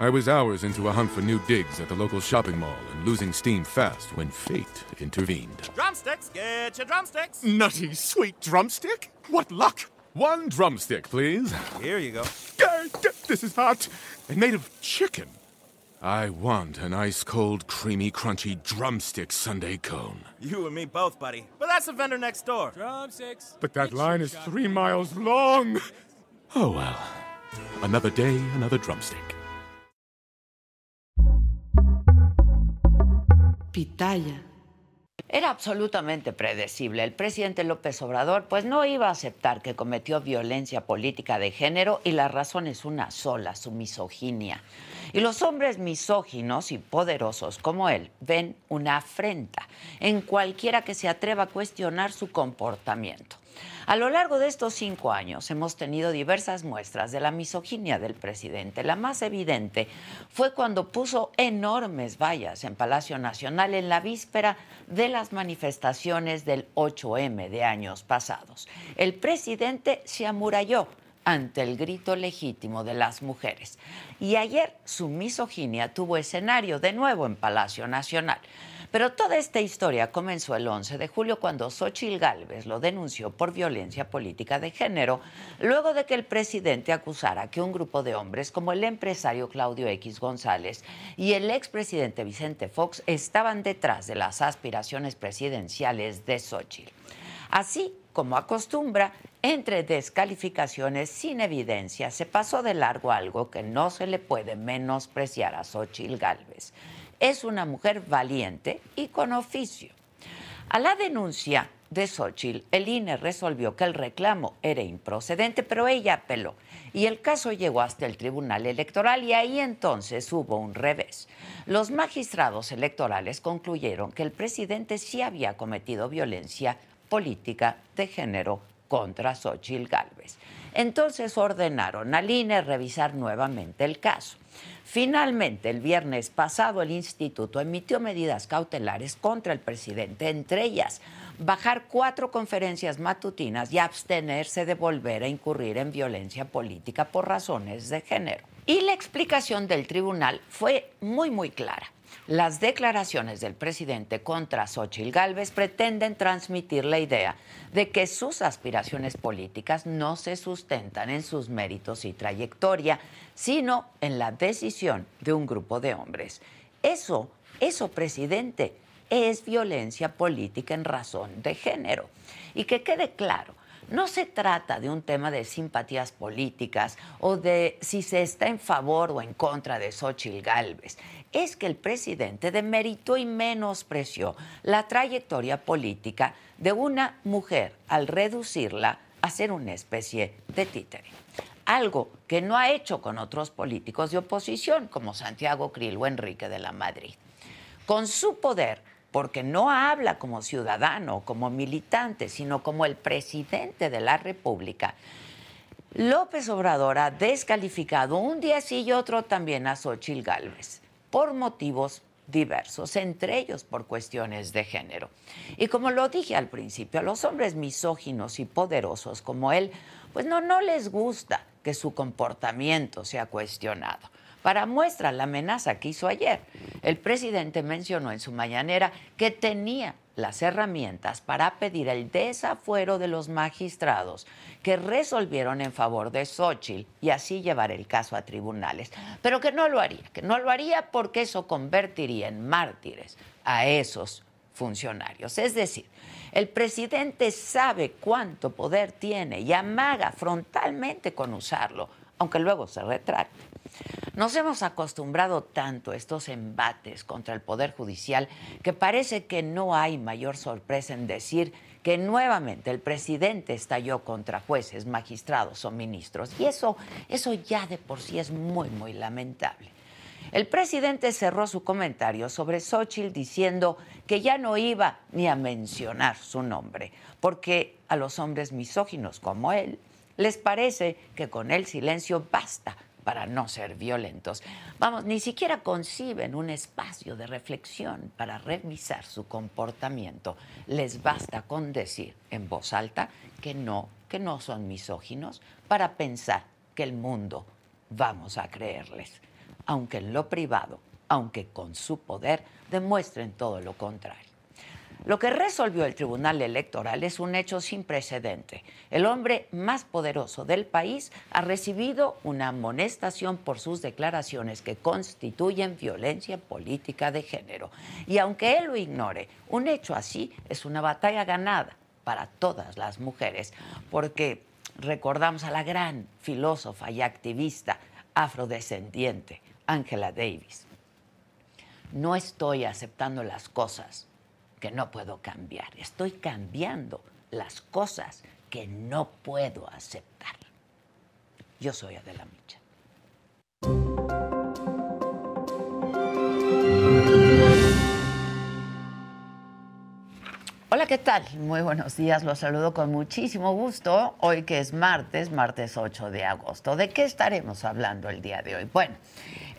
I was hours into a hunt for new digs at the local shopping mall and losing steam fast when fate intervened. Drumsticks, get your drumsticks. Nutty, sweet drumstick? What luck! One drumstick, please. Here you go. This is hot. And made of chicken. I want an ice cold, creamy, crunchy drumstick Sunday cone. You and me both, buddy. But that's the vendor next door. Drumsticks. But that line is three miles long. Oh well. Another day, another drumstick. Era absolutamente predecible. El presidente López Obrador pues no iba a aceptar que cometió violencia política de género y la razón es una sola, su misoginia. Y los hombres misóginos y poderosos como él ven una afrenta en cualquiera que se atreva a cuestionar su comportamiento. A lo largo de estos cinco años hemos tenido diversas muestras de la misoginia del presidente. La más evidente fue cuando puso enormes vallas en Palacio Nacional en la víspera de las manifestaciones del 8M de años pasados. El presidente se amuralló ante el grito legítimo de las mujeres. Y ayer su misoginia tuvo escenario de nuevo en Palacio Nacional. Pero toda esta historia comenzó el 11 de julio cuando Xochitl Gálvez lo denunció por violencia política de género, luego de que el presidente acusara que un grupo de hombres como el empresario Claudio X González y el expresidente Vicente Fox estaban detrás de las aspiraciones presidenciales de Xochitl. Así como acostumbra, entre descalificaciones sin evidencia, se pasó de largo algo que no se le puede menospreciar a Xochitl Gálvez. Es una mujer valiente y con oficio. A la denuncia de Xochitl, el INE resolvió que el reclamo era improcedente, pero ella apeló y el caso llegó hasta el Tribunal Electoral y ahí entonces hubo un revés. Los magistrados electorales concluyeron que el presidente sí había cometido violencia política de género contra Xochitl Gálvez. Entonces ordenaron al INE revisar nuevamente el caso. Finalmente, el viernes pasado, el instituto emitió medidas cautelares contra el presidente, entre ellas bajar cuatro conferencias matutinas y abstenerse de volver a incurrir en violencia política por razones de género. Y la explicación del tribunal fue muy, muy clara. Las declaraciones del presidente contra Xochitl Gálvez pretenden transmitir la idea de que sus aspiraciones políticas no se sustentan en sus méritos y trayectoria, sino en la decisión de un grupo de hombres. Eso, eso, presidente, es violencia política en razón de género. Y que quede claro, no se trata de un tema de simpatías políticas o de si se está en favor o en contra de Xochitl Gálvez. Es que el presidente demeritó y menospreció la trayectoria política de una mujer al reducirla a ser una especie de títere. Algo que no ha hecho con otros políticos de oposición, como Santiago Krill o Enrique de la Madrid. Con su poder, porque no habla como ciudadano, como militante, sino como el presidente de la República. López Obrador ha descalificado un día sí y otro también a Xochitl Gálvez por motivos diversos, entre ellos por cuestiones de género. Y como lo dije al principio, a los hombres misóginos y poderosos como él, pues no, no les gusta que su comportamiento sea cuestionado. Para muestra la amenaza que hizo ayer, el presidente mencionó en su mañanera que tenía las herramientas para pedir el desafuero de los magistrados que resolvieron en favor de Xochitl y así llevar el caso a tribunales, pero que no lo haría, que no lo haría porque eso convertiría en mártires a esos funcionarios. Es decir, el presidente sabe cuánto poder tiene y amaga frontalmente con usarlo, aunque luego se retracte. Nos hemos acostumbrado tanto a estos embates contra el Poder Judicial que parece que no hay mayor sorpresa en decir que nuevamente el presidente estalló contra jueces, magistrados o ministros. Y eso, eso ya de por sí es muy, muy lamentable. El presidente cerró su comentario sobre Xochitl diciendo que ya no iba ni a mencionar su nombre, porque a los hombres misóginos como él les parece que con el silencio basta para no ser violentos. Vamos, ni siquiera conciben un espacio de reflexión para revisar su comportamiento. Les basta con decir en voz alta que no, que no son misóginos para pensar que el mundo vamos a creerles. aunque en lo privado, aunque con su poder, demuestren todo lo contrario. Lo que resolvió el Tribunal Electoral es un hecho sin precedente. El hombre más poderoso del país ha recibido una amonestación por sus declaraciones que constituyen violencia política de género. Y aunque él lo ignore, un hecho así es una batalla ganada para todas las mujeres, porque recordamos a la gran filósofa y activista afrodescendiente, Angela Davis. No estoy aceptando las cosas que no puedo cambiar. Estoy cambiando las cosas que no puedo aceptar. Yo soy Adela Micha. Hola, ¿qué tal? Muy buenos días, los saludo con muchísimo gusto. Hoy que es martes, martes 8 de agosto. ¿De qué estaremos hablando el día de hoy? Bueno,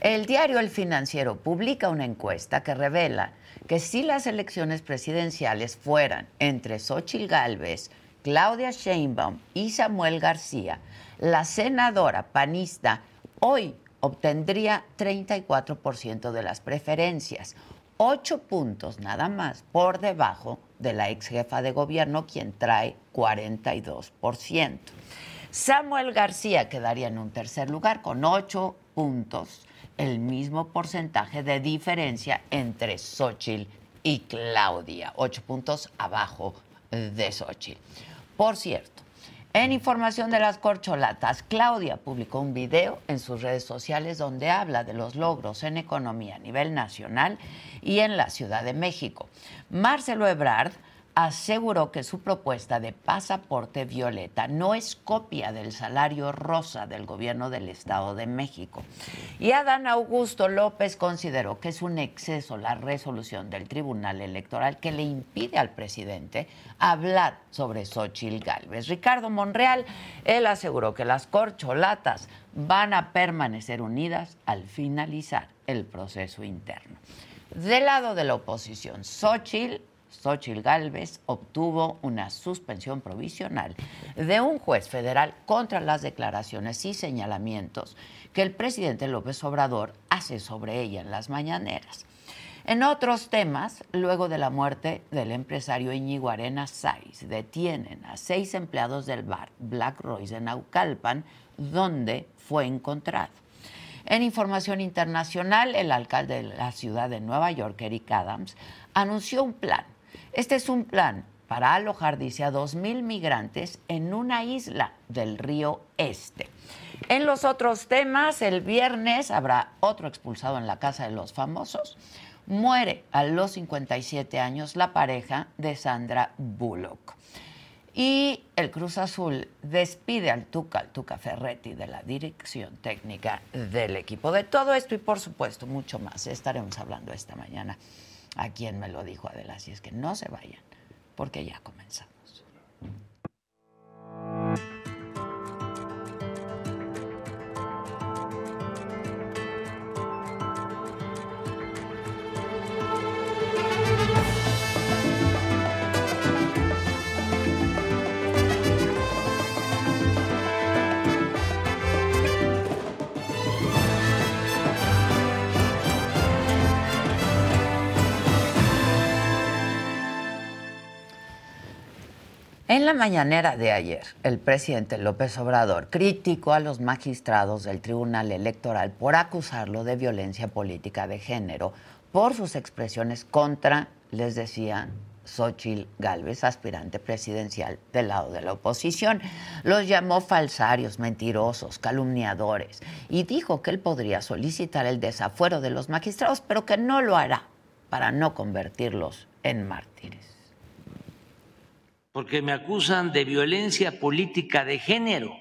el diario El Financiero publica una encuesta que revela que si las elecciones presidenciales fueran entre Xochitl Gálvez, Claudia Sheinbaum y Samuel García, la senadora panista hoy obtendría 34% de las preferencias, ocho puntos nada más por debajo de la ex jefa de gobierno, quien trae 42%. Samuel García quedaría en un tercer lugar con ocho puntos el mismo porcentaje de diferencia entre Xochitl y Claudia, ocho puntos abajo de Xochitl. Por cierto, en información de las corcholatas, Claudia publicó un video en sus redes sociales donde habla de los logros en economía a nivel nacional y en la Ciudad de México. Marcelo Ebrard aseguró que su propuesta de pasaporte violeta no es copia del salario rosa del gobierno del Estado de México. Y Adán Augusto López consideró que es un exceso la resolución del Tribunal Electoral que le impide al presidente hablar sobre Xochitl Gálvez. Ricardo Monreal, él aseguró que las corcholatas van a permanecer unidas al finalizar el proceso interno. Del lado de la oposición, Xochitl Xochitl Gálvez obtuvo una suspensión provisional de un juez federal contra las declaraciones y señalamientos que el presidente López Obrador hace sobre ella en las mañaneras. En otros temas, luego de la muerte del empresario Íñigo Arena Sáiz, detienen a seis empleados del bar Black Royce en Naucalpan, donde fue encontrado. En información internacional, el alcalde de la ciudad de Nueva York, Eric Adams, anunció un plan este es un plan para alojar, dice, a 2.000 migrantes en una isla del río Este. En los otros temas, el viernes habrá otro expulsado en la Casa de los Famosos. Muere a los 57 años la pareja de Sandra Bullock. Y el Cruz Azul despide al Tuca, al Tuca Ferretti de la dirección técnica del equipo. De todo esto y por supuesto mucho más estaremos hablando esta mañana a quien me lo dijo Adela, así es que no se vayan, porque ya comenzamos. En la mañanera de ayer, el presidente López Obrador criticó a los magistrados del Tribunal Electoral por acusarlo de violencia política de género por sus expresiones contra, les decía, Xochitl Gálvez, aspirante presidencial del lado de la oposición. Los llamó falsarios, mentirosos, calumniadores y dijo que él podría solicitar el desafuero de los magistrados, pero que no lo hará para no convertirlos en mártires porque me acusan de violencia política de género.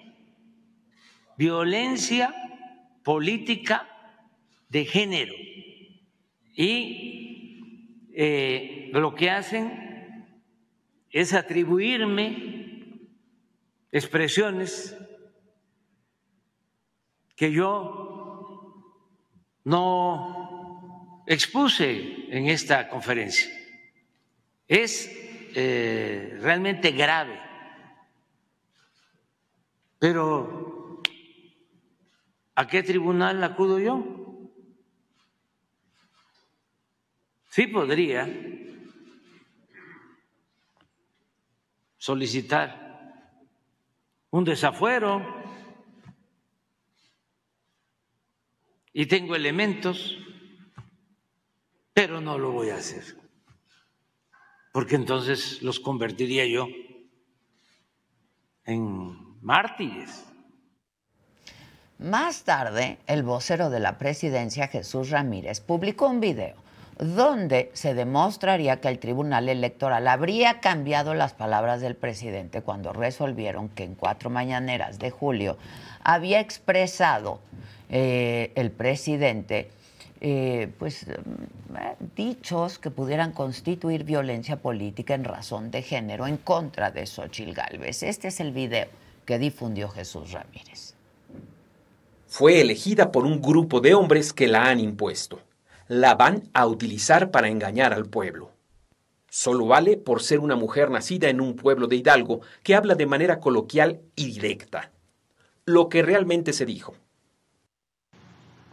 Violencia política de género. Y eh, lo que hacen es atribuirme expresiones que yo no expuse en esta conferencia. Es eh, realmente grave. Pero, ¿a qué tribunal acudo yo? Sí podría solicitar un desafuero y tengo elementos, pero no lo voy a hacer porque entonces los convertiría yo en mártires. Más tarde, el vocero de la presidencia, Jesús Ramírez, publicó un video donde se demostraría que el Tribunal Electoral habría cambiado las palabras del presidente cuando resolvieron que en cuatro mañaneras de julio había expresado eh, el presidente eh, pues eh, dichos que pudieran constituir violencia política en razón de género en contra de Xochil Gálvez. Este es el video que difundió Jesús Ramírez. Fue elegida por un grupo de hombres que la han impuesto la van a utilizar para engañar al pueblo. Solo vale por ser una mujer nacida en un pueblo de Hidalgo que habla de manera coloquial y directa. Lo que realmente se dijo.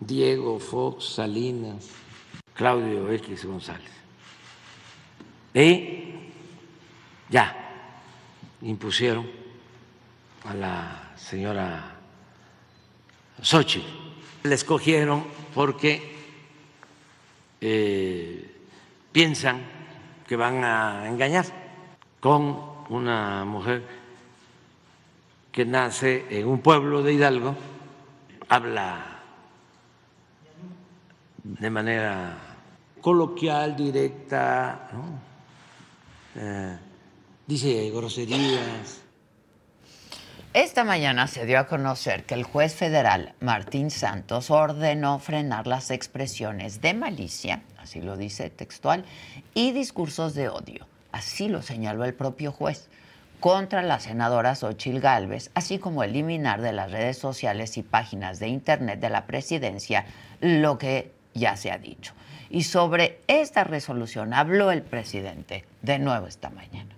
Diego Fox Salinas, Claudio X González. Y ya impusieron a la señora Sochi. La escogieron porque eh, piensan que van a engañar con una mujer que nace en un pueblo de Hidalgo, habla de manera coloquial, directa, eh, dice groserías. Esta mañana se dio a conocer que el juez federal Martín Santos ordenó frenar las expresiones de malicia, así lo dice textual, y discursos de odio, así lo señaló el propio juez, contra la senadora Xochil Gálvez, así como eliminar de las redes sociales y páginas de internet de la presidencia lo que ya se ha dicho. Y sobre esta resolución habló el presidente de nuevo esta mañana.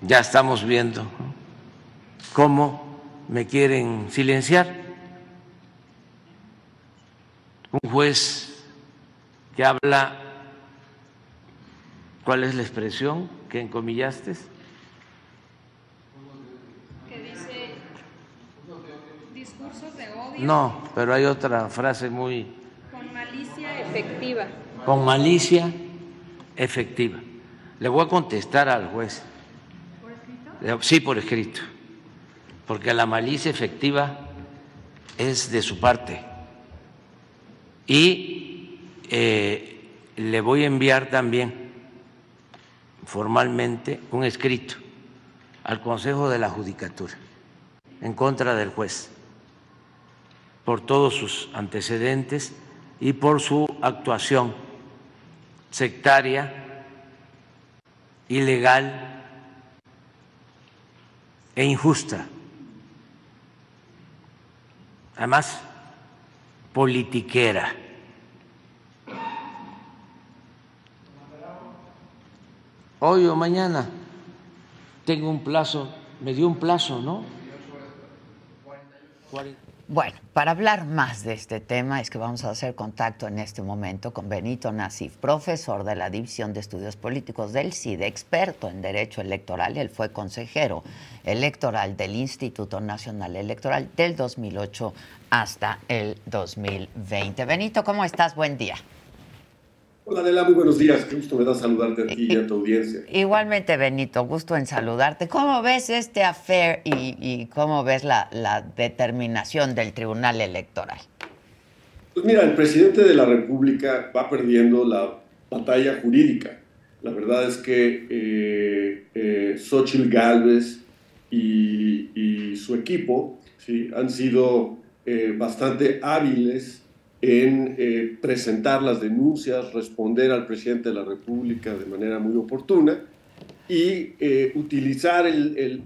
ya estamos viendo cómo me quieren silenciar. Un juez que habla, ¿cuál es la expresión que encomillaste? Que dice discursos de odio. No, pero hay otra frase muy... Con malicia efectiva. Con malicia efectiva. Le voy a contestar al juez. Sí, por escrito, porque la malicia efectiva es de su parte. Y eh, le voy a enviar también formalmente un escrito al Consejo de la Judicatura en contra del juez por todos sus antecedentes y por su actuación sectaria, ilegal e injusta. Además, politiquera. Hoy o mañana tengo un plazo, me dio un plazo, ¿no? Bueno, para hablar más de este tema es que vamos a hacer contacto en este momento con Benito Nasif, profesor de la División de Estudios Políticos del CIDE, experto en Derecho Electoral. Él fue consejero electoral del Instituto Nacional Electoral del 2008 hasta el 2020. Benito, ¿cómo estás? Buen día. Hola Adela, muy buenos días. Qué gusto me da saludarte a ti y a tu audiencia. Igualmente, Benito, gusto en saludarte. ¿Cómo ves este affair y, cómo ves la, la, determinación del Tribunal Electoral? Pues mira, el presidente de la República va perdiendo la batalla jurídica. La verdad es que eh, eh, Xochitl Galvez y, y, su equipo ¿sí? han sido eh, bastante hábiles en eh, presentar las denuncias, responder al presidente de la República de manera muy oportuna y eh, utilizar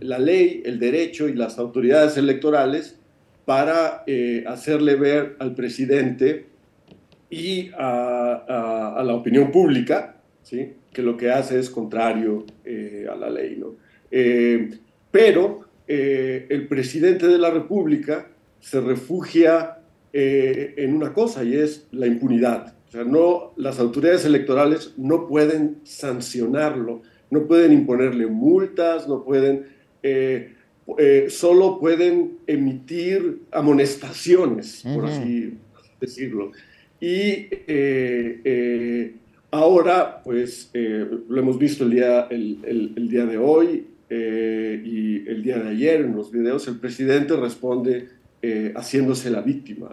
la ley, el derecho y las autoridades electorales para eh, hacerle ver al presidente y a, la opinión pública que lo que hace es contrario a la ley. ¿no? pero el presidente de la República se refugia eh, en una cosa y es la impunidad. O sea, no, las autoridades electorales no pueden sancionarlo, no pueden imponerle multas, no pueden, eh, eh, solo pueden emitir amonestaciones, por así decirlo. Y ahora, pues, lo hemos visto el día, el, el día de hoy y el día de ayer en los videos, el presidente responde eh, haciéndose la víctima.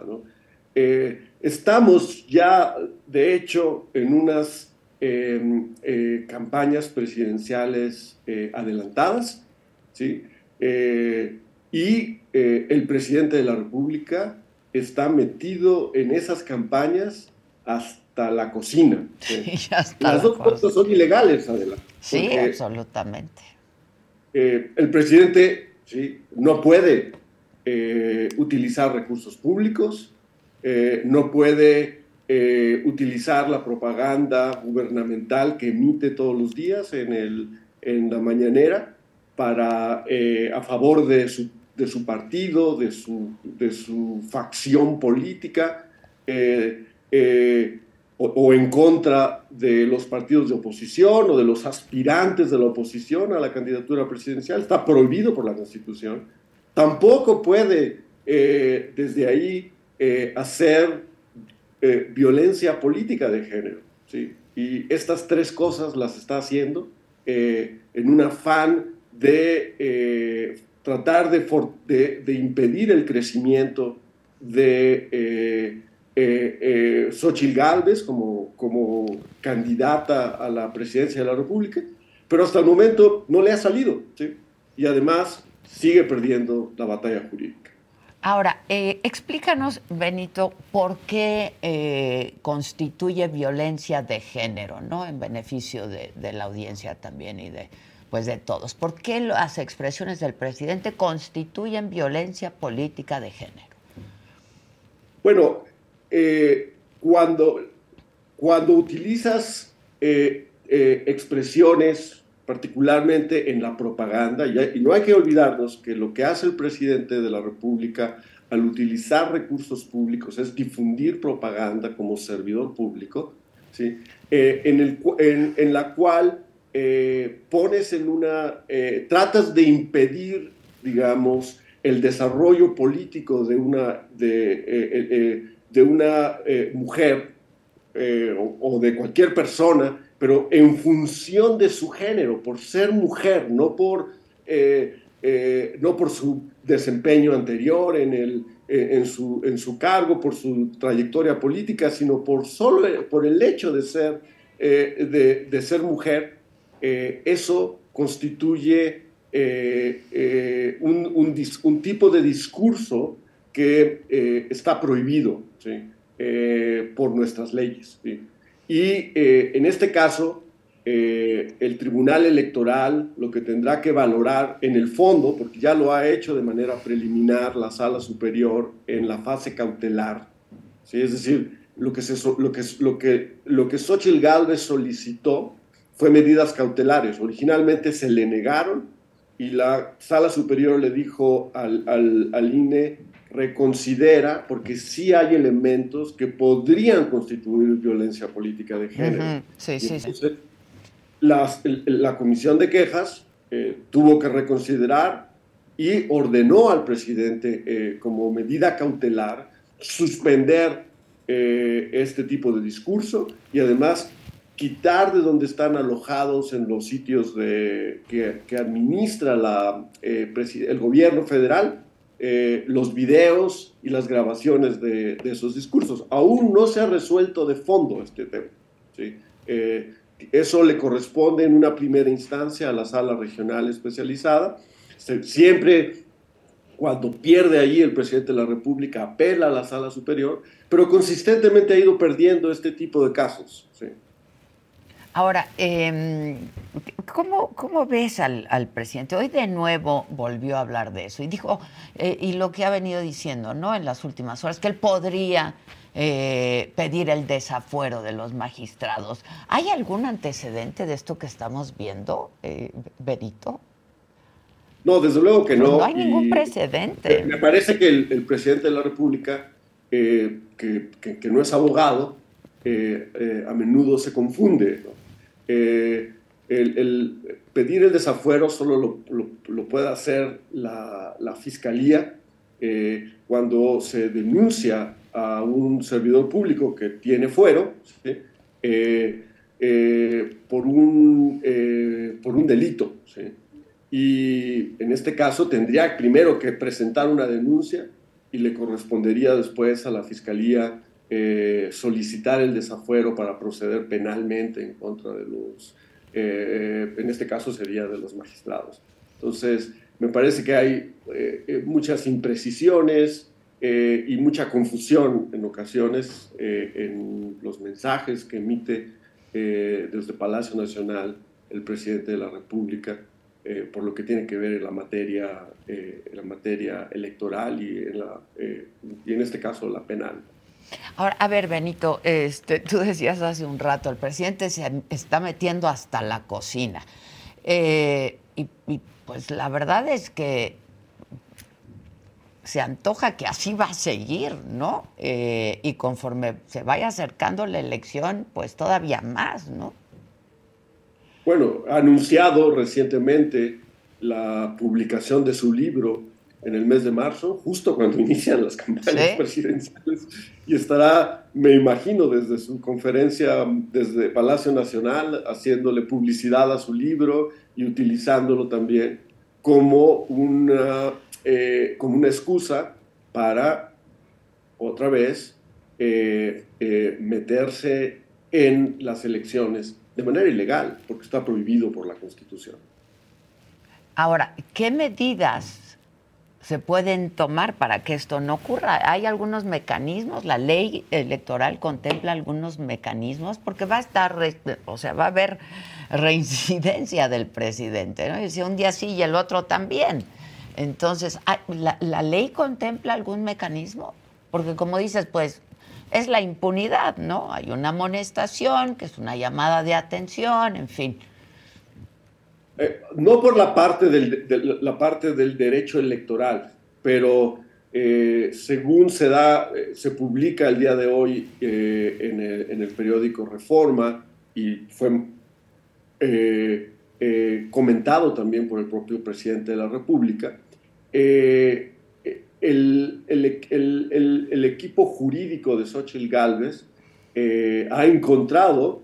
Eh, estamos ya, de hecho, en unas em, eh, campañas presidenciales adelantadas, ¿sí? y el presidente de la República está metido en esas campañas hasta la cocina. Las dos cosas son ilegales, adelante. Sí, absolutamente. el presidente ¿sí? no puede eh, utilizar recursos públicos, eh, no puede eh, utilizar la propaganda gubernamental que emite todos los días en, el, en la mañanera para, a favor de su, de su partido, de su, de su facción política. O, o, en contra de los partidos de oposición o de los aspirantes de la oposición a la candidatura presidencial. Está prohibido por la Constitución. Tampoco puede eh, desde ahí eh, hacer eh, violencia política de género. ¿sí? Y estas tres cosas las está haciendo en un afán de tratar de, de, impedir el crecimiento de eh, Xochitl Gálvez como, como candidata a la presidencia de la República, pero hasta el momento no le ha salido. ¿sí? Y además sigue perdiendo la batalla jurídica. Ahora, eh, explícanos, Benito, por qué eh, constituye violencia de género, ¿no? En beneficio de, la audiencia también y de, pues de todos. ¿Por qué las expresiones del presidente constituyen violencia política de género? Bueno, eh, cuando, cuando utilizas expresiones particularmente en la propaganda, y, no hay que olvidarnos que lo que hace el presidente de la República al utilizar recursos públicos es difundir propaganda como servidor público, ¿sí? Eh, en, el, en, la cual eh, pones en una, eh, tratas de impedir, digamos, el desarrollo político de una, de, de una mujer o de cualquier persona pero en función de su género, por ser mujer, no por, eh, eh, no por su desempeño anterior en, el, eh, en, su, en su cargo, por su trayectoria política, sino por, solo, por el hecho de ser, de, ser mujer, eso constituye un, un, tipo de discurso que está prohibido por nuestras leyes. Y eh, en este caso, eh, el Tribunal Electoral lo que tendrá que valorar en el fondo, porque ya lo ha hecho de manera preliminar la Sala Superior en la fase cautelar, ¿sí? es decir, lo que, se, lo, que, lo, que, lo que Xochitl Galvez solicitó fue medidas cautelares. Originalmente se le negaron y la Sala Superior le dijo al, al, al INE reconsidera, porque sí hay elementos que podrían constituir violencia política de género. Sí, sí, la Comisión de Quejas eh, tuvo que reconsiderar y ordenó al presidente, eh, como medida cautelar, suspender eh, este tipo de discurso y además quitar de donde están alojados en los sitios de, que, que administra la, el gobierno federal eh, los videos y las grabaciones de, esos discursos. Aún no se ha resuelto de fondo este tema. Eh, eso le corresponde en una primera instancia a la sala regional especializada. siempre cuando pierde ahí el presidente de la República apela a la sala superior, pero consistentemente ha ido perdiendo este tipo de casos. ¿sí? Ahora, eh, ¿cómo, ves al, presidente? Hoy de nuevo volvió a hablar de eso y dijo, eh, y lo que ha venido diciendo ¿no? en las últimas horas, que él podría eh, pedir el desafuero de los magistrados. ¿Hay algún antecedente de esto que estamos viendo, eh, Benito? No, desde luego que no. no hay ningún precedente. Me parece que el, presidente de la República que, que, no es abogado, a menudo se confunde. el, el, pedir el desafuero solo lo, puede hacer la, fiscalía cuando se denuncia a un servidor público que tiene fuero eh, eh, por, un, eh, por un delito. Y en este caso tendría primero que presentar una denuncia y le correspondería después a la fiscalía solicitar el desafuero para proceder penalmente en contra de los, en este caso sería de los magistrados. Entonces, me parece que hay muchas imprecisiones, eh, y mucha confusión en ocasiones eh, en los mensajes que emite eh, desde Palacio Nacional el presidente de la República por lo que tiene que ver en la materia, en la materia electoral y en, la, y en este caso la penal. Ahora, a ver, Benito, este, tú decías hace un rato, el presidente se está metiendo hasta la cocina. y, pues la verdad es que se antoja que así va a seguir, ¿no? Eh, y conforme se vaya acercando la elección, pues todavía más, ¿no? Bueno, ha anunciado recientemente la publicación de su libro en el mes de marzo, justo cuando inician las campañas presidenciales, y estará, me imagino, desde su conferencia, desde Palacio Nacional, haciéndole publicidad a su libro y utilizándolo también como una eh, como una excusa para, otra vez, eh, eh, meterse en las elecciones de manera ilegal, porque está prohibido por la Constitución. Ahora, ¿qué medidas se pueden tomar para que esto no ocurra? ¿Hay algunos mecanismos? ¿La ley electoral contempla algunos mecanismos? Porque va a estar, o sea, va a haber reincidencia del presidente, ¿no? Y si un día sí y el otro también. Entonces, ah, ¿la, ley contempla algún mecanismo? Porque como dices, pues es la impunidad, ¿no? Hay una amonestación, que es una llamada de atención, en fin. Eh, no por la parte del, la parte del derecho electoral, pero eh, según se da, eh, se publica el día de hoy en el, periódico Reforma y fue comentado también por el propio presidente de la República, el, equipo jurídico de Xochitl Galvez ha encontrado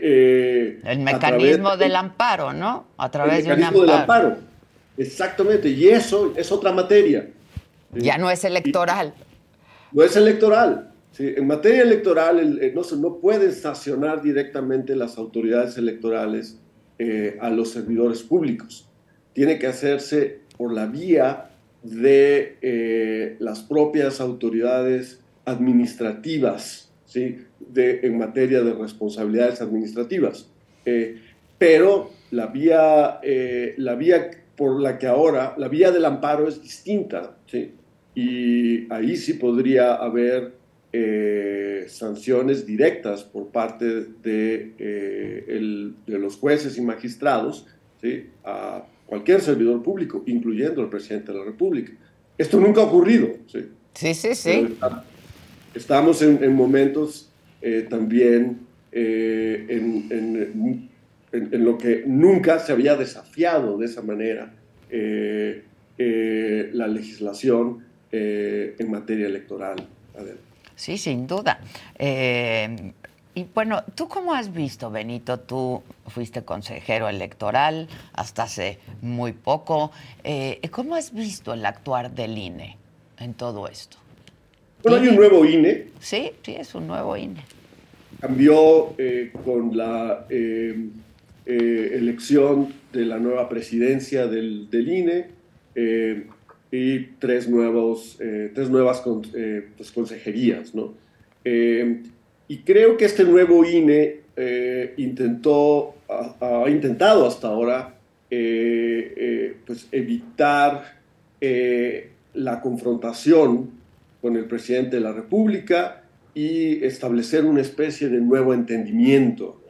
el mecanismo del amparo, ¿no? A través de un amparo. del amparo. Exactamente, y eso es otra materia. Ya no es electoral. no es electoral. En materia electoral no, no pueden sancionar directamente las autoridades electorales a los servidores públicos. Tiene que hacerse por la vía de eh, las propias autoridades administrativas, ¿sí? De, en materia de responsabilidades administrativas. Eh, pero la vía, eh, la vía por la que ahora, la vía del amparo es distinta, ¿sí? y ahí sí podría haber sanciones directas por parte de, de los jueces y magistrados ¿sí? a cualquier servidor público, incluyendo el presidente de la República. Esto nunca ha ocurrido. Sí, sí, sí. Estamos en, momentos eh, también eh, en, en, lo que nunca se había desafiado de esa manera eh, la legislación en materia electoral. Sí, sin duda. Y bueno, ¿tú cómo has visto, Benito? Tú fuiste consejero electoral hasta hace muy poco. ¿Cómo has visto el actuar del INE en todo esto? Bueno, hay un nuevo INE. Sí, sí, es un nuevo INE. Cambió eh, con la eh, elección de la nueva presidencia del, INE y tres, nuevos, tres nuevas pues, consejerías, ¿no? Y creo que este nuevo INE eh, intentó, ha, intentado hasta ahora eh, eh, pues evitar la confrontación con el presidente de la República y establecer una especie de nuevo entendimiento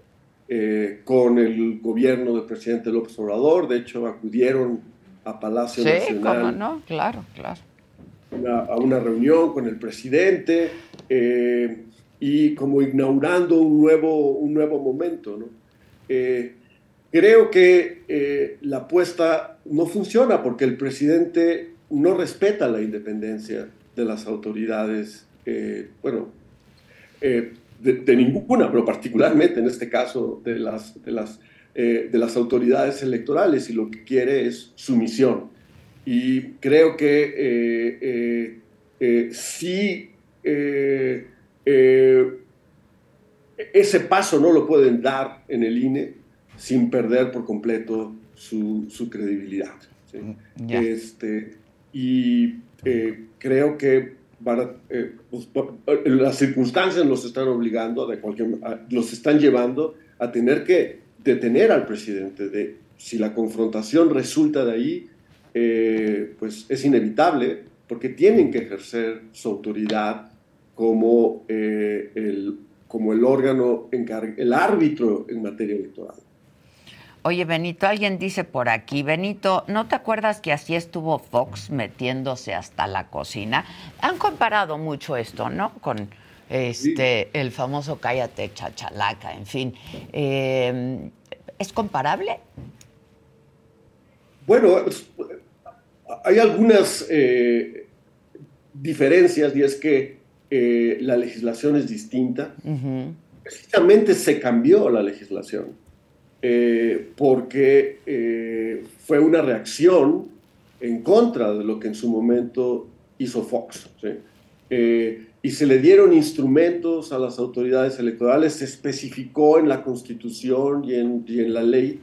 con el gobierno del presidente López Obrador. De hecho, acudieron a Palacio sí, Nacional. no, claro, claro a una reunión con el presidente eh, y como inaugurando un nuevo, un nuevo momento. ¿no? Eh, creo que eh, la apuesta no funciona porque el presidente no respeta la independencia de las autoridades, bueno, de, ninguna, pero particularmente en este caso de las, de, las, de las autoridades electorales y lo que quiere es sumisión. Y creo que eh, eh, eh, sí ese paso no lo pueden dar en el INE sin perder por completo su, credibilidad. Mm, este, y creo que pues, las circunstancias los están obligando, de cualquier, los están llevando a tener que detener al presidente. De, si la confrontación resulta de ahí, eh, pues es inevitable porque tienen que ejercer su autoridad como, eh, el, como el órgano, el árbitro en materia electoral. Oye, Benito, alguien dice por aquí, Benito, ¿no te acuerdas que así estuvo Fox metiéndose hasta la cocina? Han comparado mucho esto, ¿no? Con este el famoso cállate chachalaca, en fin. Eh, ¿Es comparable? Bueno, hay algunas eh, diferencias y es que eh, la legislación es distinta. Precisamente se cambió la legislación eh, porque fue una reacción en contra de lo que en su momento hizo Fox. y se le dieron instrumentos a las autoridades electorales, se especificó en la Constitución y en, y la ley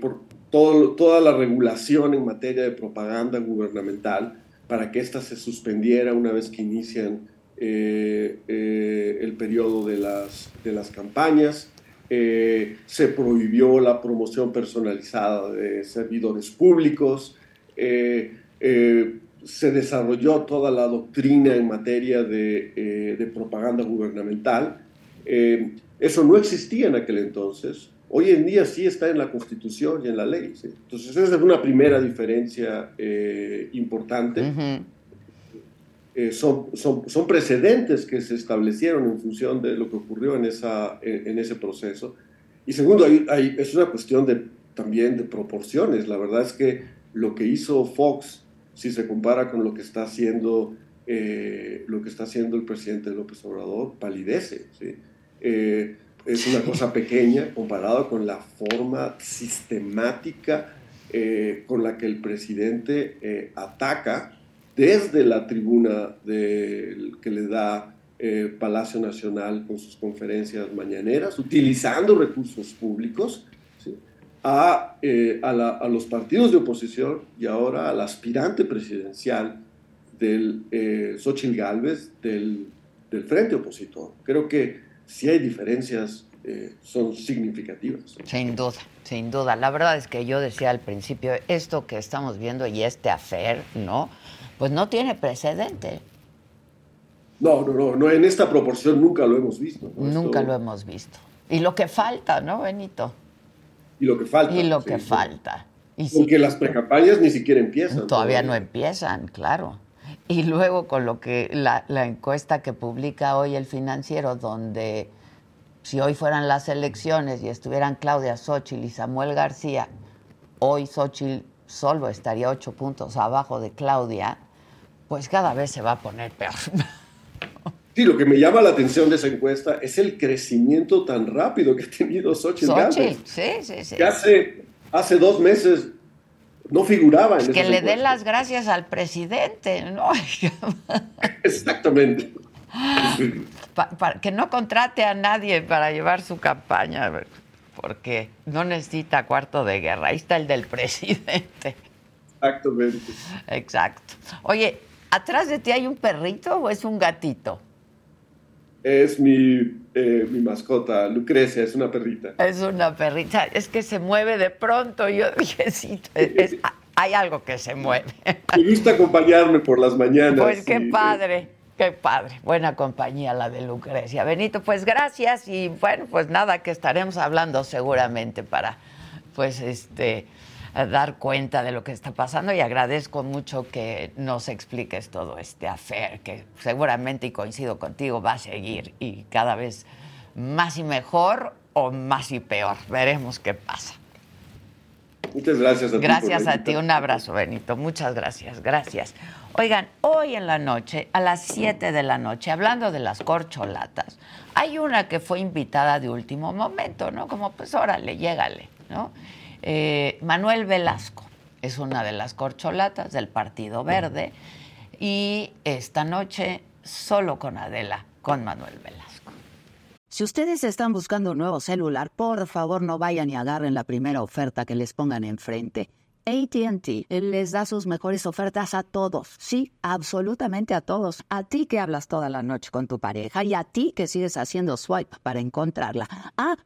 por, toda la regulación en materia de propaganda gubernamental para que ésta se suspendiera una vez que inician eh, eh, el periodo de las, de las campañas. Eh, se prohibió la promoción personalizada de servidores públicos. se desarrolló toda la doctrina en materia de, propaganda gubernamental. eso no existía en aquel entonces. Hoy en día sí está en la Constitución y en la ley. Entonces, esa es una primera diferencia eh, importante. Eh, son, son, son, precedentes que se establecieron en función de lo que ocurrió en, esa, en, ese proceso. Y segundo, hay, es una cuestión de, también de proporciones. La verdad es que lo que hizo Fox, si se compara con lo que está haciendo, eh, lo que está haciendo el presidente López Obrador, palidece. ¿sí? es una cosa pequeña comparado con la forma sistemática eh, con la que el presidente eh, ataca desde la tribuna que le da eh, Palacio Nacional con sus conferencias mañaneras, utilizando recursos públicos, a, a, los partidos de oposición y ahora al aspirante presidencial del Xochitl Gálvez del, del Frente Opositor. Creo que si hay diferencias, eh, son significativas. Sin duda, sin duda. La verdad es que yo decía al principio, esto que estamos viendo y este afer, ¿no? Pues no tiene precedente. No, no, no, no en esta proporción nunca lo hemos visto. Nunca lo hemos visto. Y lo que falta, ¿no, Benito? Y lo que falta. Y lo que falta. Y Porque las precampañas ni siquiera empiezan. Todavía, no empiezan, claro. Y luego con lo que la, encuesta que publica hoy el financiero, donde si hoy fueran las elecciones y estuvieran Claudia Xochitl y Samuel García, hoy Xochitl solo estaría ocho puntos abajo de Claudia, pues cada vez se va a poner peor. Sí, lo que me llama la atención de esa encuesta es el crecimiento tan rápido que ha tenido Xochitl. Xochitl, sí, sí, sí. Que hace, hace dos meses no figuraba en Que le dé las gracias al presidente, ¿no? Exactamente. que no contrate a nadie para llevar su campaña, porque no necesita cuarto de guerra. Ahí está el del presidente. Exactamente. Exacto. Oye, ¿atrás de ti hay un perrito o es un gatito? Es mi, eh, mi mascota, Lucrecia, es una perrita. Es una perrita, es que se mueve de pronto. Yo dije, sí, hay algo que se mueve. Me gusta acompañarme por las mañanas. Pues qué padre. Qué padre, buena compañía la de Lucrecia. Benito, pues gracias y bueno, pues nada, que estaremos hablando seguramente para, pues este, dar cuenta de lo que está pasando y agradezco mucho que nos expliques todo este afer que seguramente y coincido contigo va a seguir y cada vez más y mejor o más y peor. Veremos qué pasa. Muchas gracias a ti. Gracias a ti, un abrazo, Benito. Muchas gracias, gracias. Oigan, hoy en la noche, a las 7 de la noche, hablando de las corcholatas, hay una que fue invitada de último momento, ¿no? Como pues órale, llégale, ¿no? Eh, Manuel Velasco es una de las corcholatas del Partido Verde y esta noche solo con Adela, con Manuel Velasco. Si ustedes están buscando un nuevo celular, por favor no vayan y agarren la primera oferta que les pongan enfrente. ATT les da sus mejores ofertas a todos. Sí, absolutamente a todos. A ti que hablas toda la noche con tu pareja y a ti que sigues haciendo swipe para encontrarla. Ah,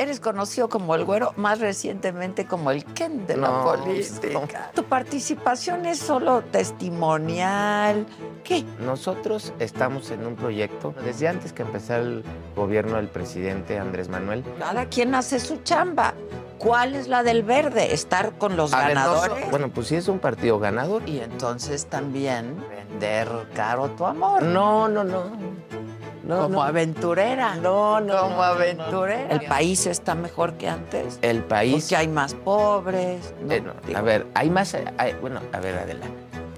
Eres conocido como el güero, más recientemente como el Ken de la No, política. Tu participación es solo testimonial. ¿Qué? Nosotros estamos en un proyecto desde antes que empezara el gobierno del presidente Andrés Manuel. Cada quien hace su chamba. ¿Cuál es la del verde? Estar con los A ver, ganadores. bueno, pues sí es un partido ganador. Y entonces también vender caro tu amor. No, no, no. No, como no. aventurera. No, no. Como aventurera. El país está mejor que antes. El país. Porque hay más pobres. Eh, a ver, hay más. hay- bueno, a ver, Adela.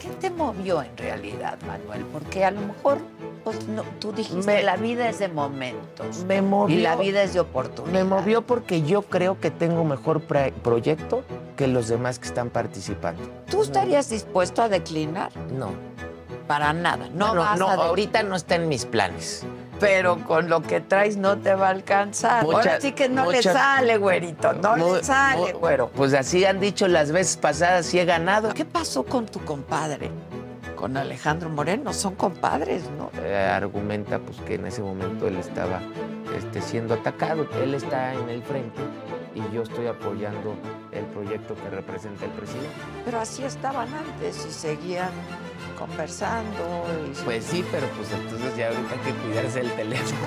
¿Qué te movió en realidad, Manuel? Porque a lo mejor pues, no, tú dijiste, Me- la vida es de momentos. Me movió. Y la vida es de oportunidad. Me movió porque yo creo que tengo mejor proyecto que los demás que están participando. ¿Tú estarías dispuesto a declinar? No. Para nada. No, Bueno, vas no, a ahorita no está en mis planes. Pero con lo que traes no te va a alcanzar. Ahora sí que no le sale, güerito. No le sale, güero. Pues así han dicho las veces pasadas y he ganado. ¿Qué pasó con tu compadre? Con Alejandro Moreno. Son compadres, ¿no? Eh, argumenta pues que en ese momento él estaba este, siendo atacado. Él está en el frente y yo estoy apoyando el proyecto que representa el presidente. Pero así estaban antes y seguían conversando. Y... Pues sí, pero pues entonces ya ahorita hay que cuidarse el teléfono.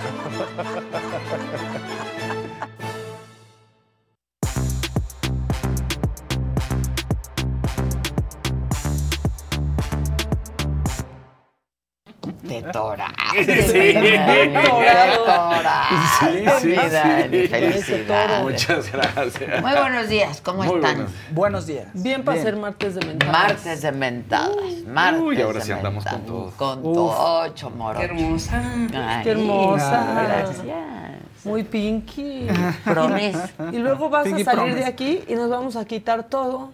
Te tora. Sí. Sí. Muchas gracias. Muy buenos días, ¿cómo Muy están? buenos. Buenos días. Bien para ser martes de mentadas. Martes de mentadas. Martes Uy, ahora de sí andamos con todo. Con todo, Chomoro. Qué hermosa. Ay, Qué hermosa. Gracias. Muy pinky. Promise. Y luego vas Pinky a salir promise. de aquí y nos vamos a quitar todo.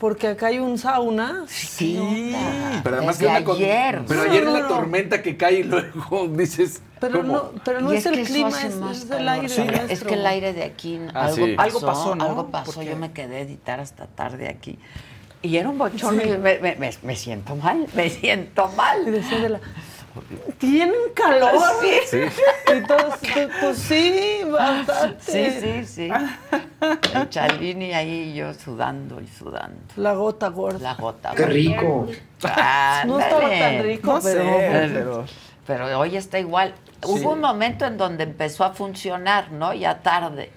Porque acá hay un sauna. Sí. Pero además Desde que una con- ayer. Pero No, ayer no, la no. tormenta que cae y luego dices. Pero ¿cómo? no, pero no es, el clima, es, más es el aire. Sí, Es que el aire de aquí Ah, algo, sí. pasó, Algo pasó, ¿no? Algo pasó. Yo me quedé a editar hasta tarde aquí. Y era un bochorno y me, me- me- me siento mal, me siento Y mal. ¿Tienen calor? Sí. Y todos, pues, sí, bastante. Sí, sí, sí. El Chalini ahí y yo sudando y sudando. La gota gorda. La gota. Qué rico. No estaba tan rico, No sé, pero... pero... Pero hoy está igual. Hubo un momento en donde empezó a funcionar, ¿no? Ya tarde.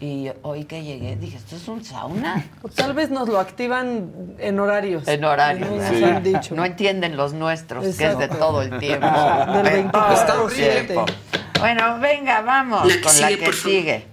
Y hoy que llegué dije, ¿esto es un sauna? O Tal vez nos lo activan en horarios. En horario. Nos Sí. han dicho. No entienden los nuestros, que es de todo el tiempo. Del De 24 todo el siete. tiempo. Bueno, venga, vamos La con la que por sigue.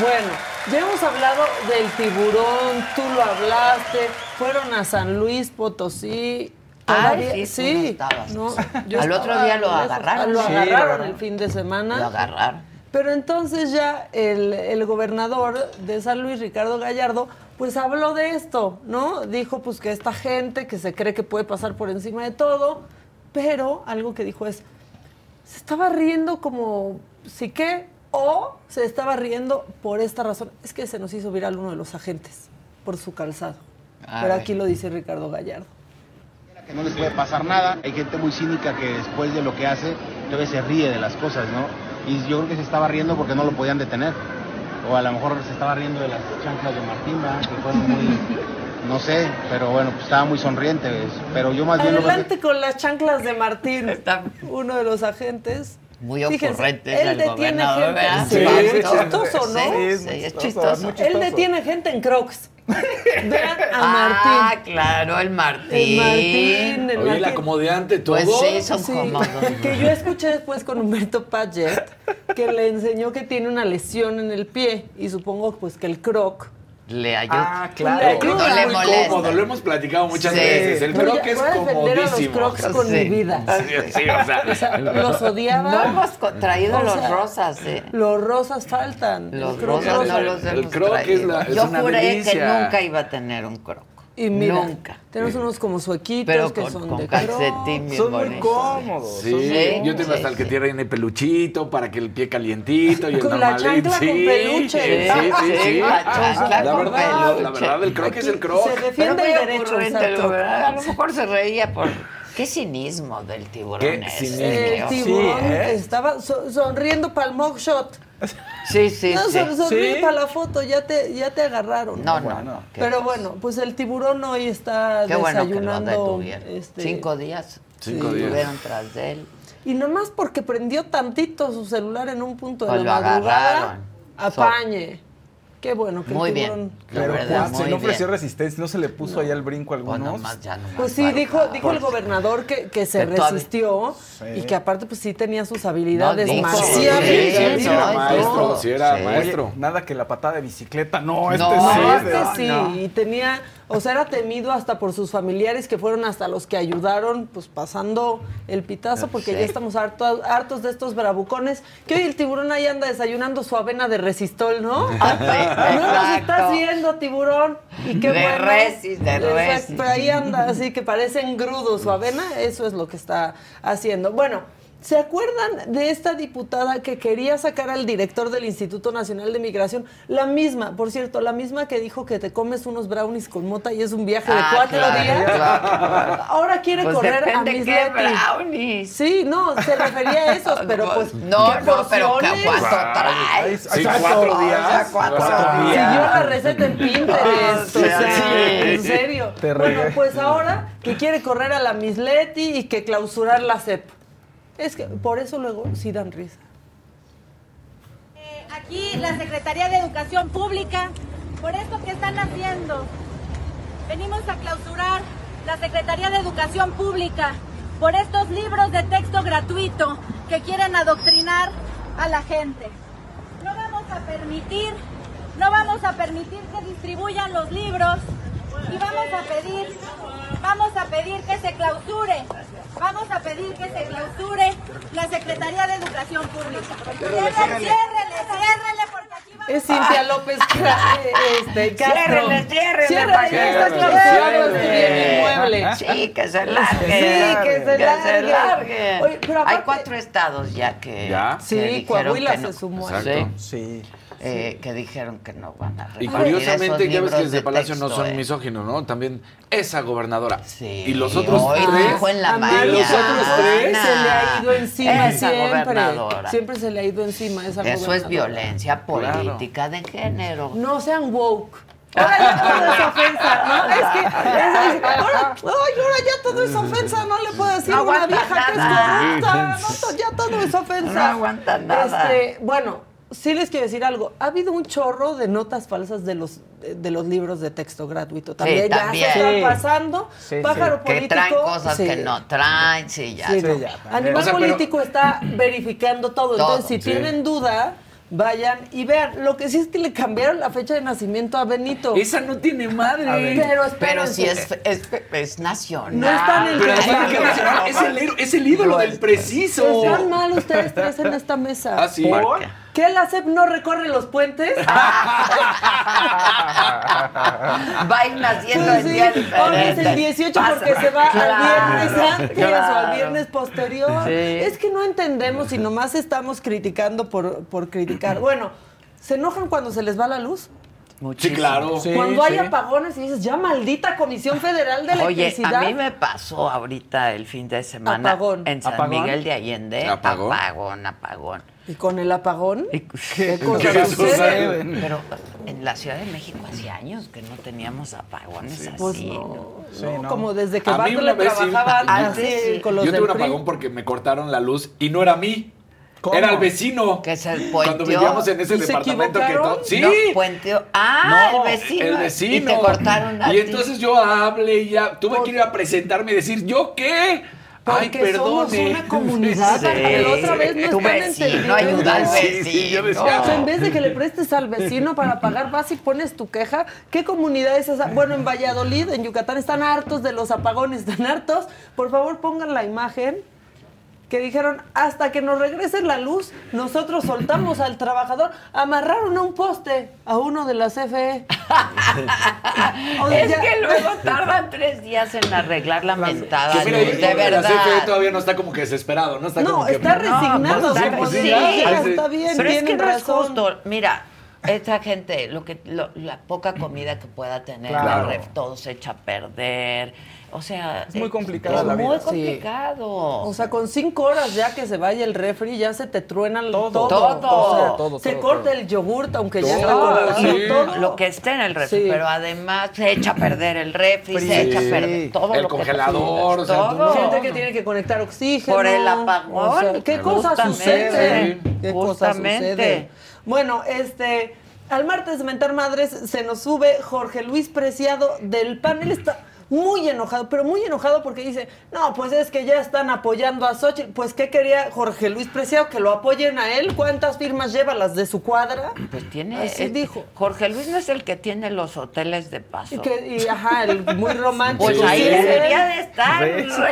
Bueno, ya hemos hablado del tiburón, tú lo hablaste, fueron a San Luis Potosí. Ay, sí, no yo Al otro día lo agarraron. Lo agarraron el fin de semana. Lo agarraron. Pero entonces ya el, el gobernador de San Luis, Ricardo Gallardo, pues habló de esto, ¿no? Dijo pues que esta gente que se cree que puede pasar por encima de todo, pero algo que dijo es, se estaba riendo como, ¿sí qué? o se estaba riendo por esta razón. Es que se nos hizo viral uno de los agentes por su calzado. Pero aquí lo dice Ricardo Gallardo. Que no les puede pasar nada. Hay gente muy cínica que después de lo que hace, todavía se ríe de las cosas, ¿no? Y yo creo que se estaba riendo porque no lo podían detener. O a lo mejor se estaba riendo de las chanclas de Martín, ¿verdad? que fueron muy, no sé, pero bueno, pues estaba muy sonriente. ¿ves? Pero yo más bien lo veo Adelante con las chanclas de Martín, uno de los agentes. Muy ocurrente él el detiene gobernador, gente. Sí, Sí, es chistoso, ¿no? sí, es chistoso. Él detiene gente en Crocs. Vean a Ah, Martín. claro, el Martín. El Martín, el Oye, el acomodante, todo. Pues sí, son Sí, cómodos. que yo escuché después con Humberto Paget que le enseñó que tiene una lesión en el pie y supongo pues que el croc Le ayuda. Ah, claro. Le ayuda. No No le muy molesta. cómodo, lo hemos platicado muchas Sí. veces. El croc ya es voy a defender a los comodísimo. Crocs con mi vida. Sí, sí, o sea. O sea, los odiaba. No hemos traído O los sea, rosas, ¿eh? Los rosas faltan. Los Crocs rosas no faltan. los El hemos croc es traído. la- es Yo una juré que delicia. nunca iba a tener un croc. Y mira, Nunca. tenemos unos como suequitos Pero que con, son con de calcetín bien Son muy bonitos. cómodos. Sí, Sí, yo tengo sí, hasta el que sí. tiene peluchito para que el pie calientito y el Con la normalito. chancla con sí, peluche. Sí, sí, sí. Sí, la chancla La con verdad, la peluche. verdad, el croc es el croc. Se Pero defiende muy el derecho ocurrente, verdad. A lo mejor se reía por... Qué cinismo del tiburón Qué ese. cinismo. El tiburón Sí, ¿eh? estaba so- sonriendo para el mugshot. Sí, sí, no, sí. son- sonríe Sí. para la foto, ya te, ya te agarraron. No, no, no. Pero bueno, pues el tiburón hoy está Qué bueno que lo desayunando. detuvieron. este, Cinco días. Cinco Sí, días. Estuvieron tras de él. Y nomás porque prendió tantito su celular en un punto de Pues la lo madrugada, agarraron. apañe. Qué bueno que el Muy tiburón. bien. La Pero verdad, muy no ofreció bien. resistencia, no se le puso ahí al brinco a Pues algunos. nomás, ya nomás Pues sí, para- dijo, dijo el gobernador que, que se Que resistió Sí. y que aparte pues sí tenía sus habilidades marciales. sí, sí, sí, era no, maestro, no. sí era Sí. maestro. Nada que la patada de bicicleta, no, este No, sí. No, este sí, no. y tenía, o sea, era temido hasta por sus familiares que fueron hasta los que ayudaron, pues pasando el pitazo, porque ya estamos hartos, hartos de estos bravucones. Que hoy el tiburón ahí anda desayunando su avena de resistol, ¿no? Sí, no nos exacto. estás viendo, tiburón. Y qué De bueno. resis, de Exacto, resis. Pero ahí anda, así que parece engrudo su avena, eso es lo que está haciendo. Bueno. ¿Se acuerdan de esta diputada que quería sacar al director del Instituto Nacional de Migración? La misma, por cierto, la misma que dijo que te comes unos brownies con mota y es un viaje de Ah, cuatro claro, días. claro. Ahora quiere Pues correr a Miss qué Leti. brownies. Sí, no, se refería a esos, pero pues. No, ¿qué no, pero. ¿cuánto trae? Sí, cuatro O días. sea, cuatro Cuatro días. Siguió la receta en Pinterest. O o sea, sea, sí. en serio. Te bueno, pues ahora que quiere correr a la Misleti y que clausurar la CEP. Es que por eso luego sí dan risa. Eh, aquí la Secretaría de Educación Pública, por esto que están haciendo, venimos a clausurar la Secretaría de Educación Pública por estos libros de texto gratuito que quieren adoctrinar a la gente. No vamos a permitir, no vamos a permitir que distribuyan los libros y vamos a pedir, vamos a pedir que se clausure, vamos a pedir que se clausure la Secretaría de Educación Pública. Ciérrele, ciérrele, ciérrele, porque aquí vamos Es Cintia López este, Castro. Ciérrele, ciérrele, ya que- Ciérrele. inmueble. Sí, que se largue. Sí, que se largue. largue. Oye, pero Hay cuatro estados ya que. ¿Ya? que Sí, Coahuila que no. se sumó. Exacto. Sí. Eh, que dijeron que no van a Y repetir curiosamente, esos ya ves que desde de Palacio no texto, son eh. misóginos, ¿no? También esa gobernadora. Sí. Y los otros Hoy tres. dijo en la mañana. Y los otros tres. Se le ha ido encima Esa siempre. gobernadora. Siempre se le ha ido encima esa Eso es gobernadora. violencia Claro. política de género. No sean woke. Ahora ya todo es ofensa, ¿no? Es que es- es- ahora, ay, ahora ya todo es ofensa, no le puedo decir No a una vieja que nada. es corrupta, no, ya todo es ofensa. No aguanta nada. Este, bueno, sí les quiero decir algo. Ha habido un chorro de notas falsas de los de los libros de texto gratuito. También, ya también. se está Sí. pasando. Sí, Pájaro Que político. traen cosas sí. que no traen, sí, ya. Sí, Sí, no. ya. Animal O sea, pero- político está verificando todo. Todo, Entonces, si sí. tienen duda, vayan y vean. Lo que sí es que le cambiaron la fecha de nacimiento a Benito. Esa no tiene madre. Pero, Pero si es, es, es nacional. No están en Pero el además, ¿qué nacional? es, el, es el ídolo del preciso. Están mal ustedes tres en esta mesa. Ah, sí. ¿Por qué? ¿Qué la CEP no recorre los puentes? Va a ir naciendo Pues el sí, día ahora es el diferente. 18 Pasa. porque se va Claro, al viernes antes o al viernes posterior. Sí. Es que no entendemos y nomás estamos criticando por, por criticar. Bueno, ¿se enojan cuando se les va la luz? Sí, claro. cuando hay apagones y dices, ya maldita Comisión Federal de Oye, Electricidad. a mí me pasó ahorita el fin de semana Apagón. en San ¿Apagón? Miguel de Allende. ¿Apagón? Apagón, apagón. ¿Y con el apagón? ¿Qué, ¿Qué cosas suceden? Pero en la Ciudad de México hace años que no teníamos apagones Pues así. no, ¿no? Como desde que A mí Bartlett una vez sí- trabajaba Antes sí. con los Yo tuve un PRI. apagón porque me cortaron la luz y no era a mí. ¿Cómo? Era el vecino. Que se Cuando puenteó. vivíamos en ese ¿Y se departamento que todo. Sí. No, puenteó. Ah, No, el vecino. El vecino. Y te cortaron a Y ti. entonces yo hablé y ya tuve que ir a presentarme y decir, ¿yo qué? Ay, Porque somos una comunidad, Sí. otra vez no Tu están vecino ayuda al Sí, sí, yo vecino. decía, O sea, en vez de que le prestes al vecino para pagar, vas y pones tu queja. ¿Qué comunidad es esa? Bueno, en Valladolid, en Yucatán, están hartos de los apagones, están hartos. Por favor, pongan la imagen que dijeron, hasta que nos regrese la luz, nosotros soltamos al trabajador. Amarraron a un poste a uno de la CFE. O sea, es ya- que luego tardan tres días en arreglar la mentada Que mira, luz, ahí de la verdad. CFE todavía no está como que desesperado, ¿no? Está No, como que... está resignado, como sí, sí, "Ya, sí. está bien, Pero es que tienen no es razón". justo. Mira, esta gente, lo que, lo- la poca comida que pueda tener, Claro. el ref, todo se echa a perder. O sea, Es muy eh, complicada es la muy vida. Sí. complicado. O sea, con cinco horas ya que se vaya el refri, ya se te truena todo. Todo. Todo. O sea, Todo, se todo, corta todo. el yogurt, aunque ya está sí. Todo. Lo que esté en el refri, Sí. pero además se echa a perder el refri, Sí. se echa a perder todo El lo que congelador, tú todo. Gente que tiene que conectar oxígeno. Por el apagón. O sea, ¿Qué cosas suceden? ¿Qué cosas Justamente. suceden? Bueno, este, al martes de Mentar Madres se nos sube Jorge Luis Preciado del panel. Está muy enojado, pero muy enojado porque dice, no, pues es que ya están apoyando a Xochitl. Pues, ¿qué quería Jorge Luis Preciado? ¿Que lo apoyen a él? ¿Cuántas firmas lleva? ¿Las de su cuadra? Pues tiene. Así eh, dijo. Jorge Luis no es el que tiene los hoteles de paso. Y, que, y, ajá, el muy romántico. Pues ahí Sí, debería de estar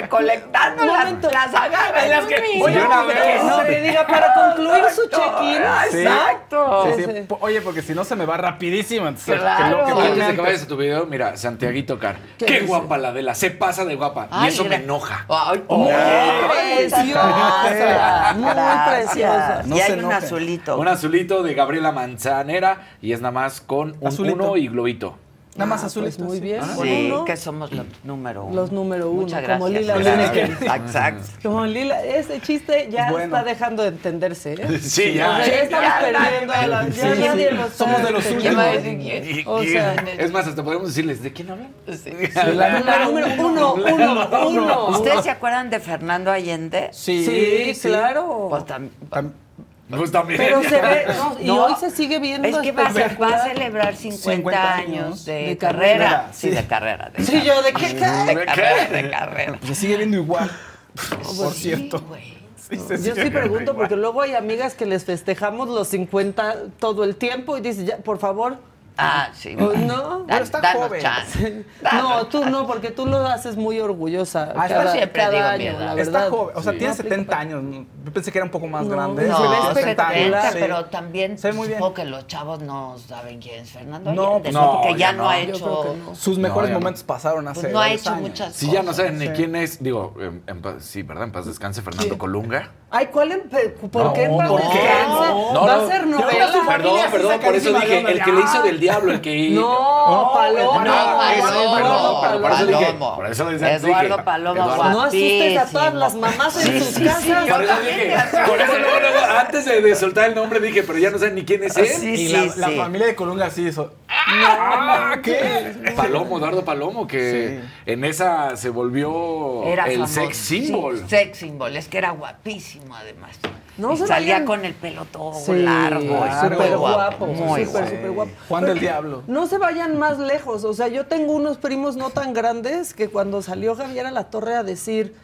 recolectando las, momento. las agarras. En las que-. Oye, una vez. No, que diga, para concluir su Exacto. check-in. Sí. Exacto. Sí, sí. Oye, porque si no se me va rapidísimo. entonces, Claro. que lo- que Antes de que vayas a tu video, mira, Santiaguito Car. ¿Qué Qué? Guapa la Adela, se pasa de guapa. Ay, y eso mira. me enoja. Ay, Muy ay, preciosa, muy preciosa. No y hay un azulito. Un azulito de Gabriela Manzanera y es nada más con un Azulito. uno y globito. Nada más Ah, azulito. pues muy sí. bien. Ah. Sí, uno. que somos los número uno. Los número uno, Muchas como gracias. Lila Gracias. Lineker. Exacto. Como Lila, ese chiste ya Bueno. está dejando de entenderse, ¿eh? Sí, ya. O sea, ya estamos Ya, perdiendo a la, ya Sí, nadie sí. Somos de los últimos. O sea, Es más, hasta podemos decirles, ¿de quién hablan? la número uno, uno, uno. ¿Ustedes se acuerdan de Fernando Allende? Sí, Sí, sí. claro. Pues tam- Tam- Pues también. Pero se ve, no, y No. hoy se sigue viendo Es que va a, ser- va a celebrar 50, 50 años de, de carrera. carrera, Sí, de carrera. De Sí, yo, ¿de qué carrera, cae? de carrera, de carrera. Se sigue viendo igual. Pues Por cierto. güey. Sí, se Yo sí pregunto igual. porque luego hay amigas que les festejamos los 50 todo el tiempo y dices, ya, por favor. Ah, sí. Pues bueno. no. Pero está danos joven. chance. No, tú no, porque tú lo haces muy orgullosa. Ah, cada, yo siempre cada digo año, la Está verdad. joven, o sea, Sí. tiene No aplica 70 para- años. Yo pensé que era un poco más No, grande. no, Sí, se ve tiene 70 años, 70, sí. pero también Se ve muy bien. supongo que los chavos no saben quién es Fernando No, Allende, pues ¿no? no, porque ya ya no, no. ha hecho... no. Sus mejores no. momentos pasaron hace Pues no ha hecho años. muchas Si cosas. ya no saben ni Sí. quién es, digo, en- en paz- sí, ¿verdad? En paz descanse Fernando ¿Quién? Colunga. Ay, ¿cuál? en ¿Por No, qué en paz ¿por qué? descanse? No, Va no. a ser novela. Perdón, sí perdón, por eso dije, el que le hizo del diablo, el que... No, Paloma. No, Palomo, perdón, pero por eso dije, Palomo. por eso dije, Eduardo Palomo, Eduardo. No asustes a todas las mamás en Sí, sus sí, casas. Por eso dije, por eso luego, luego, antes de, de soltar el nombre dije, pero ya no saben ni quién es él. Sí, Y sí, la, familia de Colunga sí hizo. Ah, ¿Qué? Palomo, Eduardo Palomo, que en esa se volvió Era el famoso. sex symbol. Sí, sex symbol. Es que era guapísimo, además. No Y salía vayan. con el pelo todo Sí, largo. súper muy guapo, Muy súper, súper guapo. Juan Pero del Diablo. No se vayan más lejos. O sea, yo tengo unos primos no tan grandes que cuando salió Javier a la torre a decir.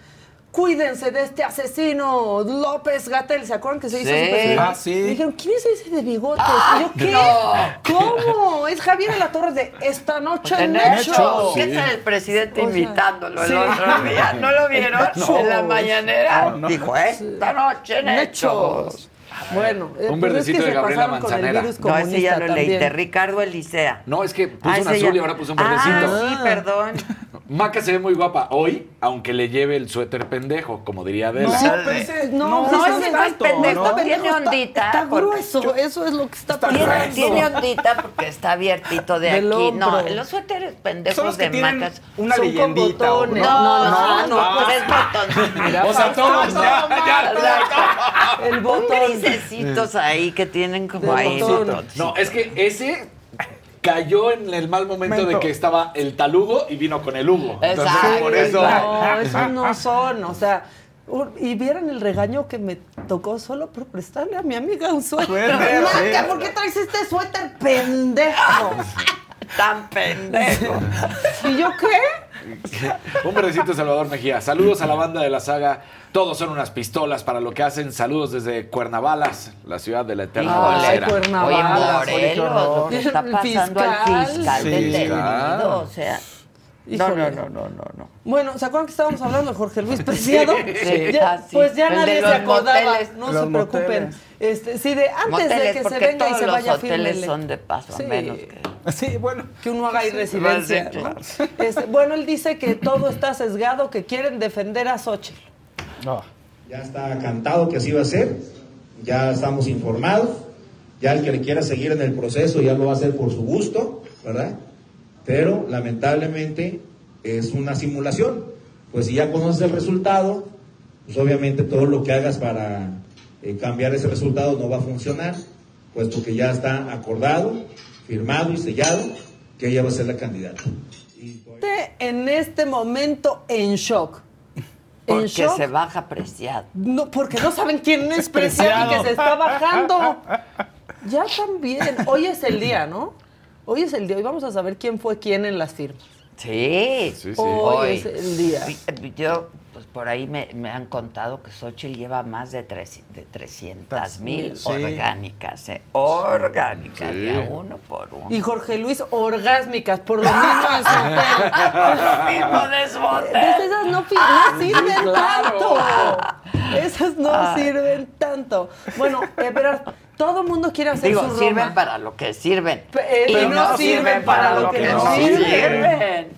Cuídense de este asesino López Gatel, ¿se acuerdan que se hizo Sí. su presidente? Ah, sí. Me dijeron, ¿quién es ese de bigotes? Ah, y yo, ¿qué? no. ¿Cómo? Es Javier a la torre de esta noche en. Hechos. ¿Qué tal el presidente O sea, imitándolo el sí. otro día? ¿No lo vieron? No. En la mañanera. No, no. Dijo, esta noche en En Hechos. Bueno, eh, Un pues verdecito es que de Gabriela Manzanera. No, ese ya lo leíste. también. Ricardo Elisea. No, es que puso Ah, un azul ya- y ahora puso un verdecito. Ah, sí, perdón. Maca se ve muy guapa hoy, aunque le lleve el suéter pendejo, como diría Adela. No, pero ese- no, no, sí ese está no es pendejo, ¿no? tiene Está- ondita. Está porque- grueso, eso es lo que está Tiene, pasando. tiene ondita porque está abiertito de Del aquí. No, los suéteres pendejos Son los que de macas. una son con leyendita, ¿o botones. no? No, no, No, no, no. pues es O sea, todos, no, ya. El botón. Grisecitos ahí que tienen como ahí. No, es que ese cayó en el mal momento de que estaba el talugo y vino con el Hugo. Entonces, Exacto, por eso. No, esos no son, o sea, y vieron el regaño que me tocó solo por prestarle a mi amiga un suéter. Sí. ¿por qué traes este suéter pendejo? Tan pendejo. ¿Y yo qué? Un verdecito Salvador Mejía. Saludos a la banda de la saga. Todos son unas pistolas para lo que hacen. Saludos desde Cuernavalas, la ciudad de la eterna balacera. Oye. Morelos, lo que está pasando al fiscal. fiscal Sí. detenido, o sea... No, no, no, no, no, no. Bueno, ¿se acuerdan que estábamos hablando de Jorge Luis Preciado? Sí. Ya- Ah, sí. Pues ya nadie se los acordaba, moteles. no Los se preocupen. Este, sí, de antes Moteles, de que se venga y se los vaya hoteles fírmele. son de paso, Sí. a menos que... Sí, bueno. que uno haga ahí residencia. Sí, ¿no? claro. Este, bueno, él dice que todo está sesgado, que quieren defender a Xochitl. Ya está cantado que así va a ser, ya estamos informados, ya el que le quiera seguir en el proceso ya lo va a hacer por su gusto, ¿verdad? Pero lamentablemente es una simulación, pues si ya conoces el resultado, pues obviamente todo lo que hagas para eh, cambiar ese resultado no va a funcionar, puesto que ya está acordado, firmado y sellado que ella va a ser la candidata. Este, En este momento en shock. En Porque shock. se baja preciado. No, porque no saben quién es Preciado y que se está bajando. Ya también. Hoy es el día, ¿no? Hoy es el día. Hoy vamos a saber quién fue quién en las firmas. Sí, Sí, sí. Hoy es el día. Yo, pues por ahí me, me han contado que Xochitl lleva más de, tres, de 300 mil Sí. orgánicas, ¿eh? Orgánicas, Sí. de uno por uno. Y Jorge Luis, orgásmicas, por lo mismo su hotel. Lo mismo de su hotel. ¿Ves? Esas no, no sirven tanto. Esas no Ay. sirven tanto. Bueno, eh, pero todo el mundo quiere hacer Digo, su sirven Roma. para lo que sirven. Eh, y no sirven para lo que no sirven.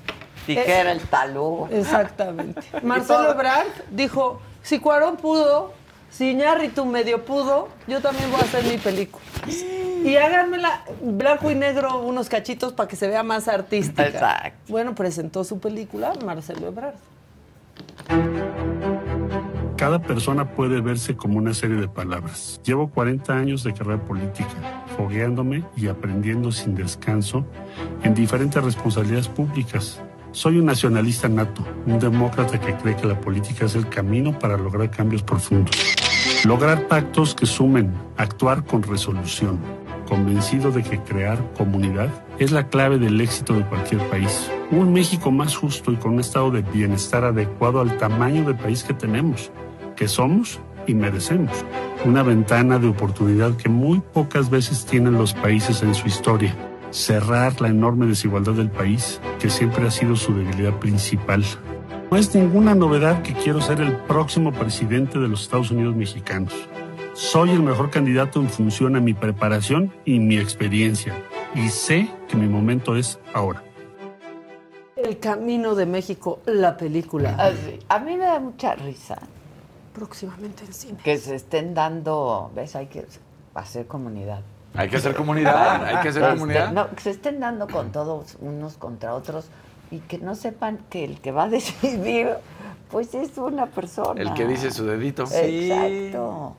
Eh, que era el talú. Exactamente. Marcelo Ebrard dijo, si Cuarón pudo, si Iñárritu medio pudo, yo también voy a hacer mi película. Y háganmela blanco y negro unos cachitos para que se vea más artística. Exacto. Bueno, presentó su película Marcelo Ebrard. Cada persona puede verse como una serie de palabras. Llevo 40 años de carrera política, fogueándome y aprendiendo sin descanso en diferentes responsabilidades públicas. Soy un nacionalista nato, un demócrata que cree que la política es el camino para lograr cambios profundos. Lograr pactos que sumen, actuar con resolución, convencido de que crear comunidad es la clave del éxito de cualquier país. Un México más justo y con un estado de bienestar adecuado al tamaño de país que tenemos, que somos y merecemos. Una ventana de oportunidad que muy pocas veces tienen los países en su historia. Cerrar la enorme desigualdad del país, que siempre ha sido su debilidad principal. No es ninguna novedad que quiero ser el próximo presidente de los Estados Unidos mexicanos. Soy el mejor candidato en función a mi preparación y mi experiencia. Y sé que mi momento es ahora. El Camino de México, la película. Así. A mí me da mucha risa Próximamente en cine. que se estén dando, ¿ves? Hay que hacer comunidad. Hay que hacer comunidad, hay que hacer Este, comunidad. No, que se estén dando con todos unos contra otros y que no sepan que el que va a decidir, pues es una persona. El que dice su dedito. Exacto.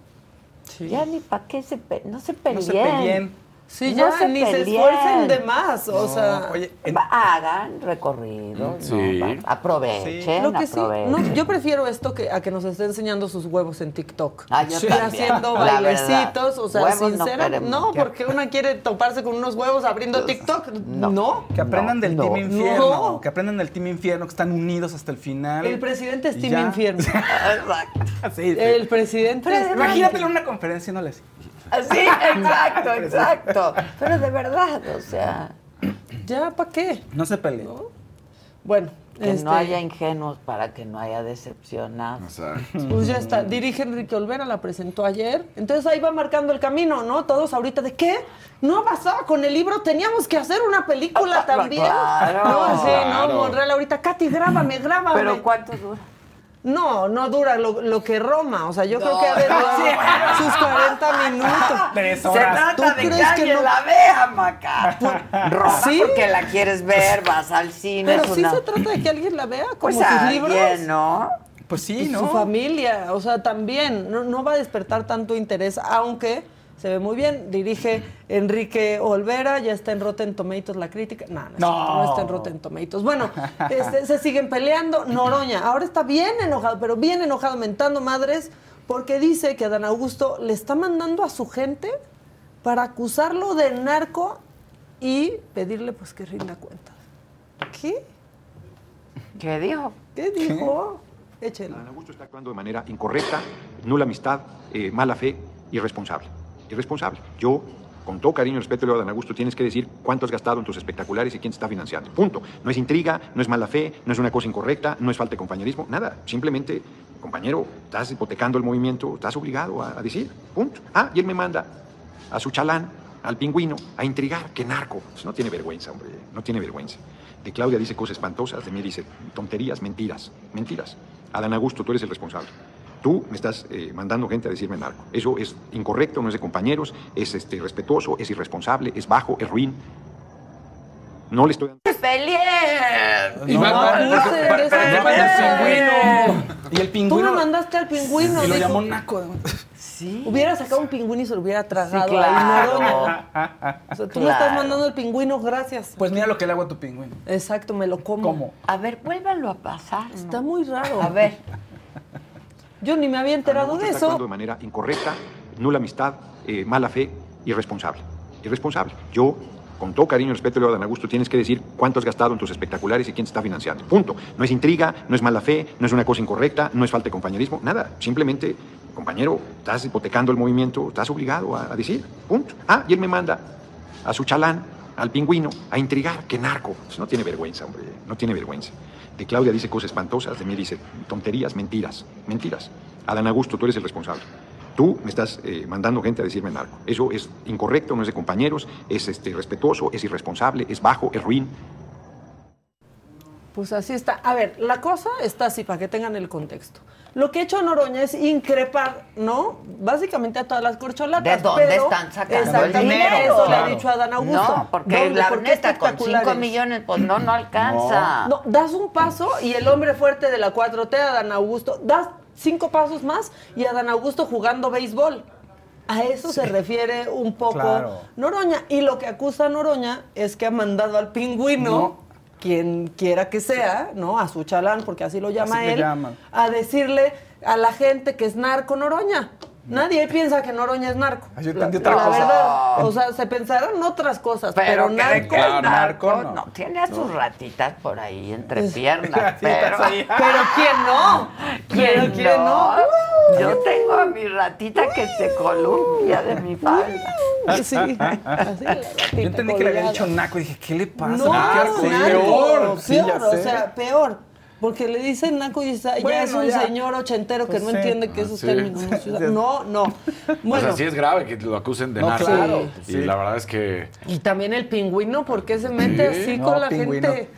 Ya ni para qué se pe- no se peleen. No se peleen. Sí, No ya se ni se esfuercen de más. O No, sea, oye, en- Va- Hagan recorrido, Sí. ¿no? Aprovechen, Lo que sí, aprovechen. no, yo prefiero esto que a que nos esté enseñando sus huevos en TikTok. Ah, yo haciendo la bailecitos, verdad. o sea, Huevos queremos. no, porque una quiere toparse con unos huevos abriendo TikTok. No. Que aprendan No, del no, Team Infierno. no. Que aprendan del Team Infierno, que están unidos hasta el final. El presidente es Team ya. Infierno. Exacto. Sí, sí. El presidente es Imagínatelo en una conferencia y no les. Sí, exacto, exacto. Pero de verdad, o sea. ¿Ya para qué? No se peleen. Bueno, Que Este- no haya ingenuos para que no haya decepcionados. Pues ya está. Dirige Enrique Olvera, la presentó ayer. Entonces ahí va marcando el camino, ¿no? Todos ahorita, ¿de qué? No pasaba con el libro, teníamos que hacer una película también. Claro. No, sí, Claro. no, Monreal ahorita, Katy, grábame, grábame. ¿Pero cuánto dura? No, no dura lo, lo que Roma. O sea, yo creo que ha de No, durar sus 40 minutos. Tres Se horas. trata ¿Tú de crees que alguien no? la vea, Maca. Roma ¿Sí? porque la quieres ver, vas al cine. Pero es sí una- se trata de que alguien la vea, como Pues sus alguien, libros. ¿no? Pues sí, y ¿no? su familia, o sea, también no, no va a despertar tanto interés, aunque se ve muy bien. Dirige Enrique Olvera, ya está en Rotten Tomatoes la crítica. No, no, No. no está en Rotten Tomatoes. Bueno, este, se siguen peleando. Noroña, ahora está bien enojado, pero bien enojado, mentando madres, porque dice que Adán Augusto le está mandando a su gente para acusarlo de narco y pedirle pues que rinda cuentas. ¿Qué? ¿Qué dijo? ¿Qué dijo? Échelo. Adán Augusto está actuando de manera incorrecta, nula amistad, eh, mala fe, irresponsable. Irresponsable. Yo, con todo cariño y respeto, le digo a Augusto, tienes que decir cuánto has gastado en tus espectaculares y quién te está financiando. Punto. No es intriga, no es mala fe, no es una cosa incorrecta, no es falta de compañerismo, nada. Simplemente, compañero, estás hipotecando el movimiento, estás obligado a, a decir. Punto. Ah, y él me manda a su chalán, al pingüino, a intrigar. ¡Qué narco! Pues no tiene vergüenza, hombre, no tiene vergüenza. De Claudia dice cosas espantosas, de mí dice tonterías, mentiras, mentiras. Adán Augusto, tú eres el responsable. Tú me estás eh, mandando gente a decirme narco. Eso es incorrecto, no es de compañeros, es este, respetuoso, es irresponsable, es bajo, es ruin. No le estoy dando... ¡Peleen! Y No, abusen porque- al pingüino. Y el Tú pingüino. me mandaste al pingüino. Y lo dijo. llamó naco. Sí. Hubiera sacado un pingüino y se lo hubiera tragado Sí, ahí, claro. Noroña. O sea, tú me estás Claro. mandando el pingüino, gracias. Pues mira lo que le hago a tu pingüino. Exacto, me lo como. ¿Cómo? A ver, vuélvanlo a pasar. Está muy raro. A ver. Yo ni me había enterado de eso. de manera incorrecta, nula amistad, eh, mala fe, irresponsable. Irresponsable. Yo, con todo cariño y respeto, le Dan Augusto, tienes que decir cuánto has gastado en tus espectaculares y quién te está financiando. Punto. No es intriga, no es mala fe, no es una cosa incorrecta, no es falta de compañerismo, nada. Simplemente, compañero, estás hipotecando el movimiento, estás obligado a, a decir. Punto. Ah, y él me manda a su chalán, al pingüino, a intrigar. ¡Qué narco! Pues no tiene vergüenza, hombre, no tiene vergüenza. Claudia dice cosas espantosas, de mí dice tonterías, mentiras, mentiras. Adán Augusto, tú eres el responsable. Tú me estás eh, mandando gente a decirme narco. Eso es incorrecto, no es de compañeros, es este, respetuoso, es irresponsable, es bajo, es ruin. Pues así está. A ver, la cosa está así para que tengan el contexto. Lo que ha hecho Noroña es increpar, ¿no? Básicamente a todas las corcholatas. ¿De dónde pero- están sacando el Exactamente, dinero? Eso le ha dicho Adán Augusto. No, porque ¿Dónde? la ¿Por qué neta, con espectaculares? 5 millones, pues no, no alcanza. No, das un paso y el hombre fuerte de la 4T, Adán Augusto, das cinco pasos más y Adán Augusto jugando béisbol. A eso se refiere un poco Claro. Noroña. Y lo que acusa a Noroña es que ha mandado al pingüino, No. Quien quiera que sea, ¿no? A su chalán, porque así lo llama Así él, a decirle a la gente que es narco Noroña. Nadie piensa que Noroña es narco. Ah, yo la, entendí otra la cosa. verdad, o sea, se pensarán otras cosas, pero, Pero, narco narco, narco, no. no. tiene a sus ratitas por ahí entre piernas, pero... Pero ¿quién no? ¿Quién, Pero ¿quién no? Yo tengo a mi ratita que se columpia de mi falda. Sí, así la Yo entendí que le había dicho naco y dije, ¿qué le pasa? No, ¿Por qué peor. Sí, ya peor, o sea, peor. Porque le dicen naco y ya Bueno, es un ya. señor ochentero que Pues no sí. entiende que esos sí. términos no se usan. No, no. Bueno, o sea, sí es grave que lo acusen de No, narco. claro, Y sí. la verdad es que y también el pingüino, ¿por qué se mete Sí. así No, con la pingüino. gente?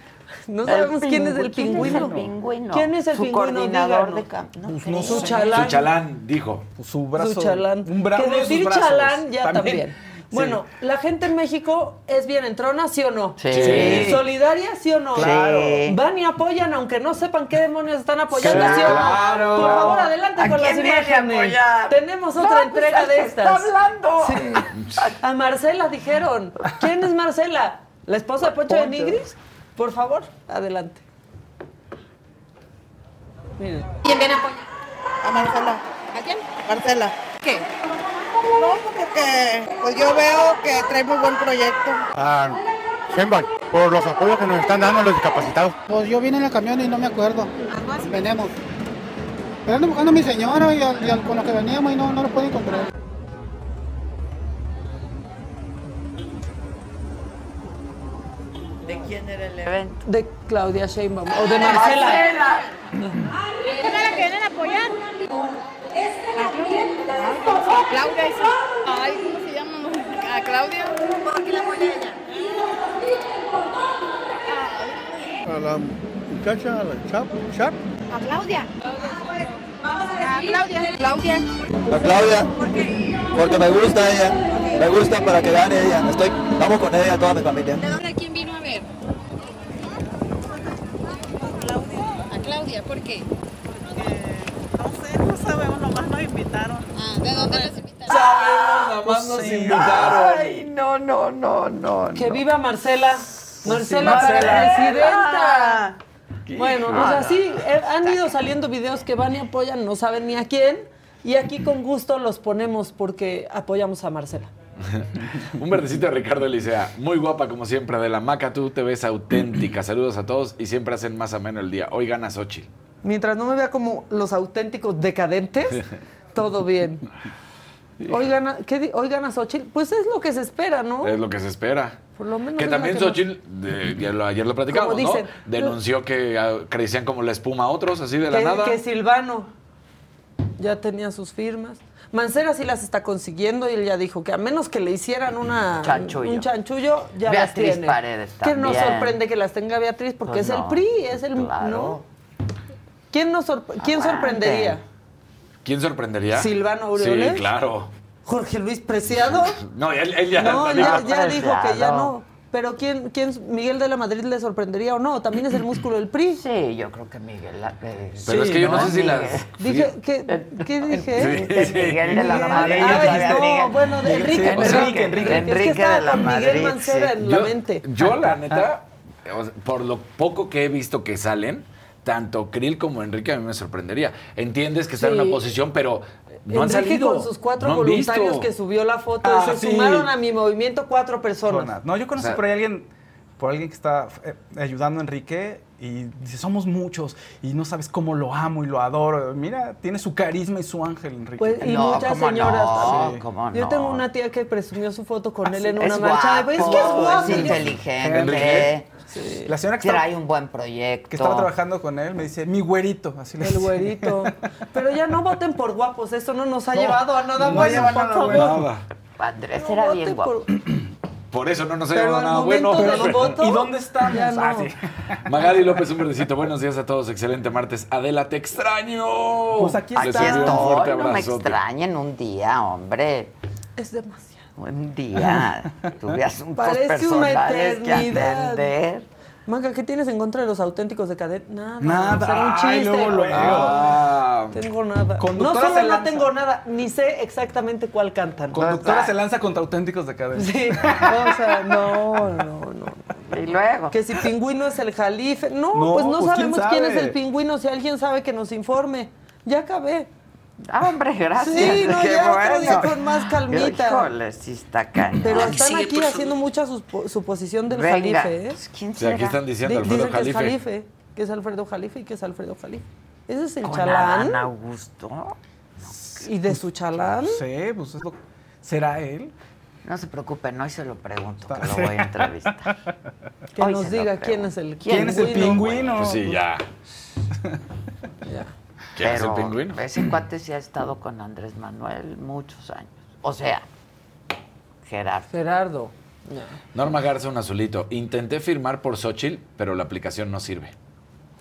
No sabemos quién es el ¿Quién pingüino. es el pingüino? ¿Quién es el Su pingüino? coordinador de campo. No, Pues creo. no Su chalán. su chalán dijo. Su brazo. Su chalán. Un bra- que decir chalán ya también. Bueno, ¿la gente en México es bien entrona, sí o no? Sí. Sí. ¿Solidaria, sí o no? Claro. Van y apoyan, aunque no sepan qué demonios están apoyando, Claro. ¿sí o no? Claro. Por favor, adelante ¿A con las quién a imágenes. apoyar? Tenemos otra pues, entrega de estas. está hablando. Sí. A Marcela dijeron. ¿Quién es Marcela? ¿La esposa de Poncho de. Nigris? Por favor, adelante. Miren. ¿Quién viene a apoyar? A Marcela. ¿A quién? Marcela. ¿Qué? No, porque pues yo veo que trae muy buen proyecto. a Sheinbaum por los apoyos que nos están dando los discapacitados. Pues yo vine en el camión y no me acuerdo. Venimos. Pero ando buscando a mi señora y, al- y al- con lo que veníamos y no, no lo puedo encontrar. ¿De quién era el evento? De Claudia Sheinbaum o de Marcela. ¿Quién era la que vienen a apoyar? A Claudia, esa. Ay, ¿cómo se llama? A Claudia. ¿Por qué la ella? A la muchacha, a la chap, chap. A Claudia. A Claudia. Claudia. A Claudia, porque me gusta ella, me gusta para que gane ella. Estoy, vamos con ella, toda mi familia. ¿De dónde quién vino a ver? A Claudia, ¿por qué? Sabemos, nomás nos invitaron. Ah, ¿de dónde los invitaron? Sabemos, nada más nos invitaron. Ay, no, no, no, no. Que no. viva Marcela. Marcela Marcela. para presidenta. Bueno, pues así eh, han ido saliendo videos que van y apoyan, no saben ni a quién. Y aquí con gusto los ponemos porque apoyamos a Marcela. Un verdecito de Ricardo Elisea. Muy guapa como siempre. De la maca tú te ves auténtica. Saludos a todos y siempre hacen más ameno el día. Hoy gana Sochi. Mientras no me vea como los auténticos decadentes, todo bien. Hoy gana, ¿qué di- hoy gana Xochitl? Pues es lo que se espera, ¿no? Es lo que se espera. Por lo menos Que también Xochitl, de- ayer lo platicamos. Denunció que ah, crecían como la espuma a otros, así de la que, nada. que Silvano ya tenía sus firmas. Mancera sí las está consiguiendo y él ya dijo que a menos que le hicieran una, Chanchullo. un chanchullo, ya Beatriz las tiene. Paredes Que no sorprende que las tenga Beatriz porque Pues es el PRI, es el... claro. ¿no? ¿Quién, nos sorpre- ¿quién sorprendería? ¿Quién sorprendería? Silvano Aureoles. Sí, claro. ¿Jorge Luis Preciado? No, él, él ya no, ya, dijo. ya dijo que ya no. Pero ¿quién, quién, Miguel de la Madrid le sorprendería o no? También es el músculo del PRI. Sí, yo creo que Miguel. eh, Pero es que yo no sé si las- Dije, ¿qué, qué dije? Sí, sí. Miguel de la Miguel- Madrid. Ay, todavía no, Miguel. bueno, de Enrique. Enrique, Enrique. Es que Enrique estaba de la con Miguel Madrid. Mancera sí. en la Yo, mente. yo, la neta, o sea, por lo poco que he visto que salen, tanto Krill como Enrique a mí me sorprendería. Entiendes que están en Sí. una posición, pero no han Enrique salido. con sus cuatro no han voluntarios visto. que subió la foto Ah, se sí. sumaron a mi movimiento cuatro personas. No, yo conocí O sea- por ahí alguien, por alguien que está eh, ayudando a Enrique y dice, somos muchos y no sabes cómo lo amo y lo adoro. Mira, tiene su carisma y su ángel, Enrique. Pues, y No, muchas ¿cómo señoras no? también. ¿Cómo Yo tengo una tía que presumió su foto con él en Es una marcha. guapo, es que es guapo. es inteligente. Enrique. La señora que estaba, Trae un buen proyecto. que estaba trabajando con él me dice, mi güerito. Así le El güerito. Pero ya no voten por guapos, eso no nos ha No, llevado a nada no bueno, lleva por nada favor. Nada. Andrés No era voten bien guapo. por- Por eso no nos ha llevado nada bueno. voto, ¿Y dónde estamos? Ya no. Ah, sí. Magali López, un verdecito. Buenos días a todos. Excelente martes. Adela, te extraño. Pues aquí Les Aquí envío un fuerte estoy, no me extrañen un día, hombre. Es demasiado. Un día. Tuve asuntos Parece personales que eternidad. atender. Maga, ¿qué tienes en contra de los auténticos de cadena? Nada. Nada. Será un Ay, chiste. luego, luego. Ah, Tengo nada. No Conductora solo se no tengo nada, ni sé exactamente cuál cantan. Conductora se lanza contra auténticos de cadena. Sí, o sea, no, no, no. Y luego. Que si pingüino es el jalife. No, No, pues no pues, ¿quién sabemos quién, es sabe? el pingüino. Si alguien sabe que nos informe. Ya acabé. Ah, hombre, gracias. Sí, no, Qué ya otro bueno. día con más calmita. Híjole, sí está cañón. Pero están aquí haciendo mucha supo- suposición del Venga. jalife, ¿eh? Pues, ¿Quién Sí, aquí será? están diciendo Di- Alfredo dicen que es Jalife. jalife, que es Alfredo Jalife y que es Alfredo Jalife. Ese es el ¿Con chalán. Adán Augusto? Y de su chalán. No sé, pues es lo- ¿Será él? No se preocupen, hoy se lo pregunto, que lo voy a entrevistar. Que Hoy nos se lo diga quién pregunto. es el ¿Quién es el pingüino? Pues sí, ya. Ya. ¿Quién es el Pero pingüino? ese cuate sí ha estado con Andrés Manuel muchos años. O sea, Gerardo. Gerardo. Norma Garza, un azulito. Intenté firmar por Xochitl, pero la aplicación no sirve.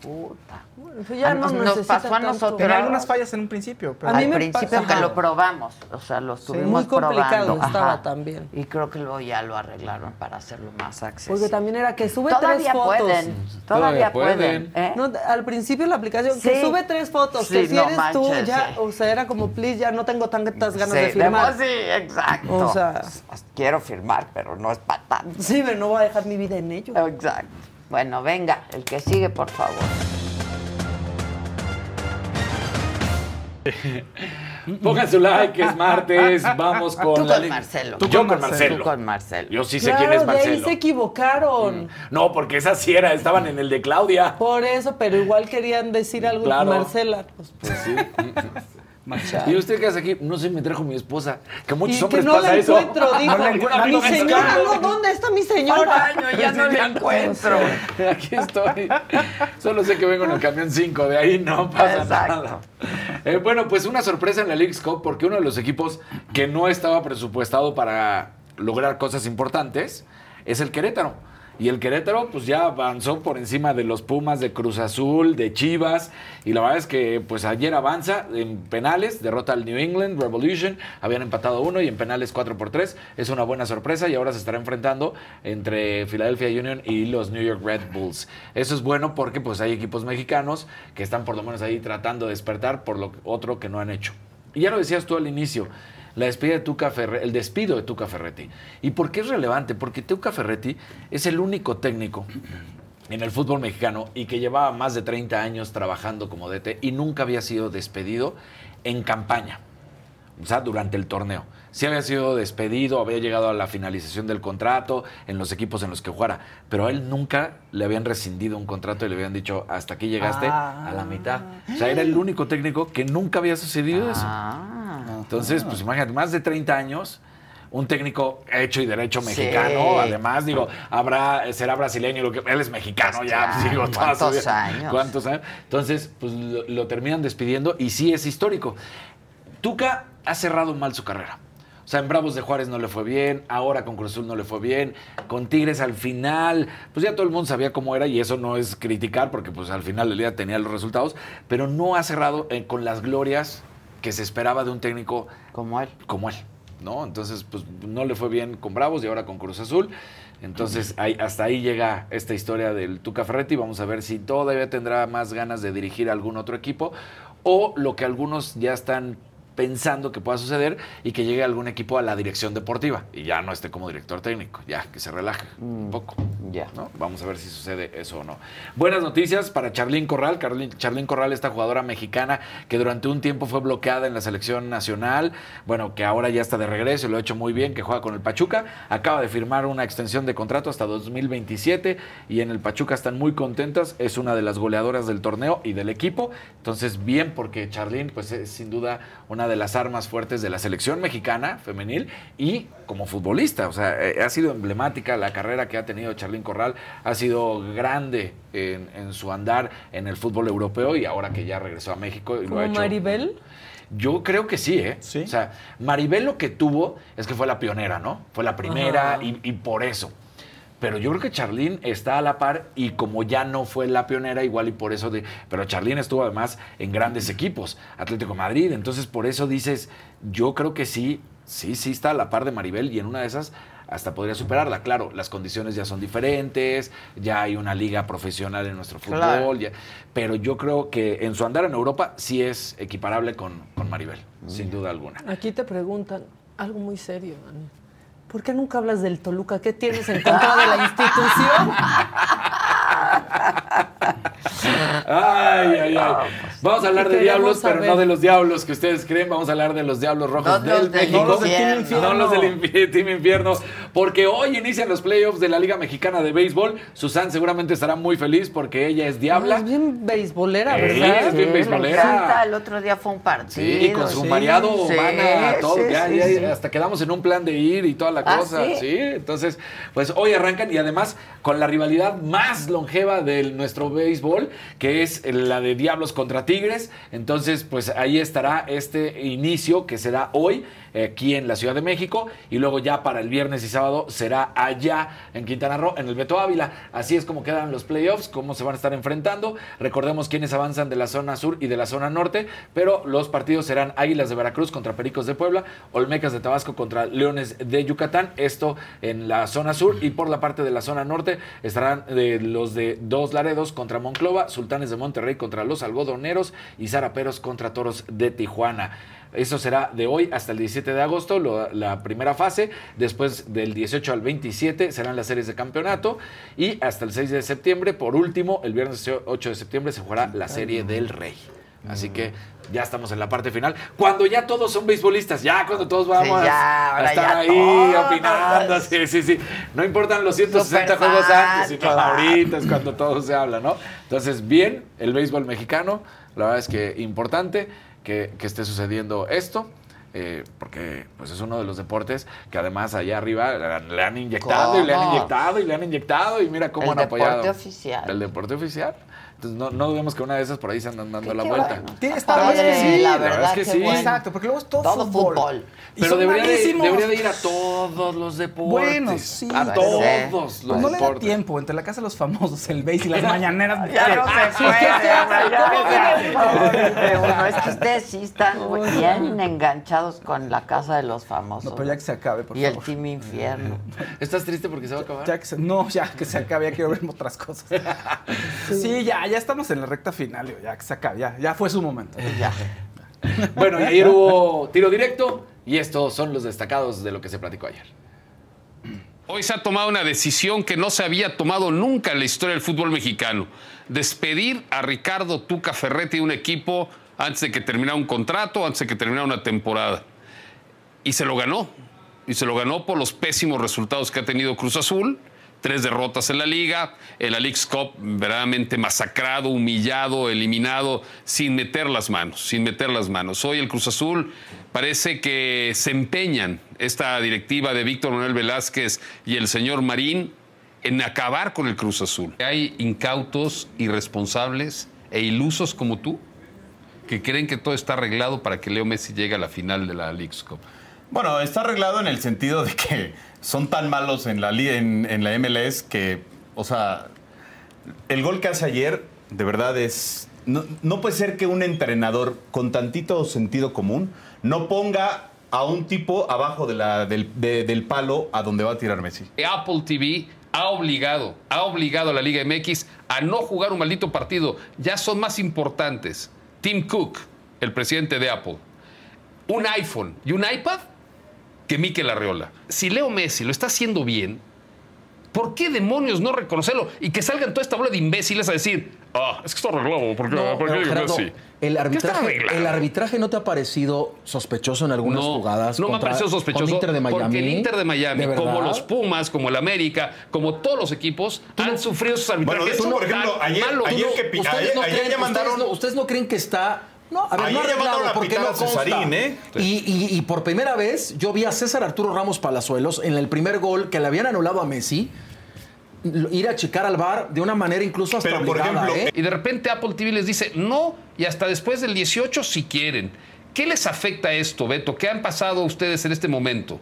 Puta. Bueno, pues ya no nos- pasó a tanto. nosotros. Tenía algunas fallas en un principio, pero A mí Al me principio pasa- que lo probamos, o sea, lo estuvimos muy complicado probando. estaba Ajá. también. Y creo que luego ya lo arreglaron para hacerlo más accesible. Porque también era que sube todavía tres fotos. pueden, todavía Todavía pueden. ¿eh? No, al principio la aplicación que Sí. sube tres fotos, Sí, que si no eres tú manches, ya, sí. o sea, era como please, ya no tengo tantas ganas Sí, de firmar. Sí, exacto. O sea- quiero firmar, pero no es para tanto. Sí, pero no voy a dejar mi vida en ello. Exacto. Bueno, venga, el que sigue, por favor. Pongan su like, es martes. Vamos con Tú la con Marcelo. Yo con Marcelo. Tú con Marcelo. Yo sí sé Claro, quién es de ahí Marcelo. se equivocaron. No, porque esa sí era, estaban en el de Claudia. Por eso, pero igual querían decir algo Claro. Marcela. Pues, Pues sí. Y usted que hace aquí, no sé, me trajo mi esposa. Que a muchos Y hombres que no pasa la eso. encuentro, dijo. No la encuentro. mi señora, no, ¿dónde está mi señora? ya no la encuentro. Aquí estoy. Solo sé que vengo en el camión 5, de ahí no pasa Exacto. nada. Eh, bueno, pues una sorpresa en la League's Cup porque uno de los equipos que no estaba presupuestado para lograr cosas importantes es el Querétaro. Y el Querétaro pues ya avanzó por encima de los Pumas, de Cruz Azul, de Chivas. Y la verdad es que pues ayer avanza en penales, derrota al New England Revolution. Habían empatado uno y en penales 4 por 3. Es una buena sorpresa y ahora se estará enfrentando entre Philadelphia Union y los New York Red Bulls. Eso es bueno porque pues hay equipos mexicanos que están por lo menos ahí tratando de despertar por lo otro que no han hecho. Y ya lo decías tú al inicio, la despedida de Tuca Ferretti, el despido de Tuca Ferretti. ¿Y por qué es relevante? Porque Tuca Ferretti es el único técnico en el fútbol mexicano y que llevaba más de 30 años trabajando como DT y nunca había sido despedido en campaña, o sea, durante el torneo. Sí había sido despedido, había llegado a la finalización del contrato en los equipos en los que jugara, pero a él nunca le habían rescindido un contrato y le habían dicho, hasta aquí llegaste Ah. a la mitad. O sea, era el único técnico que nunca había sucedido eso. Ah. Entonces, pues imagínate, más de 30 años, un técnico hecho y derecho Sí. mexicano, además, digo, habrá, será brasileño, lo que, él es mexicano ya, Claro, pues, digo, su ¿cuántos años? ¿Cuántos años? Entonces, pues lo, lo terminan despidiendo y sí es histórico. Tuca ha cerrado mal su carrera. O sea, en Bravos de Juárez no le fue bien, ahora con Cruz Azul no le fue bien, con Tigres al final, pues ya todo el mundo sabía cómo era y eso no es criticar porque pues al final del día tenía los resultados, pero no ha cerrado eh, con las glorias que se esperaba de un técnico como él. Como él, ¿no? Entonces, pues no le fue bien con Bravos y ahora con Cruz Azul. Entonces, ahí, hasta ahí llega esta historia del Tuca Ferretti. Vamos a ver si todavía tendrá más ganas de dirigir a algún otro equipo o lo que algunos ya están pensando que pueda suceder y que llegue algún equipo a la dirección deportiva y ya no esté como director técnico, ya que se relaje un poco. Ya. ¿no? Vamos a ver si sucede eso o no. Buenas noticias para Charlín Corral. Charlín Corral, esta jugadora mexicana que durante un tiempo fue bloqueada en la selección nacional, bueno, que ahora ya está de regreso y lo ha hecho muy bien, que juega con el Pachuca. Acaba de firmar una extensión de contrato hasta 2027 y en el Pachuca están muy contentas. Es una de las goleadoras del torneo y del equipo. Entonces, bien, porque Charlín, pues es sin duda una de las armas fuertes de la selección mexicana femenil y como futbolista. O sea, eh, ha sido emblemática la carrera que ha tenido Charlín Corral. Ha sido grande en, en su andar en el fútbol europeo y ahora que ya regresó a México y lo ha ¿Como hecho. Maribel? Yo creo que sí, ¿eh? O sea, Maribel lo que tuvo es que fue la pionera, ¿no? Fue la primera y por eso. Pero yo creo que Charlín está a la par y como ya no fue la pionera, igual y por eso de... Pero Charlín estuvo además en grandes equipos, Atlético Madrid, entonces por eso dices, yo creo que sí, sí, sí está a la par de Maribel y en una de esas hasta podría superarla. Claro, las condiciones ya son diferentes, ya hay una liga profesional en nuestro fútbol, Claro. ya- pero yo creo que en su andar en Europa sí es equiparable con, con Maribel, sin duda alguna. Aquí te preguntan algo muy serio, Ani. ¿Por qué nunca hablas del Toluca? ¿Qué tienes en contra de la institución? Ay, ay, ay. Vamos a hablar de diablos, pero no de los diablos que ustedes creen. Vamos a hablar de los diablos rojos No los del del México. infierno. No los del Team Infierno. Porque hoy inician los playoffs de la Liga Mexicana de Béisbol. Susan seguramente estará muy feliz porque ella es diabla. Es bien beisbolera, Sí, ¿verdad? es bien Me beisbolera. el otro día fue un partido. Sí, y con su mareado Sí, humana, todo, sí, ya, sí, ya, sí. hasta quedamos en un plan de ir y toda la ¿Ah, cosa. sí? sí, entonces, pues hoy arrancan y además con la rivalidad más longeva de nuestro béisbol, que es la de Diablos contra Tigres. Entonces, pues ahí estará este inicio que será hoy aquí en la Ciudad de México y luego ya para el viernes y sábado será allá en Quintana Roo, en el Beto Ávila. Así es como quedan los playoffs, cómo se van a estar enfrentando. Recordemos quiénes avanzan de la zona sur y de la zona norte, pero los partidos serán Águilas de Veracruz contra Pericos de Puebla, Olmecas de Tabasco contra Leones de Yucatán, esto en la zona sur y por la parte de la zona norte estarán eh, los de Dos Laredos contra Monclova, Sultanes de Monterrey contra los Algodoneros y Zaraperos contra Toros de Tijuana. Eso será de hoy hasta el 17 de agosto, lo- la primera fase. Después del 18 al 27 serán las series de campeonato. Y hasta el 6 de septiembre, por último, el viernes 8 de septiembre se jugará la serie del Rey. Así que ya estamos en la parte final. Cuando ya todos son beisbolistas, ya cuando todos vamos Sí, ya, a estar ahí todos. opinando. Sí, sí, sí. No importan los 160 juegos Superfan, antes, sino ahorita es cuando todo se habla, ¿no? Entonces, bien, el béisbol mexicano, la verdad es que importante. Que, que esté sucediendo esto. eh, porque pues es uno de los deportes que además allá arriba le han, inyectado y le han inyectado y le han inyectado y mira cómo El han apoyado. deporte oficial. El deporte oficial. Entonces no, no dudemos que una de esas por ahí se andan dando la vuelta. Tiene- Está la verdad es que sí, la verdad es que sí. bueno. Exacto, porque luego es todo, Todo fútbol. Pero debería de, debería de ir a todos los deportes. Bueno, sí, a todos los no le da deportes. tiempo entre la casa de los famosos, el base y las mañaneras. Ya no se ya es que ustedes sí están muy bien enganchados con la casa de los famosos. No, pero ya que se acabe, por y el favor. Team Infierno. ¿Estás triste porque se va a acabar? Ya que se- no, ya que se acabe, ya quiero ver otras cosas. Sí, ya, ya estamos en la recta final, digo, ya que se ya, ya fue su momento. Ya. Bueno, y ayer hubo tiro directo y estos son los destacados de lo que se platicó ayer. Hoy se ha tomado una decisión que no se había tomado nunca en la historia del fútbol mexicano. Despedir a Ricardo Tuca Ferretti de un equipo antes de que terminara un contrato, antes de que terminara una temporada. Y se lo ganó. Y se lo ganó por los pésimos resultados que ha tenido Cruz Azul. Tres derrotas en la liga, la League's Cup verdaderamente masacrado, humillado, eliminado, sin meter las manos, sin meter las manos. Hoy el Cruz Azul parece que se empeñan, esta directiva de Víctor Manuel Velázquez y el señor Marín, en acabar con el Cruz Azul. Hay incautos, irresponsables e ilusos como tú que creen que todo está arreglado para que Leo Messi llegue a la final de la League's Cup. Bueno, está arreglado en el sentido de que son tan malos en la, en, en la MLS que, o sea, el gol que hace ayer, de verdad es... No, no puede ser que un entrenador con tantito sentido común no ponga a un tipo abajo del, de- del palo a donde va a tirar Messi. Apple TV ha obligado, ha obligado a la Liga MX a no jugar un maldito partido. Ya son más importantes. Tim Cook, el presidente de Apple, un iPhone y un iPad que Mikel Arreola. Si Leo Messi lo está haciendo bien, ¿por qué demonios no reconocerlo y que salgan toda esta bola de imbéciles a decir, ah, es que está arreglado, No, Gerardo, Messi? el ¿Qué está arbitraje, arreglado? el arbitraje no te ha parecido sospechoso en algunas No, jugadas. No me ha contra- parecido sospechoso. con Inter de Miami. Porque el Inter de Miami, ¿De como los Pumas, como el América, como todos los equipos, han sufrido sus arbitrajes. Bueno, de hecho, por ejemplo, ayer- ayer no- que ayer- no ayer creen, ya mandaron- ustedes, no, ustedes no creen que está. No, a ver, Ayer no arreglado, porque no Cesarín, consta. ¿eh? Y, y- y por primera vez yo vi a César Arturo Ramos Palazuelos en el primer gol que le habían anulado a Messi ir a checar al bar de una manera incluso hasta obligada, ¿eh? Y de repente Apple TV les dice, no, y hasta después del 18 si quieren. ¿Qué les afecta esto, Beto? ¿Qué han pasado ustedes en este momento?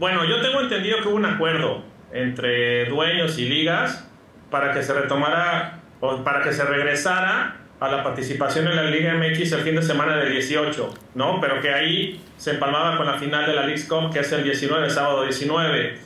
Bueno, yo tengo entendido que hubo un acuerdo entre dueños y ligas para que se retomara o para que se regresara a la participación en la Liga MX el fin de semana del 18, ¿no? Pero que ahí se empalmaba con la final de la League's Cup, que es el 19, sábado 19.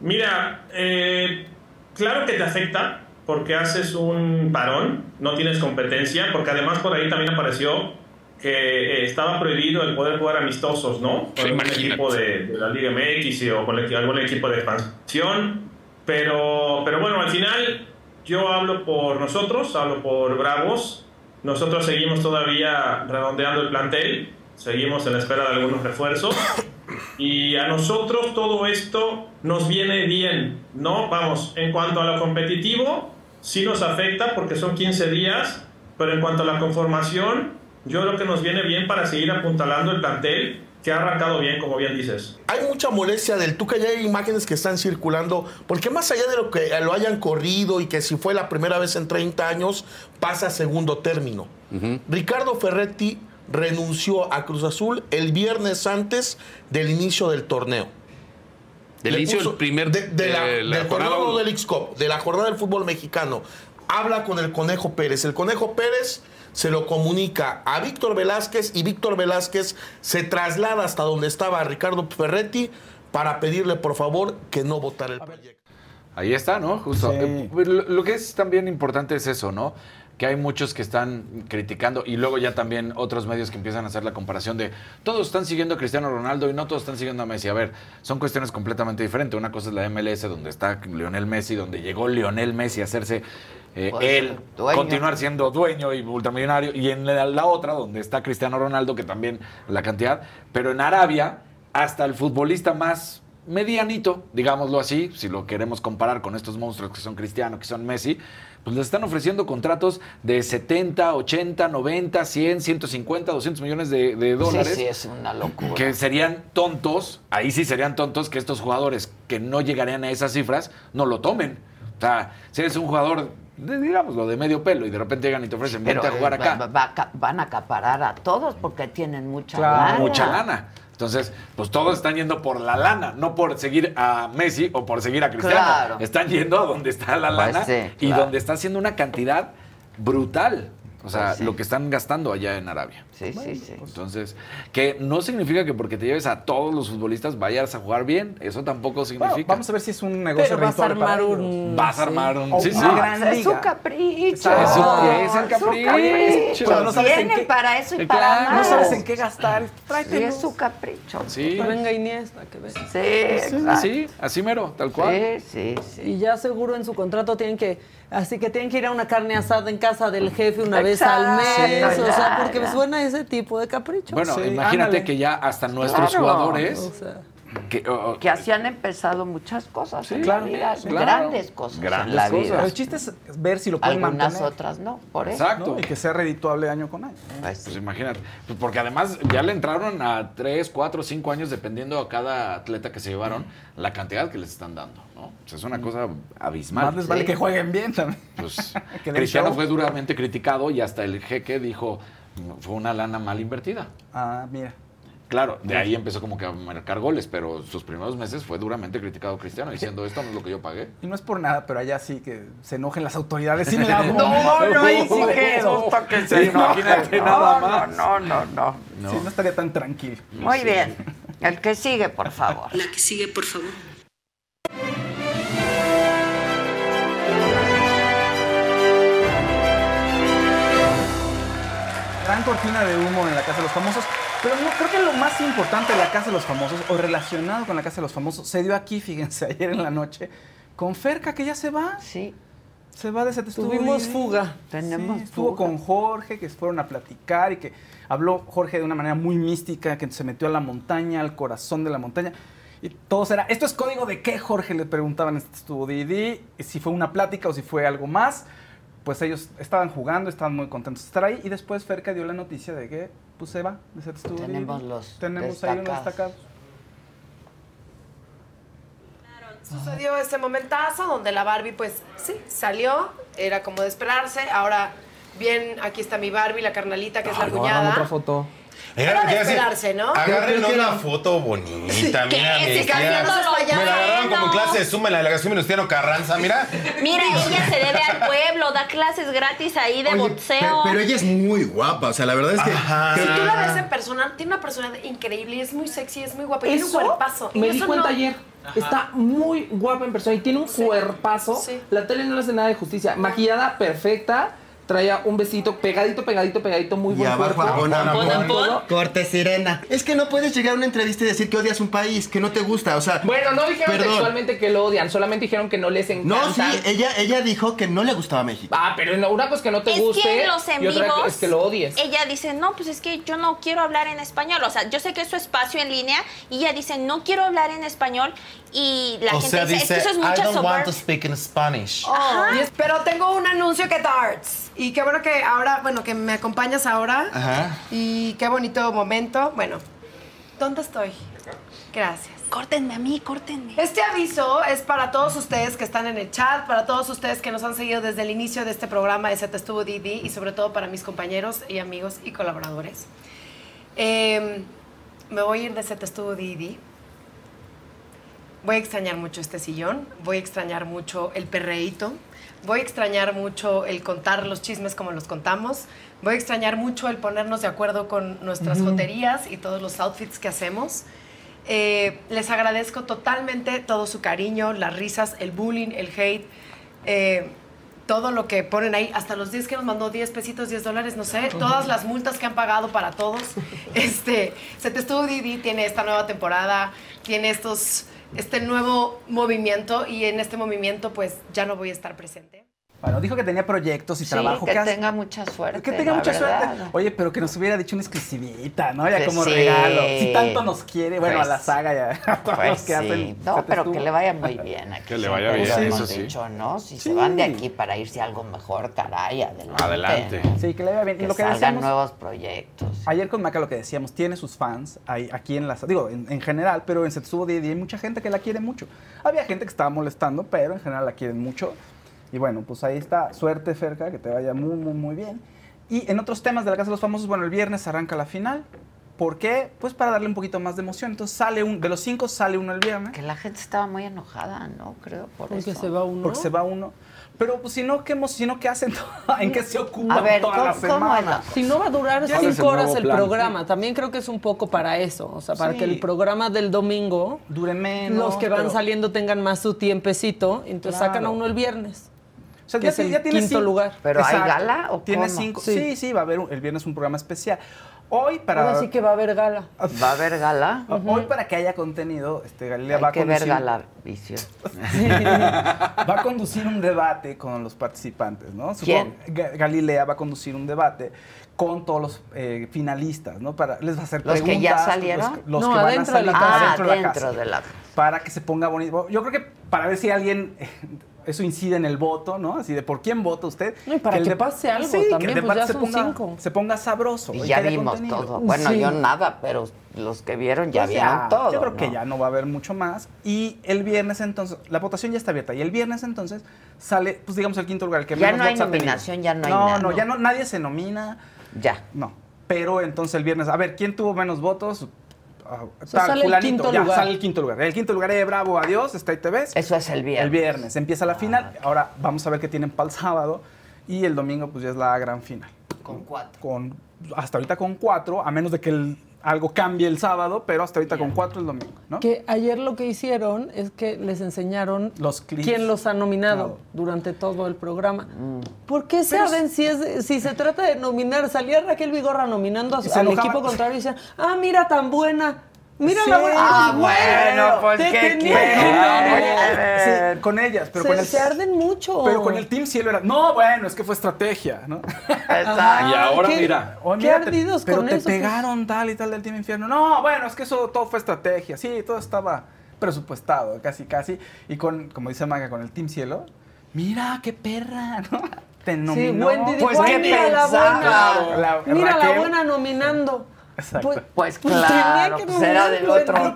Mira, eh, claro que te afecta porque haces un parón, no tienes competencia, porque además por ahí también apareció que eh, estaba prohibido el poder jugar amistosos, ¿no? Con algún equipo de, de la Liga MX o con el- algún equipo de expansión. Pero, pero bueno, al final yo hablo por nosotros, hablo por Bravos. Nosotros seguimos todavía redondeando el plantel, seguimos en la espera de algunos refuerzos. Y a nosotros todo esto nos viene bien, ¿no? Vamos, en cuanto a lo competitivo, sí nos afecta porque son 15 días, pero en cuanto a la conformación, yo creo que nos viene bien para seguir apuntalando el plantel, que ha arrancado bien, como bien dices. Hay mucha molestia del Tuca, ya hay imágenes que están circulando, porque más allá de lo que lo hayan corrido y que si fue la primera vez en 30 años, pasa a segundo término. Ricardo Ferretti renunció a Cruz Azul el viernes antes del inicio del torneo. Del Le inicio del primer de, de la, de la del jornada torneo del X-Cup, de la jornada del fútbol mexicano. Habla con el Conejo Pérez. El Conejo Pérez se lo comunica a Víctor Velázquez y Víctor Velázquez se traslada hasta donde estaba Ricardo Ferretti para pedirle por favor que no votara el proyecto. Ahí está, ¿no? Justo. Eh, lo, lo que es también importante es eso, ¿no? Que hay muchos que están criticando y luego ya también otros medios que empiezan a hacer la comparación de todos están siguiendo a Cristiano Ronaldo y no todos están siguiendo a Messi. A ver, son cuestiones completamente diferentes. Una cosa es la MLS donde está Lionel Messi, donde llegó Lionel Messi a hacerse eh, él, dueño. continuar siendo dueño y multimillonario. Y en la, la otra, donde está Cristiano Ronaldo, que también la cantidad. Pero en Arabia, hasta el futbolista más medianito, digámoslo así, si lo queremos comparar con estos monstruos que son Cristiano, que son Messi, pues les están ofreciendo contratos de 70, 80, 90, 100, 150, 200 millones de, de dólares. Sí, sí, es una locura. Que serían tontos, ahí sí serían tontos que estos jugadores que no llegarían a esas cifras no lo tomen. O sea, si eres un jugador, de- digámoslo, de medio pelo y de repente llegan y te ofrecen, Pero vente a jugar eh, acá. va- va van a acaparar a todos porque tienen mucha Claro, lana. mucha lana. Entonces, pues todos están yendo por la lana, no por seguir a Messi o por seguir a Cristiano. Claro. Están yendo a donde está la Pues lana sí, y claro. donde está haciendo una cantidad brutal. O sea, Pues sí. lo que están gastando allá en Arabia. Sí, sí, sí. Entonces, que no significa que porque te lleves a todos los futbolistas vayas a jugar bien. Eso tampoco significa. Bueno, vamos a ver si es un negocio Pero vas a armar ellos. un- Vas a armar un- sí, una sí. gran Es su capricho. Eso es el capricho. capricho. No sabes en Tienen qué- para eso y Claro, para no sabes en qué gastar. Sí, Tráetelos. es su capricho. Sí. Que venga Iniesta, que venga. Sí, Sí, exacto. sí, así mero, tal cual. Sí, sí, sí. Y ya seguro en su contrato tienen que, así que tienen que ir a una carne asada en casa del jefe una vez al mes, o sea, porque suena ese tipo de capricho. Bueno, Sí, imagínate ándale. que ya hasta nuestros Claro. jugadores. O sea, que, o- o- Que así han empezado muchas cosas en claro, la vida, sí, claro. grandes cosas Grandes en la cosas. vida. Pero el chiste es ver si lo pueden Algunas mantener. otras no, por eso. Exacto. ¿no? Y que sea redituable año con año. Pues imagínate. Pues porque además ya le entraron a 3, 4, 5 años, dependiendo a cada atleta que se llevaron, la cantidad que les están dando. ¿no? O sea, es una cosa abismal. Más les vale que jueguen bien también. Pues, Cristiano show. fue duramente criticado y hasta el jeque dijo, fue una lana mal invertida. Ah, mira. Claro, de ahí empezó como que a marcar goles, pero sus primeros meses fue duramente criticado Cristiano, diciendo esto no es lo que yo pagué. Y no es por nada, pero allá sí que se enojen las autoridades. Me la No, no, ahí sí que se imagínate nada No, más. No, no, no. No. Sí, no estaría tan tranquilo. Muy bien. El que sigue, por favor. La que sigue, por favor. Gran cortina de humo en la Casa de los Famosos. Pero no, creo que lo más importante de la Casa de los Famosos, o relacionado con la Casa de los Famosos, se dio aquí, fíjense, ayer en la noche, con Ferca, que ya se va. Sí. Se va de ese estudio. Tuvimos fuga. Tenemos Sí, estuvo fuga. con Jorge, que fueron a platicar y que habló Jorge de una manera muy mística, que se metió a la montaña, al corazón de la montaña. Y todos era, ¿esto es código de qué, Jorge? Le preguntaban este estuvo Didi, si fue una plática o si fue algo más. Pues ellos estaban jugando, estaban muy contentos de estar ahí. Y después Ferca dio la noticia de que pues, se va de ese estudio Tenemos los Tenemos ahí unos destacados. destacados. Sucedió este momentazo donde la Barbie, pues sí, salió, era como de esperarse. Ahora, bien, aquí está mi Barbie, la carnalita, que es la Agarran cuñada. otra foto. Era de esperarse, ¿no? Agárrenle una foto bonita, ¿Qué? mira. Si Me la agarraron como en clase de suma en la delegación Venustiano Carranza, mira. Mira, ella se debe al pueblo, da clases gratis ahí de Oye, boxeo. pero, pero ella es muy guapa, o sea, la verdad es que... Si tú la ves en persona, tiene una personalidad increíble, es muy sexy, es muy guapa, y tiene un cuerpazo. Y me di cuenta no- ayer. Está muy guapa en persona y tiene un cuerpazo. La tele no le hace nada de justicia. Maquillada perfecta. Traía un besito pegadito, pegadito, pegadito, muy Y buen abajo cuerpo. Corte sirena. Es que no puedes llegar a una entrevista y decir que odias un país, que no te gusta, o sea... Bueno, no dijeron perdón. textualmente que lo odian, solamente dijeron que no les encanta. No, sí, ella, ella dijo que no le gustaba México. Ah, pero no, una cosa es que no te es guste que en los en y otra vivos, es que lo odies. Ella dice, no, pues es que yo no quiero hablar en español. O sea, yo sé que es su espacio en línea y ella dice, no quiero hablar en español. Y la o gente sea, dice, dice, es que eso es I mucha don't want to speak in Spanish. Oh, pero tengo un anuncio que darts. Y qué bueno que ahora, bueno, que me acompañas ahora. Ajá. Y qué bonito momento. Bueno, ¿dónde estoy? Gracias. Córtenme a mí, córtenme. Este aviso es para todos ustedes que están en el chat, para todos ustedes que nos han seguido desde el inicio de este programa de Te Estuvo Didi y sobre todo para mis compañeros y amigos y colaboradores. Eh, me voy a ir de Te Estuvo Didi. Voy a extrañar mucho este sillón, voy a extrañar mucho el perreíto, voy a extrañar mucho el contar los chismes como los contamos, voy a extrañar mucho el ponernos de acuerdo con nuestras joterías y todos los outfits que hacemos. Eh, les agradezco totalmente todo su cariño, las risas, el bullying, el hate, eh, todo lo que ponen ahí, hasta los 10 que nos mandó, 10 pesitos, 10 dólares, no sé, todas las multas que han pagado para todos. Este, Se Te Estuvo Didi tiene esta nueva temporada, tiene estos, este nuevo movimiento y en este movimiento pues ya no voy a estar presente. Bueno, dijo que tenía proyectos y Sí, trabajo. que tenga mucha suerte. Que tenga mucha verdad. suerte. Oye, pero que nos hubiera dicho una exclusivita, ¿no? Ya Pues como sí. regalo. Si tanto nos quiere, bueno, Pues a la saga y a, a todos Pues los que sí. hacen. No, pero estuvo. que le vaya muy bien aquí. Que le vaya bien, eso hemos sí. dicho, ¿no? Si Sí. se van de aquí para irse a algo mejor, caray, adelante. Adelante. ¿no? Sí, que le vaya bien. Y Que lo que salgan decíamos- nuevos proyectos. Ayer con Maca lo que decíamos, tiene sus fans ahí, aquí en la digo, en, en general, pero en Setsubo Didi hay mucha gente que la quiere mucho. Había gente que estaba molestando, pero en general la quieren mucho. Y bueno, pues ahí está. Suerte, Ferca, que te vaya muy, muy, muy bien. Y en otros temas de la Casa de los Famosos, bueno, el viernes arranca la final. ¿Por qué? Pues para darle un poquito más de emoción. Entonces sale un, de los cinco sale uno el viernes. Que la gente estaba muy enojada, ¿no? Creo, por Porque eso. se va uno. Porque se va uno. Pero pues si no, ¿qué, hemos- si no, ¿qué hacen? ¿En qué se ocupan A ver, toda la ¿cómo- cómo es semana? Si no va a durar ¿Cuál es el cinco horas el plan? programa, también creo que es un poco para eso, o sea, para Sí. que el programa del domingo Dure menos. los que van pero- saliendo tengan más su tiempecito, entonces Claro. sacan a uno el viernes. O sea, que ya, es ti- el ya tiene quinto cinco- lugar. ¿Pero hay Exacto. gala o Tiene cómo? cinco. Sí. Sí. sí, va a haber un- el viernes un programa especial. Hoy para Ahora sí que va a haber gala. ¿Va a haber gala? hoy para que haya contenido, este Galilea Hay va a que ver conducir gala, vicio. va a conducir un debate con los participantes, ¿no? ¿Quién? Ga- Galilea va a conducir un debate con todos los eh, finalistas, ¿no? Para les va a hacer ¿Los que preguntas. ya salieron? Los, los No, que van a adentro de salir la casa. Ah, adentro de la dentro casa. de la... Para que se ponga bonito. Yo creo que para ver si alguien eh, eso incide en el voto, ¿no? Así de por quién vota usted. No, y para que de- pase algo Sí, que también, el pues ya se son ponga, cinco. se ponga sabroso. Y y ya que vimos contenido. todo. Bueno, Sí. yo nada, pero los que vieron ya Pues vieron todo. Yo creo que ¿no? ya no va a haber mucho más. Y el viernes entonces, la votación ya está abierta. Y el viernes entonces sale, pues digamos, el quinto lugar. El que Ya menos no hay nominación, ya no hay No, nada, no, no. ya no, nadie se nomina. Ya. No. Pero entonces el viernes, a ver, ¿quién tuvo menos votos? Ah, sea, sale el quinto ya, lugar. sale el quinto lugar. El quinto lugar, eh, bravo, adiós, está ahí te ves. Eso es el viernes. El viernes. Empieza la final. Ahora vamos a ver qué tienen para el sábado. Y el domingo, pues ya es la gran final. Con cuatro. Con, hasta ahorita con cuatro, a menos de que el- algo cambie el sábado, pero hasta ahorita con cuatro el domingo, ¿no? Que ayer lo que hicieron es que les enseñaron Los clips. quién los ha nominado Claro. durante todo el programa. Mm. ¿Por qué se Pero- arden si, es, si se trata de nominar? Salía Raquel Vigorra nominando a- al enojaban. equipo contrario y decían, ah, mira tan buena. Mira Sí. la buena. Ah, bueno, pues, te ¿qué Ah, nominar. Sí, con ellas, pero se, con el, se arden mucho. pero con el Team Cielo era, no, bueno, es que fue estrategia, ¿no? Exacto. Y ahora ¿qué- mira. Qué mira, te- ardidos pero con te eso, pues. pegaron tal y tal del Team Infierno. No, bueno, es que eso todo fue estrategia. Sí, todo estaba presupuestado, casi, casi. Y con, como dice Maga, con el Team Cielo, mira, qué perra, ¿no? Te Sí, nominó. Wendy dijo, Pues, "Ay, ¿qué mira la pensaba? buena. Claro, la- mira la buena nominando. Exacto. Pues Pues tenía claro, que pues era del otro.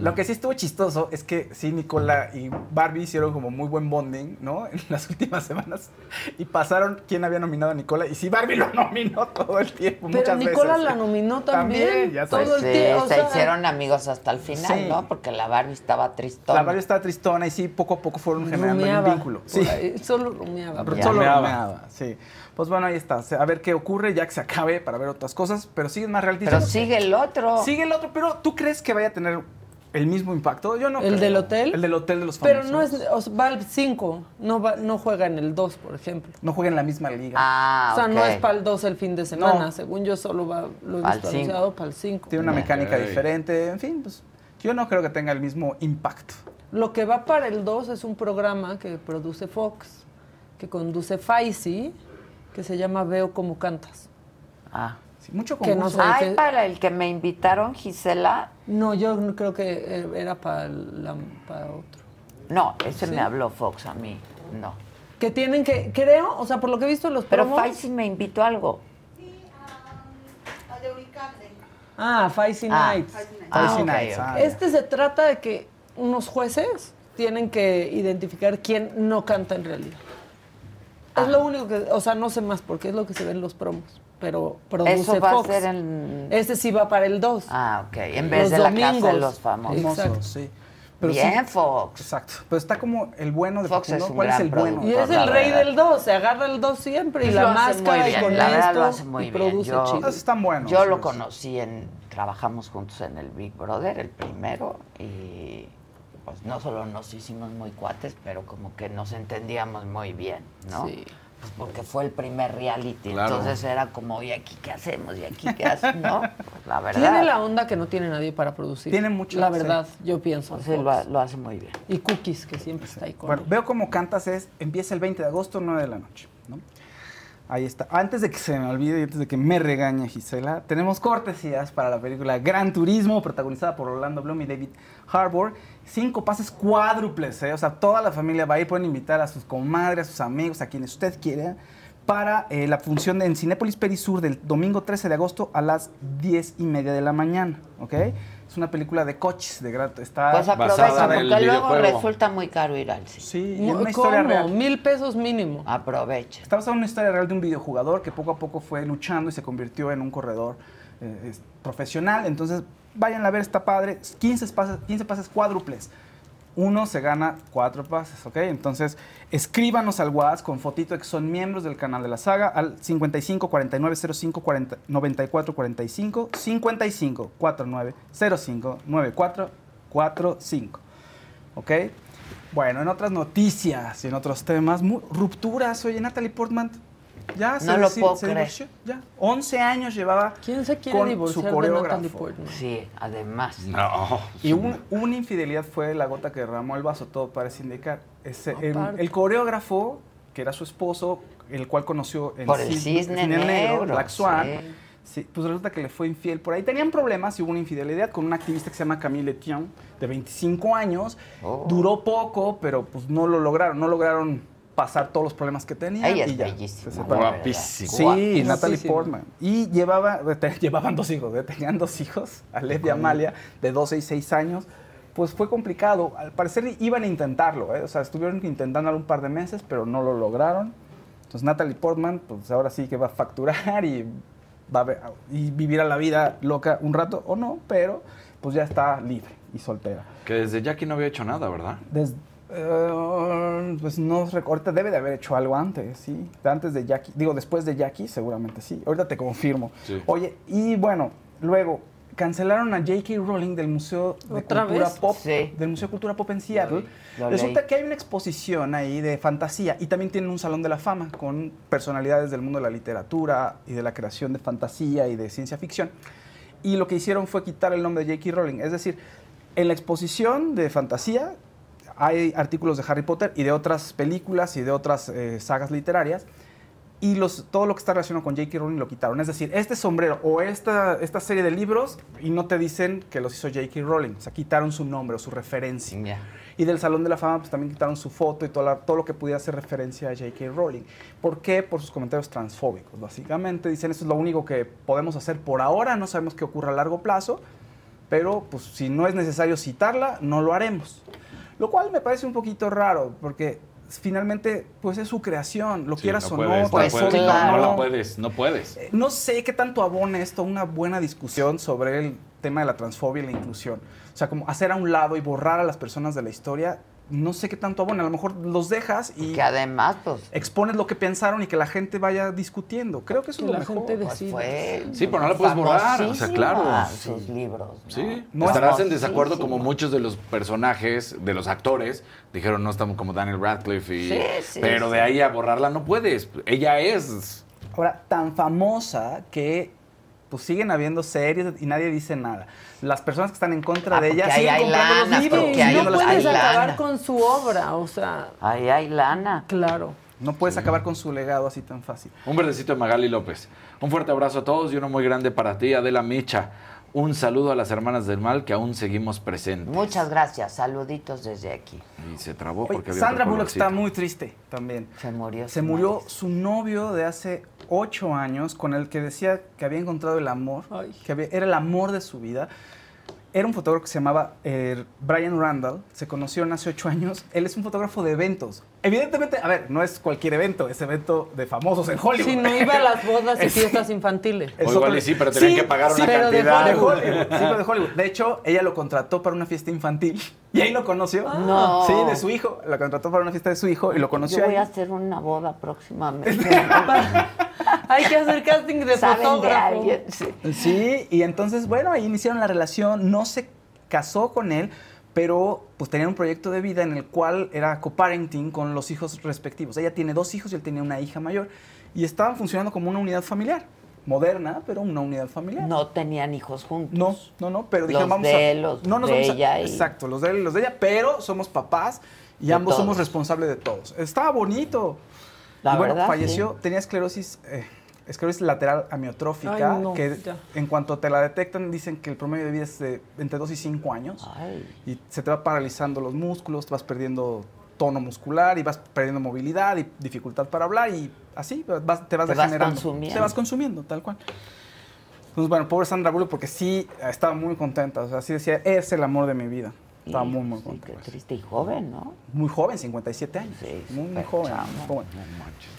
Lo que sí estuvo chistoso es que sí, Nicola y Barbie hicieron como muy buen bonding, ¿no? En las últimas semanas. Y pasaron quién había nominado a Nicola. Y sí, Barbie lo nominó todo el tiempo, Pero muchas Nicola veces. la nominó también. También, ya todo. Pues el sí, tiempo. o se sea, hicieron amigos hasta el final, Sí. ¿no? Porque la Barbie estaba tristona. La Barbie estaba tristona y sí, poco a poco fueron generando rumiaba un vínculo. Sí. Solo Ya. solo rumiaba, sí. Pues bueno, ahí está. A ver qué ocurre ya que se acabe para ver otras cosas. Pero sigue más reality. Pero sigue el otro. Sigue el otro, pero ¿tú crees que vaya a tener el mismo impacto? Yo no ¿El creo. del hotel? El del hotel de los famosos. Pero no es, o sea, va al 5, no, va- no juega en el 2, por ejemplo. No juega en la misma liga. Ah, o sea, no es para el 2 el fin de semana. No. Según yo solo va, lo he visto cinco. anunciado para el 5. Tiene una mecánica Ok. diferente. En fin, pues yo no creo que tenga el mismo impacto. Lo que va para el 2 es un programa que produce Fox, que conduce Faisy, que se llama Veo como cantas. Ah. Sí, mucho Que no concurso. sé. Ay, que- para el que me invitaron, Gisela. No, yo no creo que eh, era para, la- para otro. No, ese ¿Sí? me habló Fox a mí. No. Que tienen que, creo, o sea, por lo que he visto los Pero promos... Faisy me invitó a algo. Ah, Faisy Ah. Nights. Ah, Nights, ah, ya. Este se trata de que unos jueces tienen que identificar quién no canta en realidad. Es lo único que, o sea, no sé más porque es lo que se ve en los promos, pero produce Eso va Fox. a ser en... Este sí va para el 2. Ah, ok. En vez Los de la casa de domingos. los famosos. Exacto. sí. Pero Bien, sí, Fox. exacto. Pero está como el bueno de Fox es un ¿Cuál es gran el bueno? Y es el rey verdad. del 2, se agarra el 2 siempre y Pues la lo hace máscara muy y bien, con la verdad esto lo hace muy y bien. produce Yo- chido. Esos están buenos. Yo lo sí. conocí en. Trabajamos juntos en el Big Brother, el primero, y pues no solo nos hicimos muy cuates, pero como que nos entendíamos muy bien, ¿no? Sí. Pues porque fue el primer reality. Claro. Entonces era como, ¿y aquí qué hacemos? ¿Y aquí qué hacemos? No, pues la verdad. Tiene la onda que no tiene nadie para producir. Tiene mucho, La sí. verdad, yo pienso. Sí, lo, lo hace muy bien. Y Cookies, que siempre está ahí con Bueno, él. veo como cantas es, empieza el 20 de agosto, 9 de la noche. ¿no? Ahí está. Antes de que se me olvide y antes de que me regañe Gisela, tenemos cortesías para la película Gran Turismo, protagonizada por Orlando Bloom y David Harbour. Cinco pases cuádruples, ¿eh? o sea, toda la familia va a ir, pueden invitar a sus comadres, a sus amigos, a quienes usted quiera, para eh, la función en Cinépolis Perisur del domingo 13 de agosto a las 10 y media de la mañana, ¿ok? Es una película de coches, de gran... Está Pues basada aprovecha, porque luego resulta muy caro ir al cine. Sí, y es una historia ¿Cómo? real. Mil pesos mínimo. Aprovecha. Está basada en una historia real de un videojugador que poco a poco fue luchando y se convirtió en un corredor eh, es- profesional. Entonces, vayan a ver, está padre. 15 pases, 15 pases cuádruples. Uno se gana cuatro pases, ¿ok? Entonces, escríbanos al WhatsApp con fotito de que son miembros del canal de la saga al 55 49 05 40 94 45 55 49 05 94 45. ¿Ok? Bueno, en otras noticias y en otros temas, rupturas. Oye, Natalie Portman ya No lo puedo se creer. divorció, ya. 11 años llevaba ¿Quién se quiere con divorciar su de coreógrafo. Portman? Sí, además. No. Y un- una infidelidad fue la gota que derramó el vaso, todo parece indicar. Ese, el, coreógrafo, que era su esposo, el cual conoció en Por el Cisne Negro, Black Swan, sí. sí, pues resulta que le fue infiel por ahí. Tenían problemas y hubo una infidelidad con una activista que se llama Camille Etienne, de 25 años. Oh. Duró poco, pero pues no lo lograron, no lograron pasar todos los problemas que tenían. Ella es y ya, bellísima. Guapísima. Sí, Guapísima. Natalie Portman. Y llevaba, te- llevaban dos hijos, ¿eh? tenían dos hijos, Alep y Amalia, de 12 y 6 años. Pues fue complicado. Al parecer iban a intentarlo, ¿eh? o sea, estuvieron intentándolo un par de meses, pero no lo lograron. Entonces Natalie Portman, pues ahora sí que va a facturar y va a ver- y vivirá la vida loca un rato o no, pero pues ya está libre y soltera. Que desde Jackie no había hecho nada, ¿verdad? Des- eh, pues no ahorita debe de haber hecho algo antes, sí. Antes de Jackie, digo después de Jackie, seguramente sí. Ahorita te confirmo. Sí. Oye, y bueno, luego cancelaron a J.K. Rowling del Museo de ¿Otra Cultura vez? Pop, Sí. del Museo de Cultura Pop en Seattle. Lo Resulta leí. que hay una exposición ahí de fantasía y también tienen un salón de la fama con personalidades del mundo de la literatura y de la creación de fantasía y de ciencia ficción. Y lo que hicieron fue quitar el nombre de J.K. Rowling. Es decir, en la exposición de fantasía hay artículos de Harry Potter y de otras películas y de otras eh, sagas literarias. Y los, todo lo que está relacionado con J.K. Rowling lo quitaron. Es decir, este sombrero o esta, esta serie de libros y no te dicen que los hizo J.K. Rowling. O sea, quitaron su nombre o su referencia. Y del Salón de la Fama pues también quitaron su foto y todo, la- todo lo que pudiera hacer referencia a J.K. Rowling. ¿Por qué? Por sus comentarios transfóbicos. Básicamente dicen, eso es lo único que podemos hacer por ahora, no sabemos qué ocurra a largo plazo, pero pues si no es necesario citarla, no lo haremos. Lo cual me parece un poquito raro, porque finalmente pues es su creación, lo Sí, quieras no o puedes, no, no puedes, no, la puedes, no puedes. Eh, No sé qué tanto abona esto una buena discusión sobre el tema de la transfobia y la inclusión. O sea, como hacer a un lado y borrar a las personas de la historia, no sé qué tanto abona. A lo mejor los dejas y Que además, pues. expones lo que pensaron y que la gente vaya discutiendo. Creo que eso Que es lo la mejor. gente Pues decida. fue Sí, pero no la puedes borrar, o sea, claro. Sus libros. ¿no? Sí, No, estarás en desacuerdo como muchos de los personajes, de los actores, dijeron no estamos como Daniel Radcliffe, y, Sí, sí, pero sí. de ahí a borrarla no puedes. Ella es. Ahora, tan famosa que pues siguen habiendo series y nadie dice nada. Las personas que están en contra Ah, de ella siguen hay comprando lana, los libros. porque y ahí leyendo no hay puedes acabar lana. con su obra, o sea, Ahí hay lana. claro. No puedes acabar con su legado así tan fácil. Un verdecito de Magali López. Un fuerte abrazo a todos y uno muy grande para ti, Adela Micha. Un saludo a las hermanas del mal que aún seguimos presentes. Muchas gracias. Saluditos desde aquí. Y se trabó Oye, porque había Sandra Bullock está muy triste también. Se murió. Se murió su novio de hace ocho años, con el que decía que había encontrado el amor, que había- era el amor de su vida. Era un fotógrafo que se llamaba eh, Brian Randall, se conocieron hace ocho años. Él es un fotógrafo de eventos. Evidentemente, a ver, no es cualquier evento, es evento de famosos en Hollywood. Si no iba a las bodas y Es- fiestas infantiles. es O igual otro- y sí, pero tenían que pagar una pero de cantidad. de Hollywood. Hollywood. Sí, pero de Hollywood. De hecho, ella lo contrató para una fiesta infantil y ahí lo conoció. No. Sí, de su hijo. La contrató para una fiesta de su hijo y lo conoció Yo voy ahí. a hacer una boda próximamente. Hay que hacer casting de ¿Saben de fotógrafo. alguien? Sí. Sí, y entonces, bueno, ahí iniciaron la relación, no se casó con él, pero pues tenían un proyecto de vida en el cual era coparenting con los hijos respectivos. Ella tiene dos hijos y él tenía una hija mayor y estaban funcionando como una unidad familiar. Moderna, pero una unidad familiar. No tenían hijos juntos. No, no, no, pero Los dijeron, vamos de a. los no nos de vamos a- ella y- Exacto, los de él y los de ella, pero somos papás y De ambos somos responsables de todos. Estaba bonito. La y bueno, verdad, falleció, sí. tenía esclerosis, eh, esclerosis lateral amiotrófica, Ay, no, que ya. en cuanto te la detectan dicen que el promedio de vida es de entre 2 y 5 años. Y se te va paralizando los músculos, te vas perdiendo tono muscular y vas perdiendo movilidad y dificultad para hablar y así vas- te vas Te vas degenerando. consumiendo. Te vas consumiendo, tal cual. Entonces, bueno, pobre Sandra Bullock porque sí eh, estaba muy contenta. O sea, sí decía, es el amor de mi vida. Estaba muy, muy contenta. Qué triste y joven, ¿no? Muy joven, 57 años. muy, muy joven. muy joven.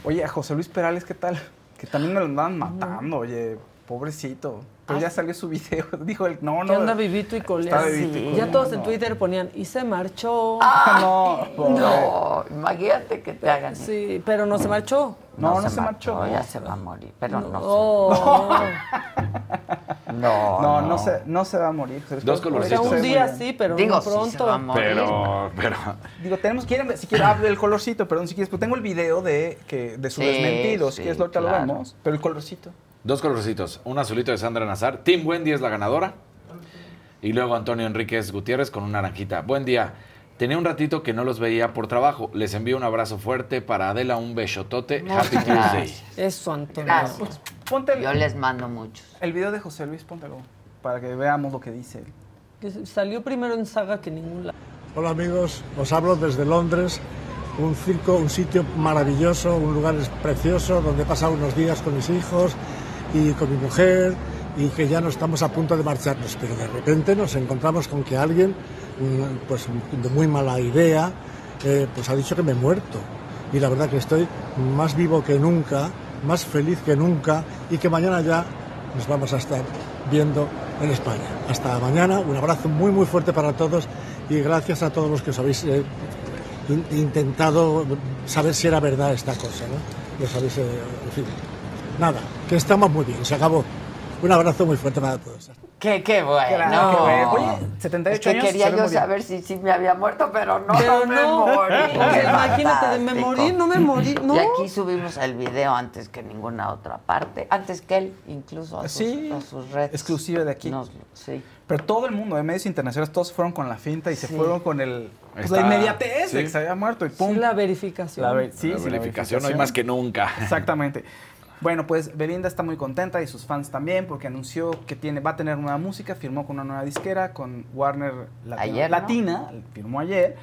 Oye, a José Luis Perales, ¿qué tal? Que también me lo andaban matando, oye, pobrecito. Pero ya salió su video. Dijo él, no, no. Que anda vivito y coleando. Y Ya todos en Twitter ponían, y se marchó. no, pobre. No, imagínate que te hagan. Sí, pero no se marchó. No, no se marchó. Ya se va a morir, pero no, No. No, No, no, se, no se va a morir. Dos colorcitos. Un día sí, pero Digo, no sí pronto. se va a morir. Pero, pero. Digo, tenemos, quieren ver, si quieren, ah, del colorcito, perdón, si quieres, pues tengo el video de, que, de su Sí, desmentido, si sí, quieres, ahorita claro. lo vemos, pero el colorcito. Dos colorcitos. Un azulito de Sandra Nazar. Tim Wendy es la ganadora. Y luego Antonio Enríquez Gutiérrez con una naranjita. Buen día. Tenía un ratito que no los veía por trabajo. Les envío un abrazo fuerte para Adela, un besotote. Happy Tuesday. Eso, Antonio. Gracias. Ponte el, Yo les mando muchos. el video de José Luis, póntelo, para que veamos lo que dice. Que Salió primero en saga que en ningún lado. Hola amigos, os hablo desde Londres, un circo, un sitio maravilloso, un lugar precioso donde he pasado unos días con mis hijos y con mi mujer y que ya no estamos a punto de marcharnos, pero de repente nos encontramos con que alguien, mm, pues de muy mala idea, eh, pues ha dicho que me he muerto. Y la verdad que estoy más vivo que nunca, más feliz que nunca y que mañana ya nos vamos a estar viendo en España. Hasta mañana, un abrazo muy muy fuerte para todos y gracias a todos los que os habéis eh, in- intentado saber si era verdad esta cosa, ¿no? Y os habéis, eh, en fin, nada, que estamos muy bien, se acabó. Un abrazo muy fuerte para todos. Qué, qué bueno. Claro, qué bueno. Oye, 78 es que años, quería yo saber si sí me había muerto, pero no, Pero no me morí. Imagínate, de me morí, no me morí, no. Y aquí subimos el video antes que ninguna otra parte. Antes que él, incluso a sus, Sí, a sus redes. exclusiva de aquí. Nos- sí. Pero todo el mundo, de medios internacionales, todos fueron con la finta y se fueron con el, pues, Está- la inmediatez de que se había muerto y pum. Sí, la verificación. La ver- sí, La sí, la verificación hoy más que nunca. Exactamente. Bueno, pues Belinda está muy contenta y sus fans también porque anunció que tiene, va a tener nueva música, firmó con una nueva disquera, con Warner Latino- Ayer, ¿no? Latina, firmó ayer,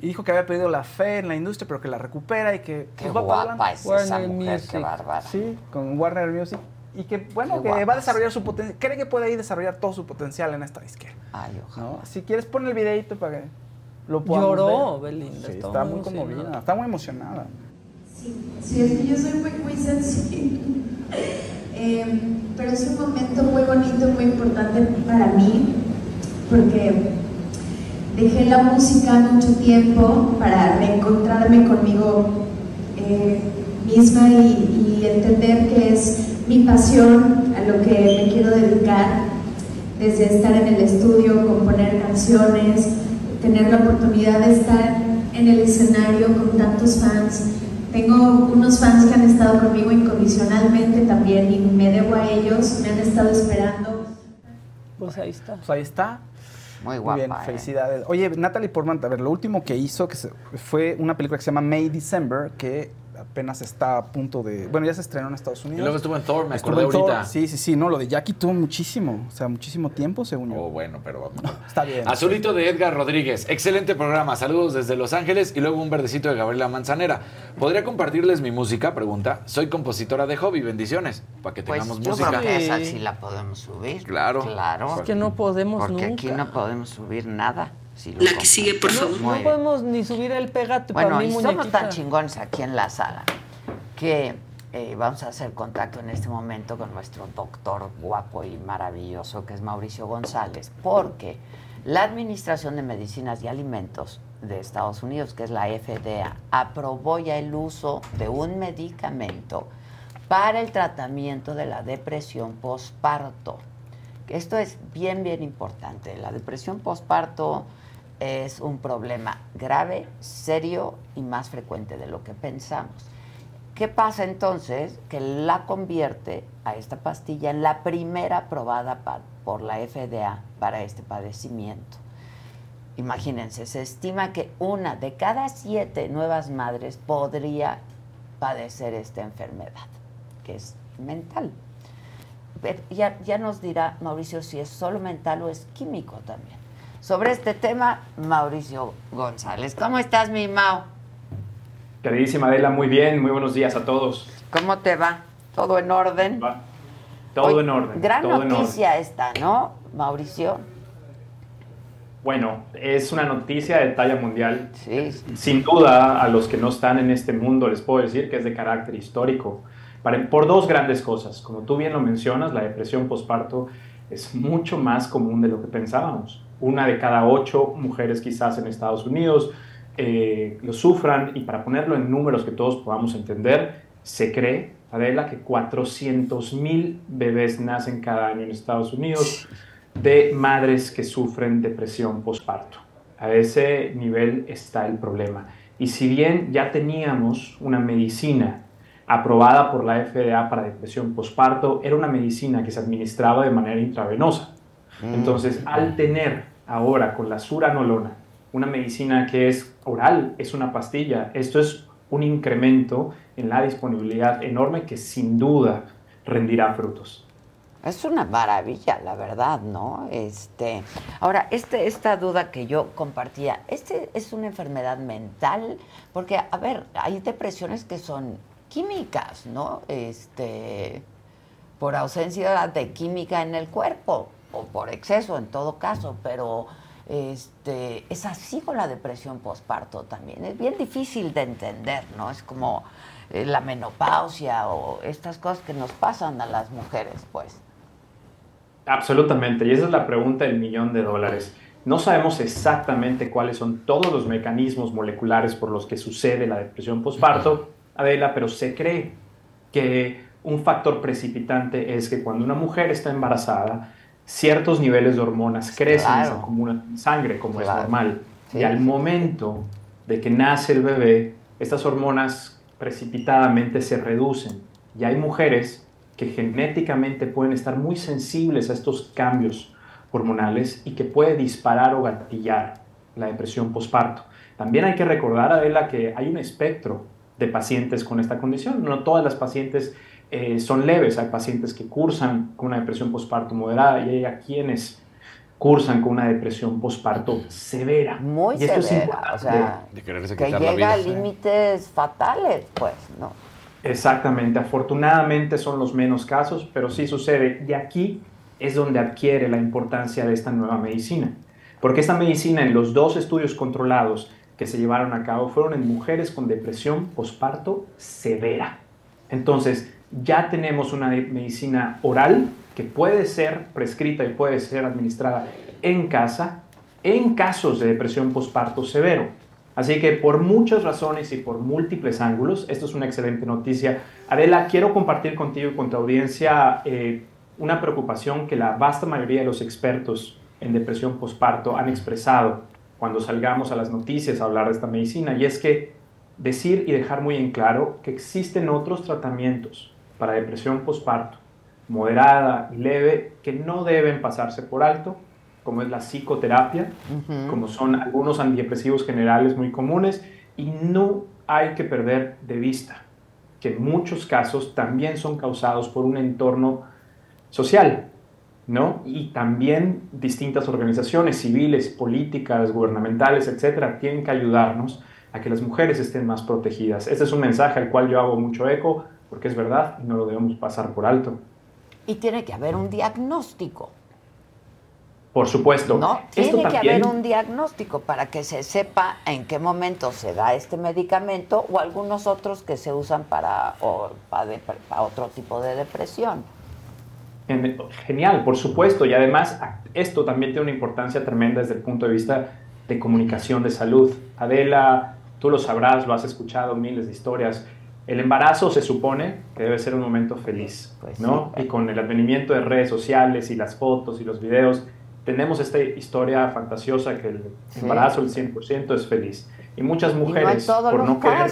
y dijo que había perdido la fe en la industria, pero que la recupera y que Qué pues, va para guapa adelante. es esa mujer, qué bárbara. Sí, con Warner Music. Y que, bueno, Qué que va a desarrollar su potencial, cree que puede ahí desarrollar todo su potencial en esta disquera. Ay, ojalá. ¿no? Si quieres, pon el videito para que lo podamos Lloró ver. Belinda, Sí, está muy muy conmovida, está muy emocionada. Sí, es que yo soy muy, muy sensible. Eh, pero es un momento muy bonito, muy importante para mí, porque dejé la música mucho tiempo para reencontrarme conmigo eh, misma y entender que es mi pasión a lo que me quiero dedicar, desde estar en el estudio, componer canciones, tener la oportunidad de estar en el escenario con tantos fans. Tengo unos fans que han estado conmigo incondicionalmente también y me debo a ellos, me han estado esperando. Pues ahí está. Pues ahí está. Muy Muy bien, guapa, ¿eh? felicidades. Oye, Natalie Portman, a ver, lo último que hizo que se- fue una película que se llama May December, que apenas está a punto de... Bueno, ya se estrenó en Estados Unidos. Y luego estuvo en Thor, me Estuvo acordé en Thor, ahorita. Sí, sí, sí. No, lo de Jackie tuvo muchísimo, o sea, muchísimo tiempo, según yo. Oh, bueno, pero Está bien. Azulito de Edgar Rodríguez. Excelente programa. Saludos desde Los Ángeles y luego un verdecito de Gabriela Manzanera. ¿Podría compartirles mi música? Pregunta. Soy compositora de hobby. Bendiciones. Para que Pues tengamos yo música. creo que esa sí la podemos subir. Claro. Claro. Es que no podemos Porque nunca. aquí no podemos subir nada. Si La que sigue, por favor. No podemos ni subir el pegate Bueno, para mi y somos tan chingones aquí en la sala que eh, vamos a hacer contacto en este momento con nuestro doctor guapo y maravilloso, que es Mauricio González, porque la Administración de Medicinas y Alimentos de Estados Unidos, que es la FDA, aprobó ya el uso de un medicamento para el tratamiento de la depresión postparto. Esto es bien, bien importante. La depresión postparto es un problema grave, serio y más frecuente de lo que pensamos. ¿Qué pasa entonces? Que la convierte a esta pastilla en la primera aprobada por la FDA para este padecimiento. Imagínense, se estima que una de cada siete nuevas madres podría padecer esta enfermedad, que es mental. Ya, ya nos dirá Mauricio si es solo mental o es químico también. Sobre este tema, Mauricio González. ¿Cómo estás, mi Mau? Queridísima Adela, muy bien, muy buenos días a todos. ¿Cómo te va? ¿Todo en orden? Todo en orden. Gran todo en orden. noticia esta, ¿no, Mauricio? Bueno, es una noticia de talla mundial. Sí. Sin duda, a los que no están en este mundo les puedo decir que es de carácter histórico. Para- por dos grandes cosas. Como tú bien lo mencionas, la depresión postparto es mucho más común de lo que pensábamos. Una de cada ocho mujeres quizás en Estados Unidos eh, lo sufran y para ponerlo en números que todos podamos entender, se cree, Adela, que 400 mil bebés nacen cada año en Estados Unidos de madres que sufren depresión postparto. A ese nivel está el problema. Y si bien ya teníamos una medicina aprobada por la FDA para depresión postparto, era una medicina que se administraba de manera intravenosa. Entonces, al tener ahora con la suranolona una medicina que es oral, es una pastilla, esto es un incremento en la disponibilidad enorme que sin duda rendirá frutos. Es una maravilla, la verdad, ¿no? Este, ahora, este, esta duda que yo compartía, ¿este es una enfermedad mental? Porque, a ver, hay depresiones que son químicas, ¿no? Este, por ausencia de química en el cuerpo, o por exceso en todo caso, pero este, es así con la depresión postparto también. Es bien difícil de entender, ¿no? Es como eh, la menopausia o estas cosas que nos pasan a las mujeres, pues. Absolutamente, y esa es la pregunta del millón de dólares. No sabemos exactamente cuáles son todos los mecanismos moleculares por los que sucede la depresión postparto, Adela, pero se cree que un factor precipitante es que cuando una mujer está embarazada, ciertos niveles de hormonas crecen y se Claro. acumulan en sangre, como Claro. es normal. Sí, y al momento de que nace el bebé, estas hormonas precipitadamente se reducen. Y hay mujeres que genéticamente pueden estar muy sensibles a estos cambios hormonales y que puede disparar o gatillar la depresión postparto. También hay que recordar, Adela, que hay un espectro de pacientes con esta condición. No todas las pacientes eh, son leves. Hay pacientes que cursan con una depresión postparto moderada y hay a quienes cursan con una depresión postparto severa. Muy y esto es severa, importante. o sea, que llega a límites fatales, pues, ¿no? Exactamente, afortunadamente son los menos casos, pero sí sucede. Y aquí es donde adquiere la importancia de esta nueva medicina. Porque esta medicina en los dos estudios controlados que se llevaron a cabo fueron en mujeres con depresión postparto severa. Entonces, ya tenemos una medicina oral que puede ser prescrita y puede ser administrada en casa en casos de depresión postparto severo. Así que por muchas razones y por múltiples ángulos, esto es una excelente noticia. Adela, quiero compartir contigo y con tu audiencia eh, una preocupación que la vasta mayoría de los expertos en depresión postparto han expresado cuando salgamos a las noticias a hablar de esta medicina, y es que decir y dejar muy en claro que existen otros tratamientos para depresión postparto, moderada y leve, que no deben pasarse por alto, como es la psicoterapia, como son algunos antidepresivos generales muy comunes, y no hay que perder de vista que en muchos casos también son causados por un entorno social, ¿no? Y también distintas organizaciones civiles, políticas, gubernamentales, etcétera, tienen que ayudarnos a que las mujeres estén más protegidas. Este es un mensaje al cual yo hago mucho eco, porque es verdad y no lo debemos pasar por alto. Y tiene que haber un diagnóstico, Por supuesto. ¿no? Esto Tiene que también- haber un diagnóstico para que se sepa en qué momento se da este medicamento o algunos otros que se usan para, o- para de- para otro tipo de depresión. En- Genial, por supuesto. Y además, esto también tiene una importancia tremenda desde el punto de vista de comunicación de salud. Adela, tú lo sabrás, lo has escuchado, miles de historias. El embarazo se supone que debe ser un momento feliz, ¿no? Y con el advenimiento de redes sociales y las fotos y los videos, tenemos esta historia fantasiosa que el embarazo, el 100% es feliz. Y muchas Y no mujeres, por no querer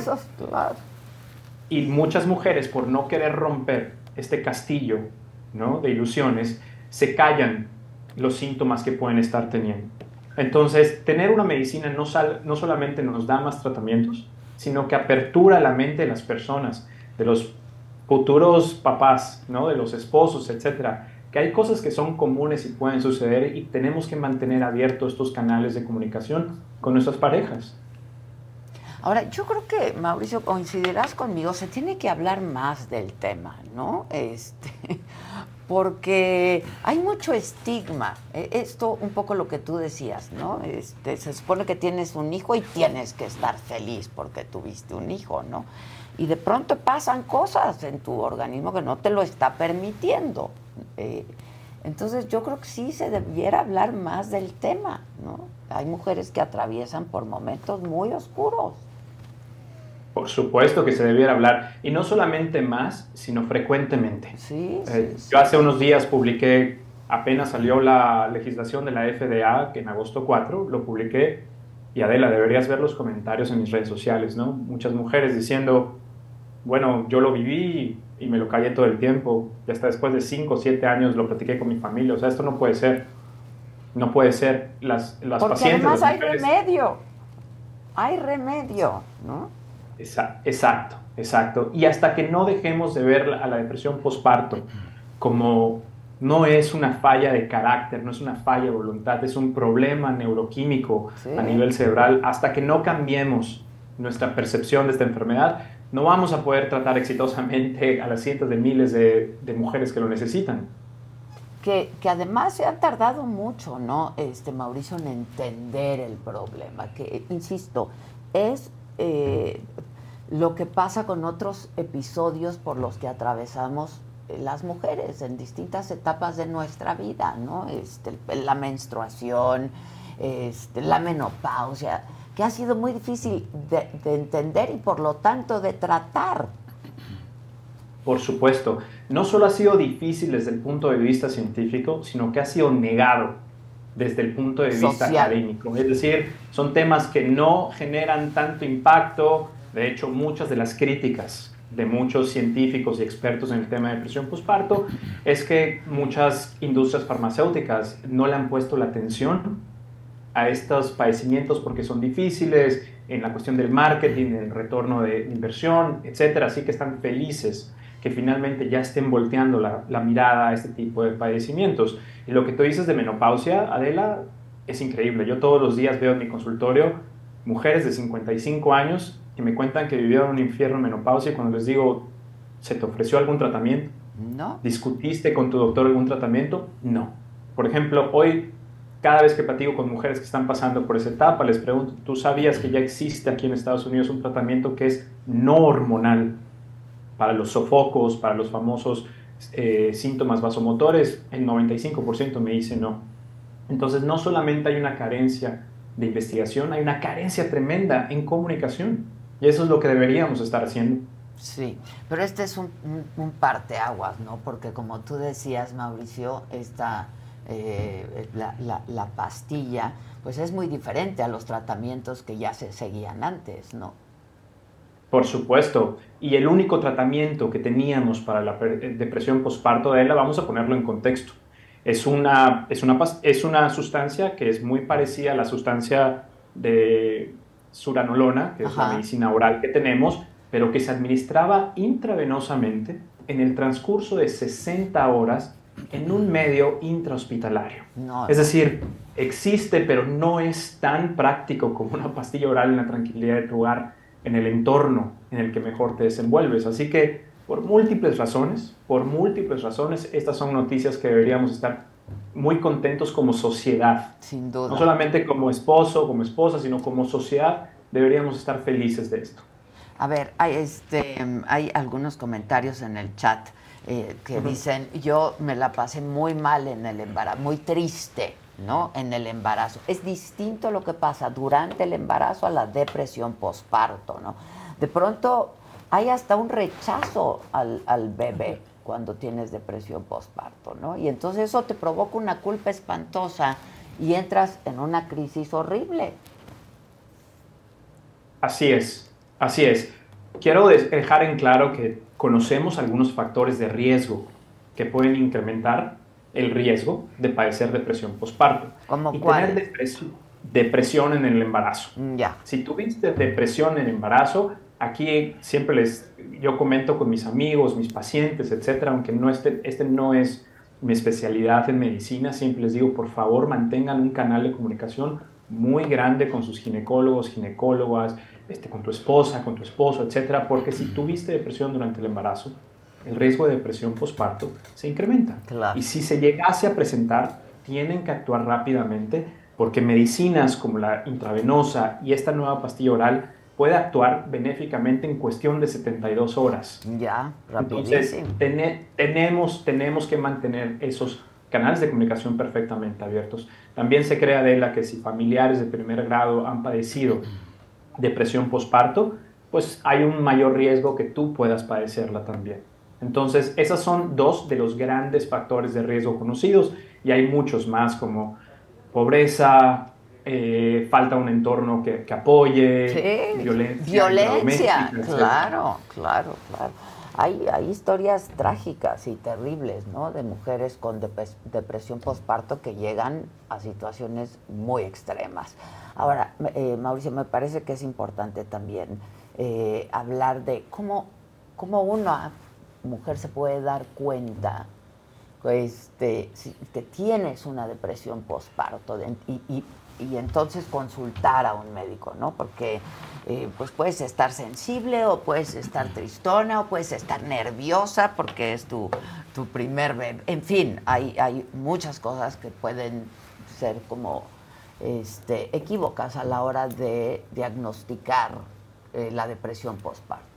y muchas mujeres, por no querer romper este castillo ¿no? de ilusiones, se callan los síntomas que pueden estar teniendo. Entonces, tener una medicina no, sal- no solamente nos da más tratamientos, sino que apertura la mente de las personas, de los futuros papás, ¿no? de los esposos, etcétera, que hay cosas que son comunes y pueden suceder y tenemos que mantener abiertos estos canales de comunicación con nuestras parejas. Ahora, yo creo que, Mauricio, coincidirás conmigo, se tiene que hablar más del tema, ¿no? Este, porque hay mucho estigma. Eh, Esto, un poco lo que tú decías, ¿no? Este, se supone que tienes un hijo y tienes que estar feliz porque tuviste un hijo, ¿no? Y de pronto pasan cosas en tu organismo que no te lo está permitiendo. Eh, entonces yo creo que sí se debiera hablar más del tema, ¿no? Hay mujeres que atraviesan por momentos muy oscuros. Por supuesto que se debiera hablar, y no solamente más, sino frecuentemente. Sí, Eh, yo hace unos días publiqué, apenas salió la legislación de la FDA, que en agosto 4 lo publiqué, y Adela, deberías ver los comentarios en mis redes sociales, ¿no? Muchas mujeres diciendo, bueno, yo lo viví y me lo callé todo el tiempo, y hasta después de 5 o 7 años lo platiqué con mi familia, o sea, esto no puede ser, no puede ser, las, las Porque pacientes... además las hay remedio. Hay remedio, ¿no? Exacto, exacto. Y hasta que no dejemos de ver a la depresión postparto como no es una falla de carácter, no es una falla de voluntad, es un problema neuroquímico Sí. a nivel cerebral, hasta que no cambiemos nuestra percepción de esta enfermedad, no vamos a poder tratar exitosamente a las cientos de miles de, de mujeres que lo necesitan. Que, que además se han tardado mucho, ¿no? Este Mauricio en entender el problema, que insisto, es eh, lo que pasa con otros episodios por los que atravesamos eh, las mujeres en distintas etapas de nuestra vida, ¿no? Este, la menstruación, este, la menopausia, que ha sido muy difícil de, de entender y por lo tanto de tratar. Por supuesto, no solo ha sido difícil desde el punto de vista científico, sino que ha sido negado desde el punto de vista Social. académico. Es decir, son temas que no generan tanto impacto. De hecho, muchas de las críticas de muchos científicos y expertos en el tema de depresión postparto es que muchas industrias farmacéuticas no le han puesto la atención a estos padecimientos porque son difíciles en la cuestión del marketing, el retorno de inversión, etcétera. Así que están felices que finalmente ya estén volteando la, la mirada a este tipo de padecimientos. Y lo que tú dices de menopausia, Adela, es increíble. Yo todos los días veo en mi consultorio mujeres de 55 años que me cuentan que vivieron un infierno en menopausia y cuando les digo, ¿se te ofreció algún tratamiento? No. ¿Discutiste con tu doctor algún tratamiento? No. Por ejemplo, hoy, cada vez que platico con mujeres que están pasando por esa etapa, les pregunto, ¿tú sabías que ya existe aquí en Estados Unidos un tratamiento que es no hormonal para los sofocos, para los famosos eh, síntomas vasomotores? El 95% me dice no. Entonces, no solamente hay una carencia de investigación, hay una carencia tremenda en comunicación. Y eso es lo que deberíamos estar haciendo. Sí, pero este es un, un, un parteaguas, ¿no? Porque como tú decías, Mauricio, esta, eh, la, la- la pastilla, pues es muy diferente a los tratamientos que ya se seguían antes, ¿no? Por supuesto. Y el único tratamiento que teníamos para la eh, depresión postparto de ella, vamos a ponerlo en contexto. Es una, es, una, es una sustancia que es muy parecida a la sustancia de suranolona, que es la medicina oral que tenemos, pero que se administraba intravenosamente en el transcurso de 60 horas en un medio intrahospitalario. No, Es decir, existe, pero no es tan práctico como una pastilla oral en la tranquilidad de tu hogar, en el entorno en el que mejor te desenvuelves. Así que, por múltiples razones, por múltiples razones, estas son noticias que deberíamos estar muy contentos como sociedad. Sin duda. No solamente como esposo, como esposa, sino como sociedad, deberíamos estar felices de esto. A ver, hay, este, hay algunos comentarios en el chat eh, que dicen, yo me la pasé muy mal en el embarazo, muy triste, ¿no? En el embarazo. Es distinto lo que pasa durante el embarazo a la depresión posparto, ¿no? De pronto hay hasta un rechazo al, al bebé, cuando tienes depresión postparto, ¿no? Y entonces eso te provoca una culpa espantosa y entras en una crisis horrible. Así es, así es. Quiero dejar en claro que conocemos algunos factores de riesgo que pueden incrementar el riesgo de padecer depresión postparto. ¿Cómo y cuáles? tener depresión, depresión en el embarazo. Ya. Si tuviste depresión en el embarazo, aquí siempre les, yo comento con mis amigos, mis pacientes, etcétera, aunque no este, este no es mi especialidad en medicina, siempre les digo, por favor, mantengan un canal de comunicación muy grande con sus ginecólogos, ginecólogas, este, con tu esposa, con tu esposo, etcétera, porque si tuviste depresión durante el embarazo, el riesgo de depresión postparto se incrementa. Y si se llegase a presentar, tienen que actuar rápidamente porque medicinas como la intravenosa y esta nueva pastilla oral puede actuar benéficamente en cuestión de 72 horas. Ya, Entonces, rapidísimo. tene- tenemos, tenemos que mantener esos canales de comunicación perfectamente abiertos. También se crea de la que si familiares de primer grado han padecido depresión postparto, pues hay un mayor riesgo que tú puedas padecerla también. Entonces, esos son dos de los grandes factores de riesgo conocidos y hay muchos más como pobreza, eh, falta un entorno que, que apoye, Sí, violencia, violencia, claro, claro, claro. Hay, hay historias trágicas y terribles, ¿no? De mujeres con depres- depresión postparto que llegan a situaciones muy extremas. Ahora, eh, Mauricio, me parece que es importante también eh, hablar de cómo, cómo una mujer se puede dar cuenta este, que tienes una depresión postparto y- y entonces consultar a un médico, ¿no? Porque eh, pues puedes estar sensible o puedes estar tristona o puedes estar nerviosa porque es tu, tu primer bebé. En fin, hay, hay muchas cosas que pueden ser como este, equívocas a la hora de diagnosticar eh, la depresión postparto.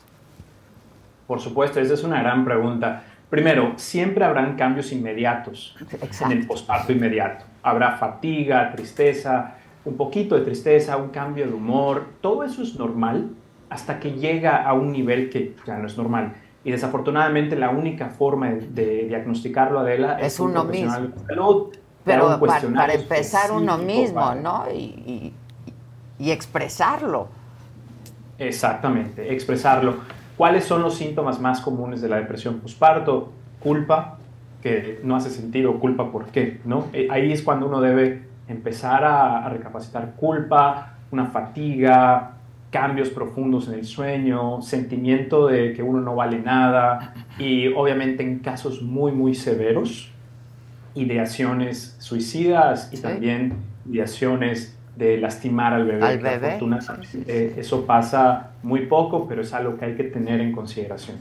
Por supuesto, esa es una gran pregunta. Primero, siempre habrán cambios inmediatos en el posparto inmediato. Habrá fatiga, tristeza, un poquito de tristeza, un cambio de humor. Todo eso es normal hasta que llega a un nivel que ya no es normal. Y desafortunadamente la única forma de, de diagnosticarlo, Adela, Es que un uno profesional mismo. de salud Pero un para, empezar uno mismo, para- ¿no? Y, y- y expresarlo. Exactamente, expresarlo. ¿Cuáles son los síntomas más comunes de la depresión postparto? Culpa, que no hace sentido, culpa, ¿por qué? ¿no? Eh, Ahí es cuando uno debe empezar a, a recapacitar culpa, una fatiga, cambios profundos en el sueño, sentimiento de que uno no vale nada y obviamente en casos muy, muy severos, ideaciones suicidas y también ideaciones de lastimar al bebé. Al bebé, afortunadamente, eso pasa muy poco, pero es algo que hay que tener en consideración.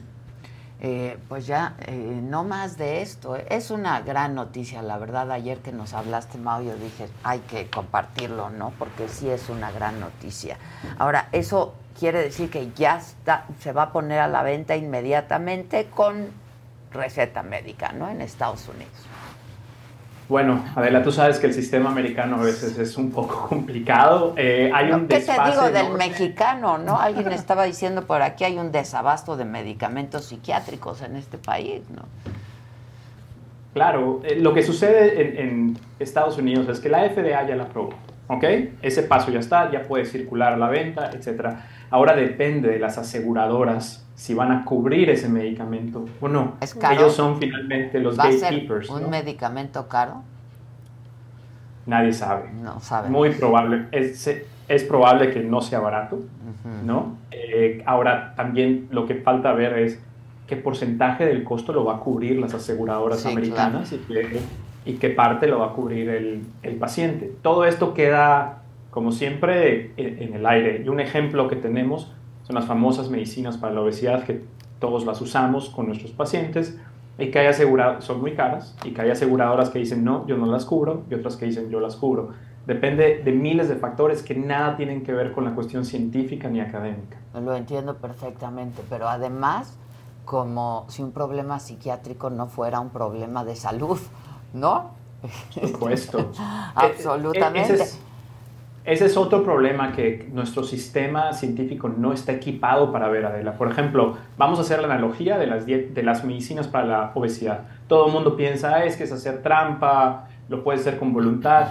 Eh, pues ya, eh, no más de esto. eh. Es una gran noticia, la verdad. Ayer que nos hablaste, Mau, yo dije, hay que compartirlo, ¿no? Porque sí es una gran noticia. Ahora, eso quiere decir que ya está, se va a poner a la venta inmediatamente con receta médica, ¿no? En Estados Unidos. Bueno, Adela, tú sabes que el sistema americano a veces es un poco complicado. Eh, hay un ¿Qué te digo del enorme. mexicano, no? Alguien estaba diciendo por aquí hay un desabasto de medicamentos psiquiátricos en este país, ¿no? Claro, eh, lo que sucede en, en Estados Unidos es que la FDA ya la aprobó, ¿ok? Ese paso ya está, ya puede circular a la venta, etc. Ahora depende de las aseguradoras si van a cubrir ese medicamento o no. ¿Es caro? Ellos son finalmente los ¿Va a ser gatekeepers, un ¿no? medicamento caro? Nadie sabe. No sabe. Muy probable. Es, es probable que no sea barato, ¿no? Eh, ahora, también lo que falta ver es qué porcentaje del costo lo va a cubrir las aseguradoras Sí, americanas y, qué, y qué parte lo va a cubrir el, el paciente. Todo esto queda, como siempre, en, en el aire. Y un ejemplo que tenemos son las famosas medicinas para la obesidad que todos las usamos con nuestros pacientes y que hay aseguradoras, son muy caras, y que hay aseguradoras que dicen no, yo no las cubro, y otras que dicen yo las cubro. Depende de miles de factores que nada tienen que ver con la cuestión científica ni académica. Lo entiendo perfectamente, pero además, como si un problema psiquiátrico no fuera un problema de salud, ¿no? Por supuesto. Absolutamente. Ese es, Ese es otro problema que nuestro sistema científico no está equipado para ver, Adela. Por ejemplo, vamos a hacer la analogía de las, de las medicinas para la obesidad. Todo el mundo piensa, "Ah, es que es hacer trampa, lo puedes hacer con voluntad.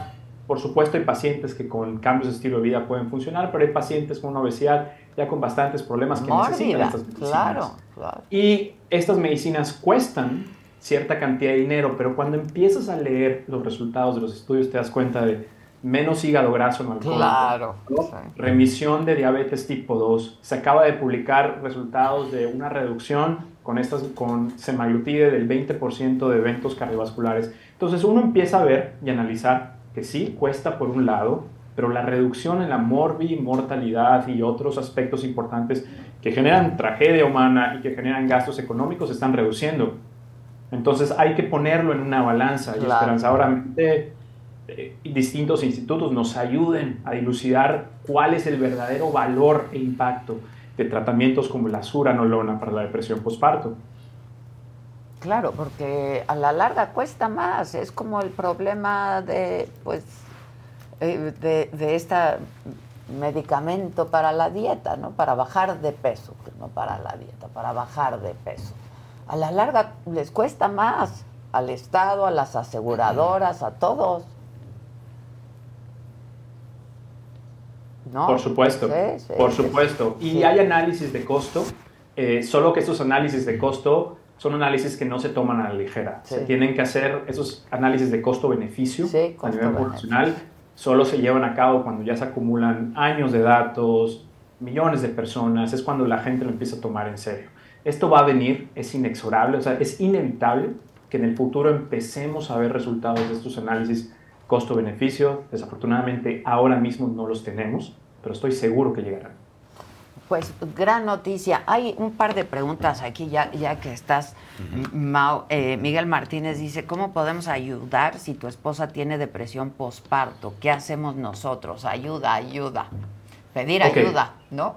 Por supuesto, hay pacientes que con cambios de estilo de vida pueden funcionar, pero hay pacientes con una obesidad ya con bastantes problemas que necesitan estas medicinas. claro, claro. Y estas medicinas cuestan cierta cantidad de dinero, pero cuando empiezas a leer los resultados de los estudios te das cuenta de menos hígado graso no alcohólico, Claro, ¿no? remisión de diabetes tipo 2. Se acaba de publicar resultados de una reducción con, estas, con semaglutide del 20% de eventos cardiovasculares. Entonces uno empieza a ver y analizar que sí, cuesta por un lado, pero la reducción en la morbi, mortalidad y otros aspectos importantes que generan tragedia humana y que generan gastos económicos se están reduciendo. Entonces hay que ponerlo en una balanza y Claro. esperanzadoramente eh, distintos institutos nos ayuden a dilucidar cuál es el verdadero valor e impacto de tratamientos como la suranolona para la depresión postparto. Claro, porque a la larga cuesta más. Es como el problema de, pues, eh, de, de este medicamento para la dieta, ¿no? Para bajar de peso, no para la dieta, para bajar de peso. A la larga les cuesta más al Estado, a las aseguradoras, a todos. ¿No? Por supuesto, Sí, sí, por sí. supuesto. Y Sí. hay análisis de costo, eh, solo que estos análisis de costo son análisis que no se toman a la ligera. Se tienen que hacer esos análisis de costo-beneficio a nivel profesional. Solo se llevan a cabo cuando ya se acumulan años de datos, millones de personas, es cuando la gente lo empieza a tomar en serio. Esto va a venir, es inexorable, o sea, es inevitable que en el futuro empecemos a ver resultados de estos análisis costo-beneficio. Desafortunadamente ahora mismo no los tenemos, pero estoy seguro que llegarán. Pues gran noticia. Hay un par de preguntas aquí ya, ya que estás, Mau. Eh, Miguel Martínez dice, ¿cómo podemos ayudar si tu esposa tiene depresión posparto? ¿Qué hacemos nosotros? Ayuda, ayuda. Pedir ayuda, ¿no?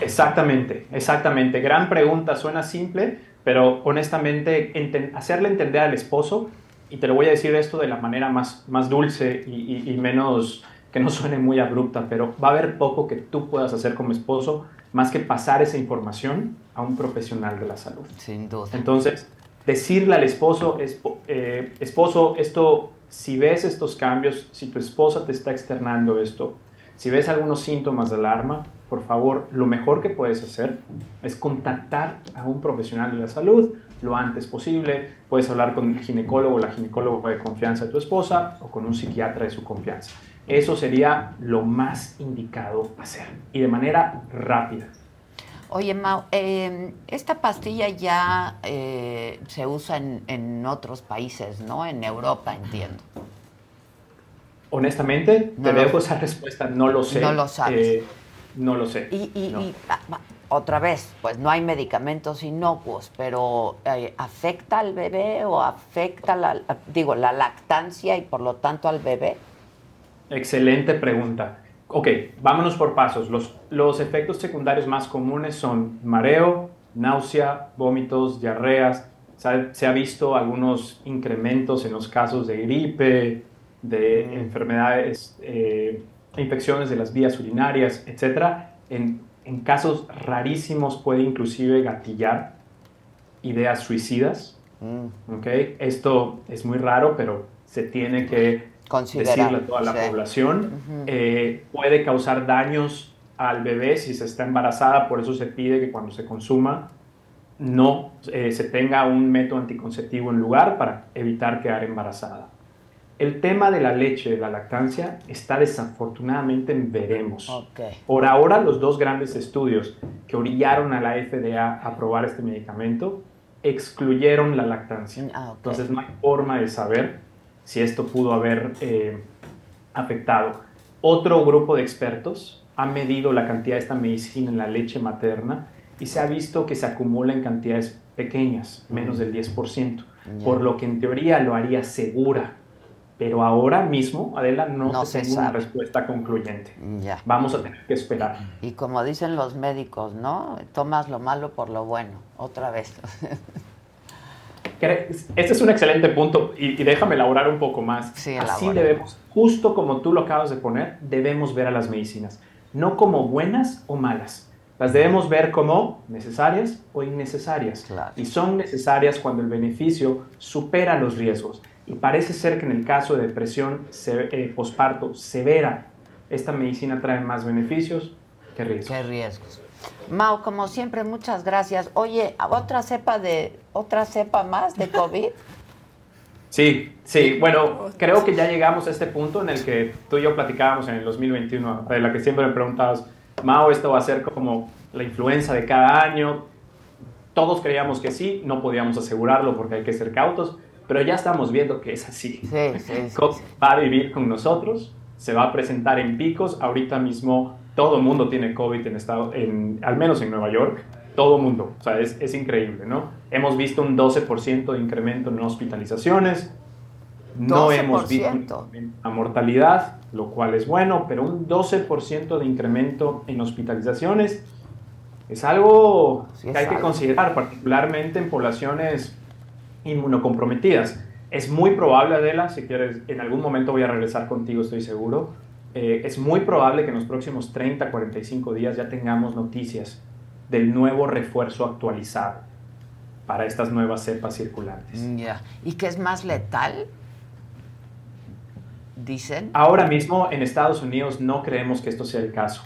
Exactamente, exactamente. Gran pregunta, suena simple, pero honestamente enten- hacerle entender al esposo, y te lo voy a decir esto de la manera más, más dulce y, y- y menos que no suene muy abrupta, pero va a haber poco que tú puedas hacer como esposo más que pasar esa información a un profesional de la salud. Sin duda. Entonces, decirle al esposo, espo- eh, esposo, esto, si ves estos cambios, si tu esposa te está externando esto, si ves algunos síntomas de alarma, por favor, lo mejor que puedes hacer es contactar a un profesional de la salud lo antes posible. Puedes hablar con el ginecólogo o la ginecóloga de confianza de tu esposa o con un psiquiatra de su confianza. Eso sería lo más indicado hacer y de manera rápida. Oye, Mau, eh, esta pastilla ya eh, se usa en, en otros países, ¿no? En Europa, entiendo. Honestamente, No te dejo esa respuesta, no lo sé. No lo sabes. Eh, no lo sé. Y, y- No. y, ah, otra vez, pues no hay medicamentos inocuos, pero eh, ¿afecta al bebé o afecta, la, digo, la lactancia y por lo tanto al bebé? Excelente pregunta. Ok, vámonos por pasos. Los, los efectos secundarios más comunes son mareo, náusea, vómitos, diarreas. Se ha, se ha visto algunos incrementos en los casos de gripe, de enfermedades, eh, infecciones de las vías urinarias, etc. En, en casos rarísimos puede inclusive gatillar ideas suicidas. ¿ok? Esto es muy raro, pero se tiene que decirle a toda la sí. población. Ujú. Eh, puede causar daños al bebé si se está embarazada, por eso se pide que cuando se consuma no eh, se tenga un método anticonceptivo en lugar para evitar quedar embarazada. El tema de la leche, de la lactancia, está desafortunadamente en veremos. Por ahora, los dos grandes estudios que orillaron a la FDA a aprobar este medicamento excluyeron la lactancia. Entonces no hay forma de saber si esto pudo haber eh, afectado. Otro grupo de expertos ha medido la cantidad de esta medicina en la leche materna y se ha visto que se acumula en cantidades pequeñas, menos del 10%, Ya. por lo que en teoría lo haría segura. Pero ahora mismo, Adela, no, No se tengo una respuesta concluyente. Ya. Vamos a tener que esperar. Y como dicen los médicos, ¿no? Tomas lo malo por lo bueno, otra vez. este es un excelente punto y, y déjame elaborar un poco más. Sí, Así debemos, justo como tú lo acabas de poner, debemos ver a las medicinas, no como buenas o malas. Las debemos ver como necesarias o innecesarias. Y son necesarias cuando el beneficio supera los riesgos. Y parece ser que en el caso de depresión se- eh, posparto severa, esta medicina trae más beneficios que riesgos. Qué riesgos. Mau, como siempre, muchas gracias. Oye, ¿otra cepa de otra cepa más de COVID? Sí, sí. Bueno, creo que ya llegamos a este punto en el que tú y yo platicábamos en el 2021, de la que siempre me preguntabas, Mao, esto va a ser como la influenza de cada año. Todos creíamos que sí, no podíamos asegurarlo porque hay que ser cautos, pero ya estamos viendo que es así. COVID Va a vivir con nosotros, se va a presentar en picos. Ahorita mismo todo el mundo tiene COVID en estado, en, al menos en Nueva York. Todo el mundo. O sea, es, es increíble, ¿no? Hemos visto un 12% de incremento en hospitalizaciones. No hemos visto un 12%. incremento en la mortalidad, lo cual es bueno, pero un 12% de incremento en hospitalizaciones es algo Sí, que hay que considerar, particularmente en poblaciones inmunocomprometidas. Es muy probable, Adela, si quieres, en algún momento voy a regresar contigo, estoy seguro. eh, es muy probable que en los próximos 30, 45 días ya tengamos noticias del nuevo refuerzo actualizado para estas nuevas cepas circulantes. Ya. ¿Y qué es más letal? Dicen. Ahora mismo en Estados Unidos no creemos que esto sea el caso.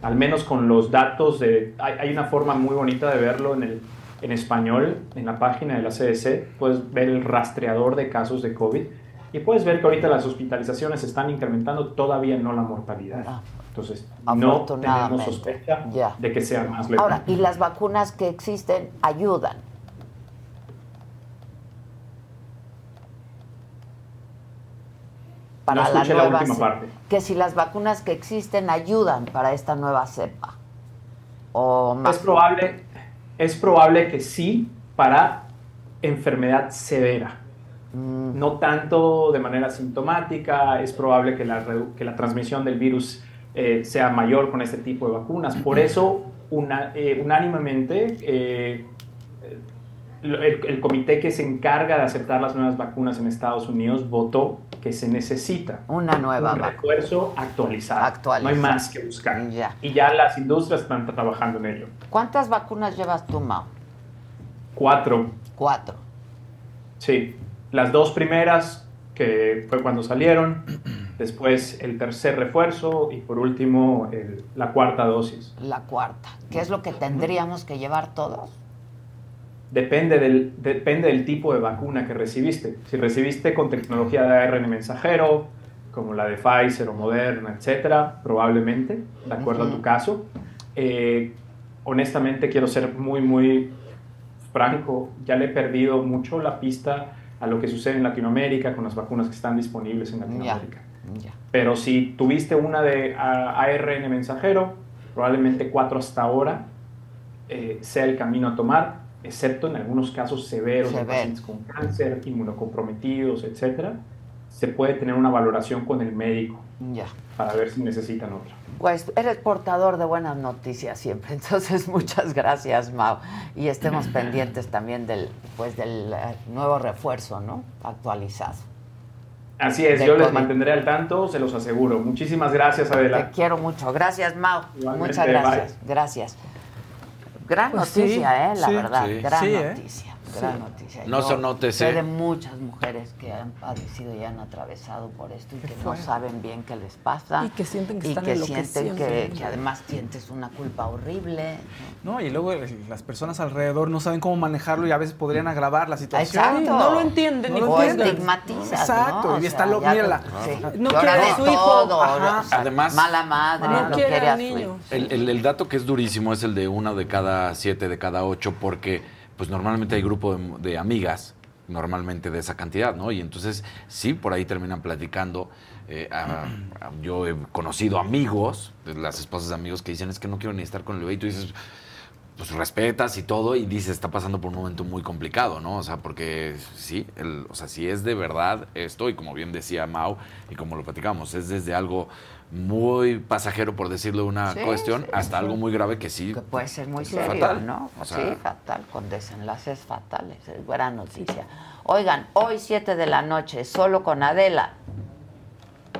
Al menos con los datos de... Hay, hay una forma muy bonita de verlo en, el, en español, en la página de la CDC. Puedes ver el rastreador de casos de COVID y puedes ver que ahorita las hospitalizaciones están incrementando, todavía no la mortalidad. Entonces, no tenemos sospecha de que sea más letal. Ahora, ¿y las vacunas que existen ayudan? No escuché la última parte. Que si las vacunas que existen ayudan para esta nueva cepa. O más. Es probable, es probable que sí para enfermedad severa. Mm. No tanto de manera sintomática, es probable que la, redu- que la transmisión del virus eh, sea mayor con este tipo de vacunas. Por eso, una- eh, unánimemente, eh, el, el comité que se encarga de aceptar las nuevas vacunas en Estados Unidos votó que se necesita Una nueva un refuerzo actualizado. No hay más que buscar. Y ya las industrias están trabajando en ello. ¿Cuántas vacunas llevas tú, Mao? Cuatro. Cuatro. Sí, las dos primeras, que fue cuando salieron, después el tercer refuerzo y por último el- la cuarta dosis. La cuarta. ¿Qué es lo que tendríamos que llevar todos? Depende del, depende del tipo de vacuna que recibiste. Si recibiste con tecnología de ARN mensajero, como la de Pfizer o Moderna, etcétera, probablemente, de acuerdo a tu caso. Eh, honestamente, quiero ser muy, muy franco. Ya le he perdido mucho la pista a lo que sucede en Latinoamérica con las vacunas que están disponibles en Latinoamérica. Ya. Pero si tuviste una de ARN mensajero, probablemente cuatro hasta ahora eh, sea el camino a tomar, excepto en algunos casos severos de Severo. pacientes con cáncer, inmunocomprometidos, etcétera, se puede tener una valoración con el médico Ya. para ver si necesitan otra. Pues eres portador de buenas noticias siempre, entonces muchas gracias, Mau. Y estemos pendientes también del, pues, del eh, nuevo refuerzo, ¿no? Actualizado. Así es, De yo les COVID. mantendré al tanto, se los aseguro. Muchísimas gracias, Te Adela. quiero mucho. Gracias, Mau. Igualmente, Muchas gracias. Gracias. Gran Pues sí, noticia, ¿eh? La sí. verdad. Sí. Gran Sí, ¿eh? noticia. Gran Sí. noticia. No Yo se note, sé sí. de muchas mujeres que han padecido y han atravesado por esto y que no saben bien qué les pasa. Y que sienten que y están que sienten que, que además sientes una culpa horrible. No, y luego las personas alrededor no saben cómo manejarlo y a veces podrían agravar la situación. Exacto. No lo entienden ni lo estigmatizas, Exacto, ¿no? O y está lo, mírala. sí. No quiere a su hijo. Ajá. Además- mala madre, No no, quiere a su niño. hijo. El, el- el dato que es durísimo es el de una de cada siete, de cada ocho, porque pues normalmente hay grupo de, amigas, normalmente de esa cantidad, ¿no? Y entonces sí, por ahí terminan platicando. Eh, yo he conocido amigos, las esposas de amigos que dicen es que no quiero ni estar con el bebé y tú dices, pues respetas y todo y dices, está pasando por un momento muy complicado, ¿no? O sea, porque sí, el- o sea, si es de verdad esto, y como bien decía Mau, y como lo platicamos, es desde algo muy pasajero, por decirlo de una Sí, cuestión, sí, hasta sí. algo muy grave que sí. Puede ser muy serio, fatal. ¿no? O sea, sí, fatal, con desenlaces fatales. Es buena noticia. Oigan, hoy 7 de la noche, solo con Adela,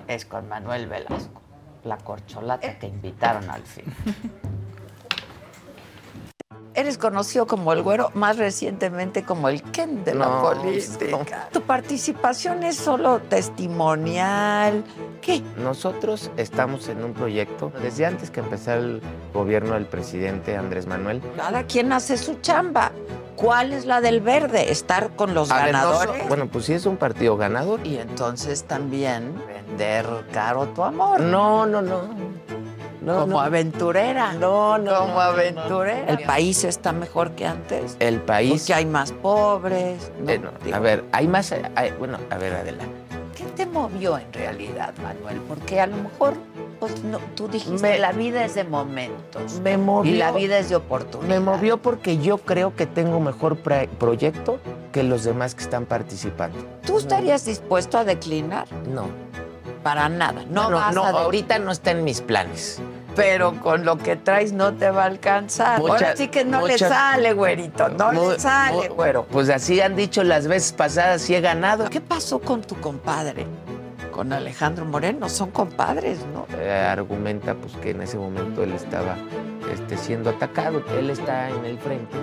es con Manuel Velasco, la corcholata que invitaron al fin. Eres conocido como el güero, más recientemente como el Ken de la No, política. Tu participación es solo testimonial. ¿Qué? Nosotros estamos en un proyecto desde antes que empezara el gobierno del presidente Andrés Manuel. Cada quien hace su chamba. ¿Cuál es la del verde? ¿Estar con los A ver, no so- ganadores? bueno, pues sí es un partido ganador. Y entonces también vender caro tu amor. No, no, no. No, como no. aventurera. No, no. Como no, aventurera. no, no. El país está mejor que antes. El país. Porque hay más pobres. ¿no? Eh, no, a ver, hay más. hay- bueno, a ver, adelante. ¿Qué te movió en realidad, Manuel? Porque a lo mejor pues, no, tú dijiste, Me- la vida es de momentos. Me movió. Y la vida es de oportunidad. Me movió porque yo creo que tengo mejor proyecto que los demás que están participando. ¿Tú estarías dispuesto a declinar? No. Para nada. No, Bueno, vas no, a ahorita no está en mis planes. Pero con lo que traes no te va a alcanzar. Ahora Muchas- sí que no le sale, güerito. No Mu- le sale, mu- güero. Pues así han dicho las veces pasadas y he ganado. ¿Qué pasó con tu compadre? Con Alejandro Moreno. Son compadres, ¿no? Eh, argumenta pues que en ese momento él estaba este, siendo atacado. Él está en el frente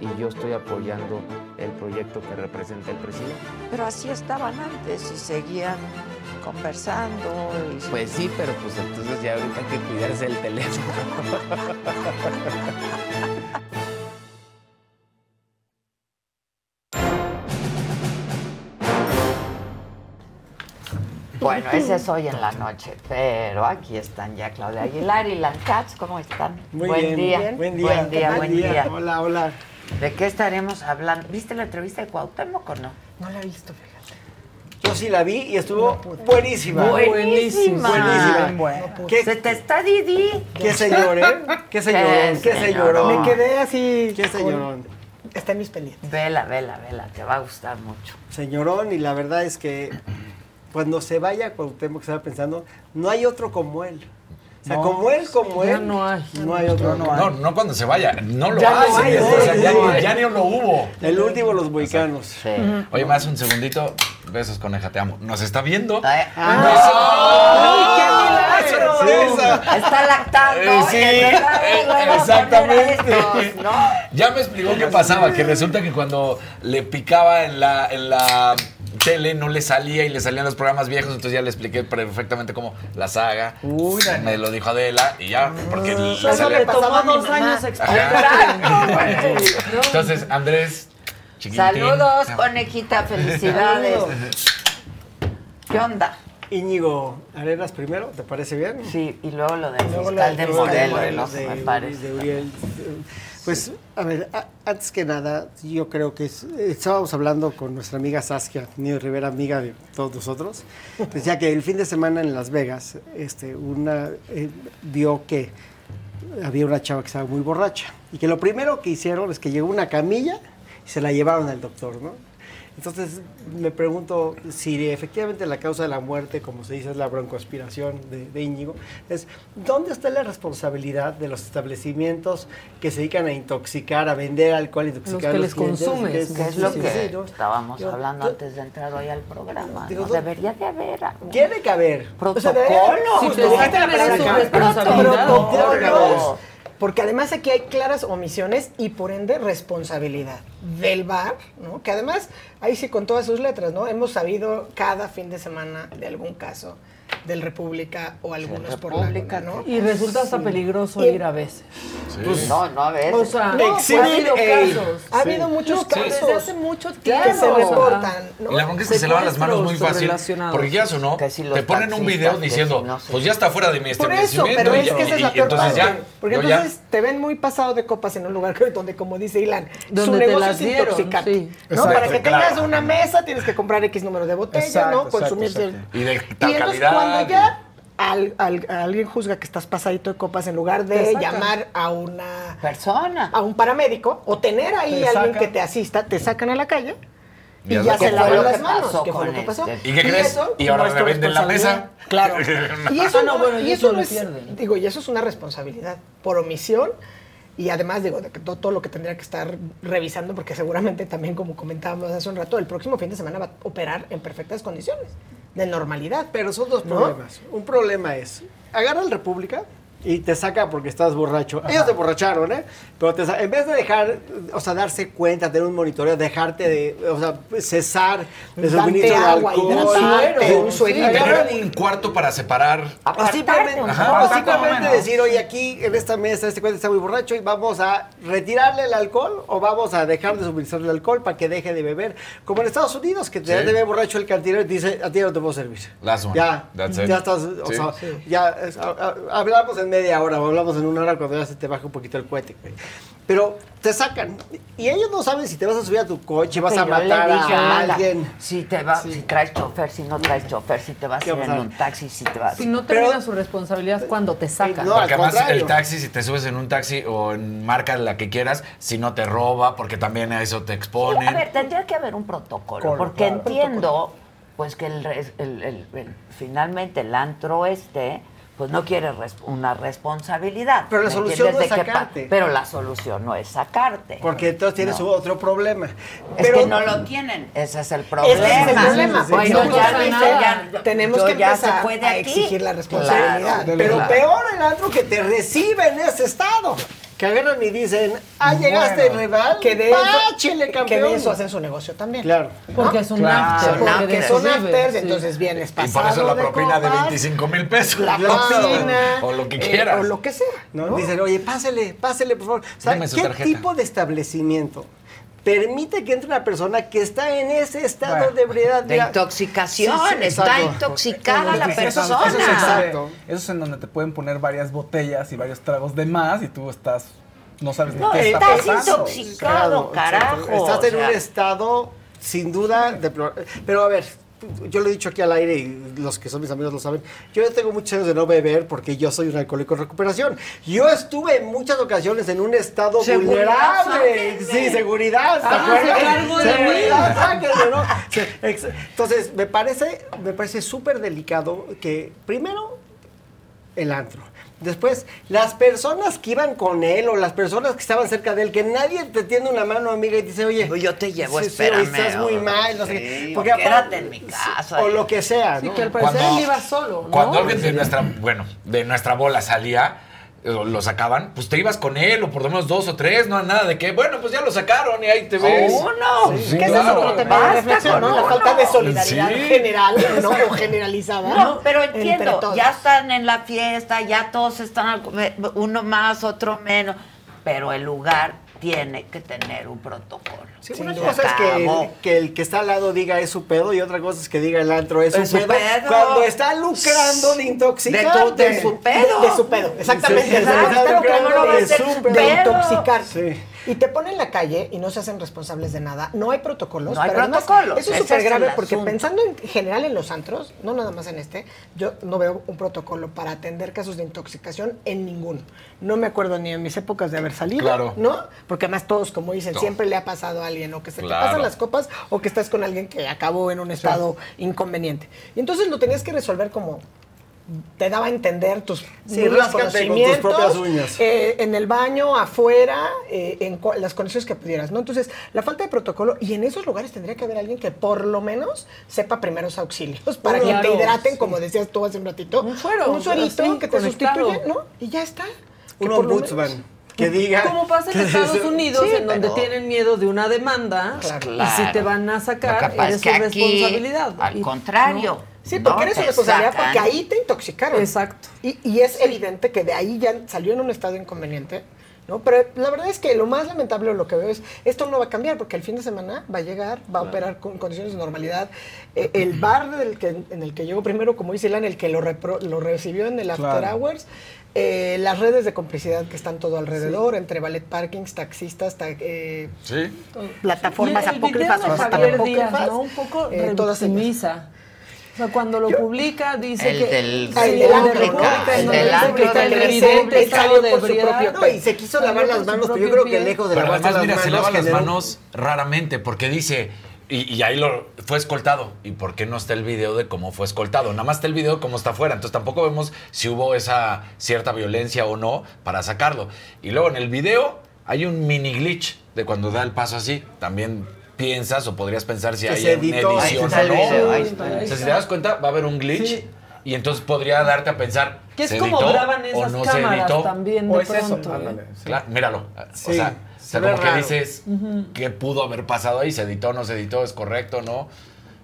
y yo estoy apoyando el proyecto que representa el presidente. Pero así estaban antes y seguían conversando. Y... Pues sí, pero pues entonces ya ahorita hay que cuidarse el teléfono. Bueno, ese es hoy en la noche, pero aquí están ya Claudia Aguilar y Lancats, ¿cómo están? Muy buen bien, día. bien. Buen día. Buen día, Buen buen día. día. Hola, hola. ¿De qué estaremos hablando? ¿Viste la entrevista de Cuauhtémoc o no? No la he visto. Yo sí la vi y estuvo buenísima. Buenísima. Buenísima. Bueno. ¿Qué, Se te está Didi. qué señor, ¿eh? Qué señorón, Qué señorón. Me quedé así. Qué con- señorón. Está en mis pendientes. Vela, vela, vela, te va a gustar mucho. Señorón, y la verdad es que cuando se vaya Cuauhtémoc, estaba pensando, no hay otro como él. O sea, No, como él, como ya él. no hay. No hay otro. No, no, cuando se vaya. No lo Ya hay. no hay, o sea, ¿eh? ya, No hay. ya ni lo hubo. El último, los boicanos. Oye, más un segundito. Besos, coneja, te amo. ¿Nos está viendo? ¡Ay, qué milagro! sorpresa! Está lactando. Eh, sí, eh, exactamente. estos, ¿no? Ya me explicó qué pasaba, que resulta que cuando le picaba en la, en la tele no le salía y le salían los programas viejos, entonces ya le expliqué perfectamente cómo la saga. me lo dijo Adela y ya, porque le salía- le tomó dos años explicar. Entonces, Andrés, chiquitín. Saludos, conejita, felicidades. ¿Qué onda? Íñigo Arenas primero, ¿te parece bien? Sí, y luego lo del fiscal de del Morelos, me de- parece. de Uriel. Pues, a ver, a- antes que nada, yo creo que es- estábamos hablando con nuestra amiga Saskia Nido Rivera, amiga de todos nosotros. Decía que el fin de semana en Las Vegas, este, una eh, vio que había una chava que estaba muy borracha y que lo primero que hicieron es que llegó una camilla y se la llevaron al doctor, ¿no? Entonces me pregunto si efectivamente la causa de la muerte, como se dice, es la broncoaspiración de, de Íñigo, es ¿dónde está la responsabilidad de los establecimientos que se dedican a intoxicar, a vender alcohol, intoxicar que a les clientes? consumes, Que es- Que es lo que sí, ¿no? estábamos Yo- hablando yo- antes de entrar hoy al programa. Digo, ¿no? ¿dó- Debería de haber. Tiene que haber. Protocolo. Si te la palabra responsabilidad. Protocolo. Porque además aquí hay claras omisiones y por ende responsabilidad del bar, ¿no? Que además, ahí sí con todas sus letras, ¿no? Hemos sabido cada fin de semana de algún caso del República o algunos por la República, ¿no? Y resulta hasta peligroso Y- ir a veces. Pues, no, no a veces. O sea, No, Exhibit ha habido casos. Ha Sí. habido muchos casos. Desde hace mucho tiempo que se reportan. ¿no? Y la bronca es que se lavan las manos muy fácil. Porque quieras o no, si te ponen un video diciendo, si no sé pues ya está fuera de mi Por eso, establecimiento. pero y, es que esa es la peor entonces parte. ya. Porque ya- entonces te ven muy pasado de copas en un lugar donde, como dice Ilan, su negocio las es. Exacto, Para que tengas una mesa tienes que comprar X número de botella, Exacto, ¿no? Consumir Y de tal calidad. Cuando ya al- al- a alguien juzga que estás pasadito de copas en lugar de llamar a una persona, a un paramédico o tener ahí Te alguien sacan. que te asista, te sacan a la calle y Ya se lavan las manos. pasó ¿Qué fue lo que pasó? este? ¿Y qué crees? eso Y ahora no es tu revenden la mesa. Claro. Y eso, Ah, no, bueno, y y eso eso no lo es, pierden. digo, y eso es una responsabilidad por omisión y además digo de que todo, todo lo que tendría que estar revisando porque seguramente también como comentábamos hace un rato el próximo fin de semana va a operar en perfectas condiciones de normalidad. Pero son dos ¿no? problemas. Un problema es, agarra el República y te saca porque estás borracho. Ellos te borracharon, ¿eh? Pero te en vez de dejar, o sea, darse cuenta, tener un monitoreo, dejarte de, o sea, cesar el Darte suministro de hidratarte, un sí, Tener un cuarto para separar. o simplemente, Ajá. o simplemente decir, oye, aquí en esta mesa este cuate está muy borracho y vamos a retirarle el alcohol o vamos a dejar de suministrarle el alcohol para que deje de beber. Como en Estados Unidos, que te Sí. da de beber borracho el cantinero y te dice, a ti no te puedo servir. Last one. Ya, That's it. ya estás, o Sí. sea, ya es- a- a- hablamos en media hora o hablamos en una hora cuando ya se te baja un poquito el cohete. güey. Pero te sacan y ellos no saben si te vas a subir a tu coche, vas a matar dije a alguien. Si te va, si traes chofer, si no traes chofer, si te vas a ¿Qué ir va a en un taxi, si te vas. Si no termina su responsabilidad cuando te sacan. porque además el taxi, si te subes en un taxi o en marca la que quieras, si no te roba, porque también a eso te exponen. A ver, tendría que haber un protocolo, Colo, porque claro. entiendo, pues que el, res- el- el- el- finalmente el antro este, pues no quiere res- una responsabilidad. Pero la ¿me solución no es sacarte. Pero la solución no es sacarte. Porque entonces tienes No. otro problema. Es Pero que no lo tienen. Ese es el Ese problema. es el problema. Bueno, no ya pasa dice, nada. ya- tenemos que ya empezar se fue de a aquí. exigir la responsabilidad. Claro, Pero claro. peor el antro que te recibe en ese estado. Que agarran y dicen, ah, llegaste Bueno, rival, que de eso- páchele, que campeón. de eso hacen su negocio también. Claro. Porque es un Claro. after, Porque porque son afters, sí. entonces vienes Y pasado por eso la de propina de copas, 25 mil pesos. La Claro. propina. O lo que eh, quieras. o lo que sea. ¿no? ¿no? Dicen, oye, pásele, pásele, por favor. O sea, ¿Qué tarjeta. tipo de establecimiento permite que entre una persona que está en ese estado Bueno, de ebriedad? de intoxicación, sí, sí, está exacto. intoxicada la persona. Eso es, en donde- Exacto. eso es en donde te pueden poner varias botellas y varios tragos de más y tú estás, no sabes ni No, qué está estás pasando. intoxicado, carajo. Estás en o sea. un estado sin duda deplorable. Pero a ver, yo lo he dicho aquí al aire y los que son mis amigos lo saben. Yo ya tengo muchos años de no beber porque yo soy un alcohólico en recuperación. Yo estuve en muchas ocasiones en un estado Seguridad, vulnerable. Sí, seguridad. ¿te Ah, acuerdas? Seguridad, sáquenme, ¿no? Entonces, me parece, me parece súper delicado que primero el antro. Después, las personas que iban con él o las personas que estaban cerca de él, que nadie te tiende una mano amiga y dice, oye, Yo te llevo, sí, sí, espérame. estás muy o- mal, no sé qué. sí, Porque quédate aparte- en mi casa. O lo que sea, Sí, ¿no? que al parecer Cuando- él iba solo, ¿no? Cuando alguien de nuestra, bueno, de nuestra bola salía, lo sacaban, pues te ibas con él, o por lo menos dos o tres, no nada de que, bueno, pues ya lo sacaron y ahí te ves. Uno. Sí, Que ese es claro. otro tema de reflexión, ¿no? La falta de solidaridad Sí. general, ¿no? O generalizada. No, pero entiendo, ya están en la fiesta, ya todos están, uno más, otro menos, pero el lugar tiene que tener un protocolo. Sí, una cosa es que, que el que está al lado diga es su pedo y otra cosa es que diga el antro es, Es su su pedo, pedo. Cuando está lucrando de intoxicarte. De tu- de su pedo. De, de su pedo, exactamente. Exacto, está ¿cómo lucrando no de su- de intoxicarte. Sí. Y te ponen en la calle y no se hacen responsables de nada. No hay protocolos. No hay pero además, protocolos, Eso es súper grave porque asunto. pensando en general en los antros, no nada más en este, yo no veo un protocolo para atender casos de intoxicación en ninguno. No me acuerdo ni en mis épocas de haber salido, Claro. ¿no? Porque además todos, como dicen, No. siempre le ha pasado a alguien o que se Claro. te pasan las copas o que estás con alguien que acabó en un estado inconveniente. Y entonces lo tenías que resolver como te daba a entender tus Sí, ráscate con tus conocimientos, propias uñas. eh, en el baño, afuera, eh, en las condiciones que pudieras, ¿no? Entonces, la falta de protocolo, y en esos lugares tendría que haber alguien que por lo menos sepa primeros auxilios para que te hidraten, sí. como decías tú hace un ratito. Un suero, Un suerito que te sustituye, ¿no? Y ya está. Un ombudsman que diga. Como pasa en Estados Unidos, Sí, en donde pero- tienen miedo de una demanda, Claro. y si te van a sacar, eres es que su aquí, responsabilidad. al Y- contrario. Sí, porque no eres responsabilidad sacan. porque ahí te intoxicaron. Exacto. Y, y es evidente que de ahí ya salió en un estado inconveniente. ¿no? Pero la verdad es que lo más lamentable de lo que veo es, esto no va a cambiar porque el fin de semana va a llegar, va a operar con condiciones de normalidad. Eh, el bar del que, en el que llegó primero, como dice Ilan, el que lo, repro- lo recibió en el After Claro. Hours, eh, las redes de complicidad que están todo alrededor, entre ballet parkings, taxistas, ta- eh, Sí. plataformas apócrifas Javier apócrifas, Díaz, ¿no? Un poco eh, todas ellas. revictimiza. O sea, cuando lo publica dice El que... del el República, del el del del el Él salió de por su propio No, y se quiso lavar las manos, pero yo creo que lejos de Pero lavarse además, las mira, manos. se lava las manos raramente porque dice, y, y ahí lo fue escoltado. ¿Y por qué no está el video de cómo fue escoltado? Nada más está el video de cómo está afuera. Entonces tampoco vemos si hubo esa cierta violencia o no para sacarlo. Y luego en el video hay un mini glitch de cuando da el paso así. También piensas o podrías pensar si Que hay se una. Ahí edición está o el no. video, ahí O está, ahí sea, si te das cuenta, va a haber un glitch. Y entonces podría darte a pensar, Que es ¿se como editó graban o esas no se cámaras editó? también de pronto. ¿eh? Claro, míralo. Sí, o sea, se o sea, que dices. ¿qué pudo haber pasado ahí? ¿Se editó, no se editó? ¿Es correcto, no?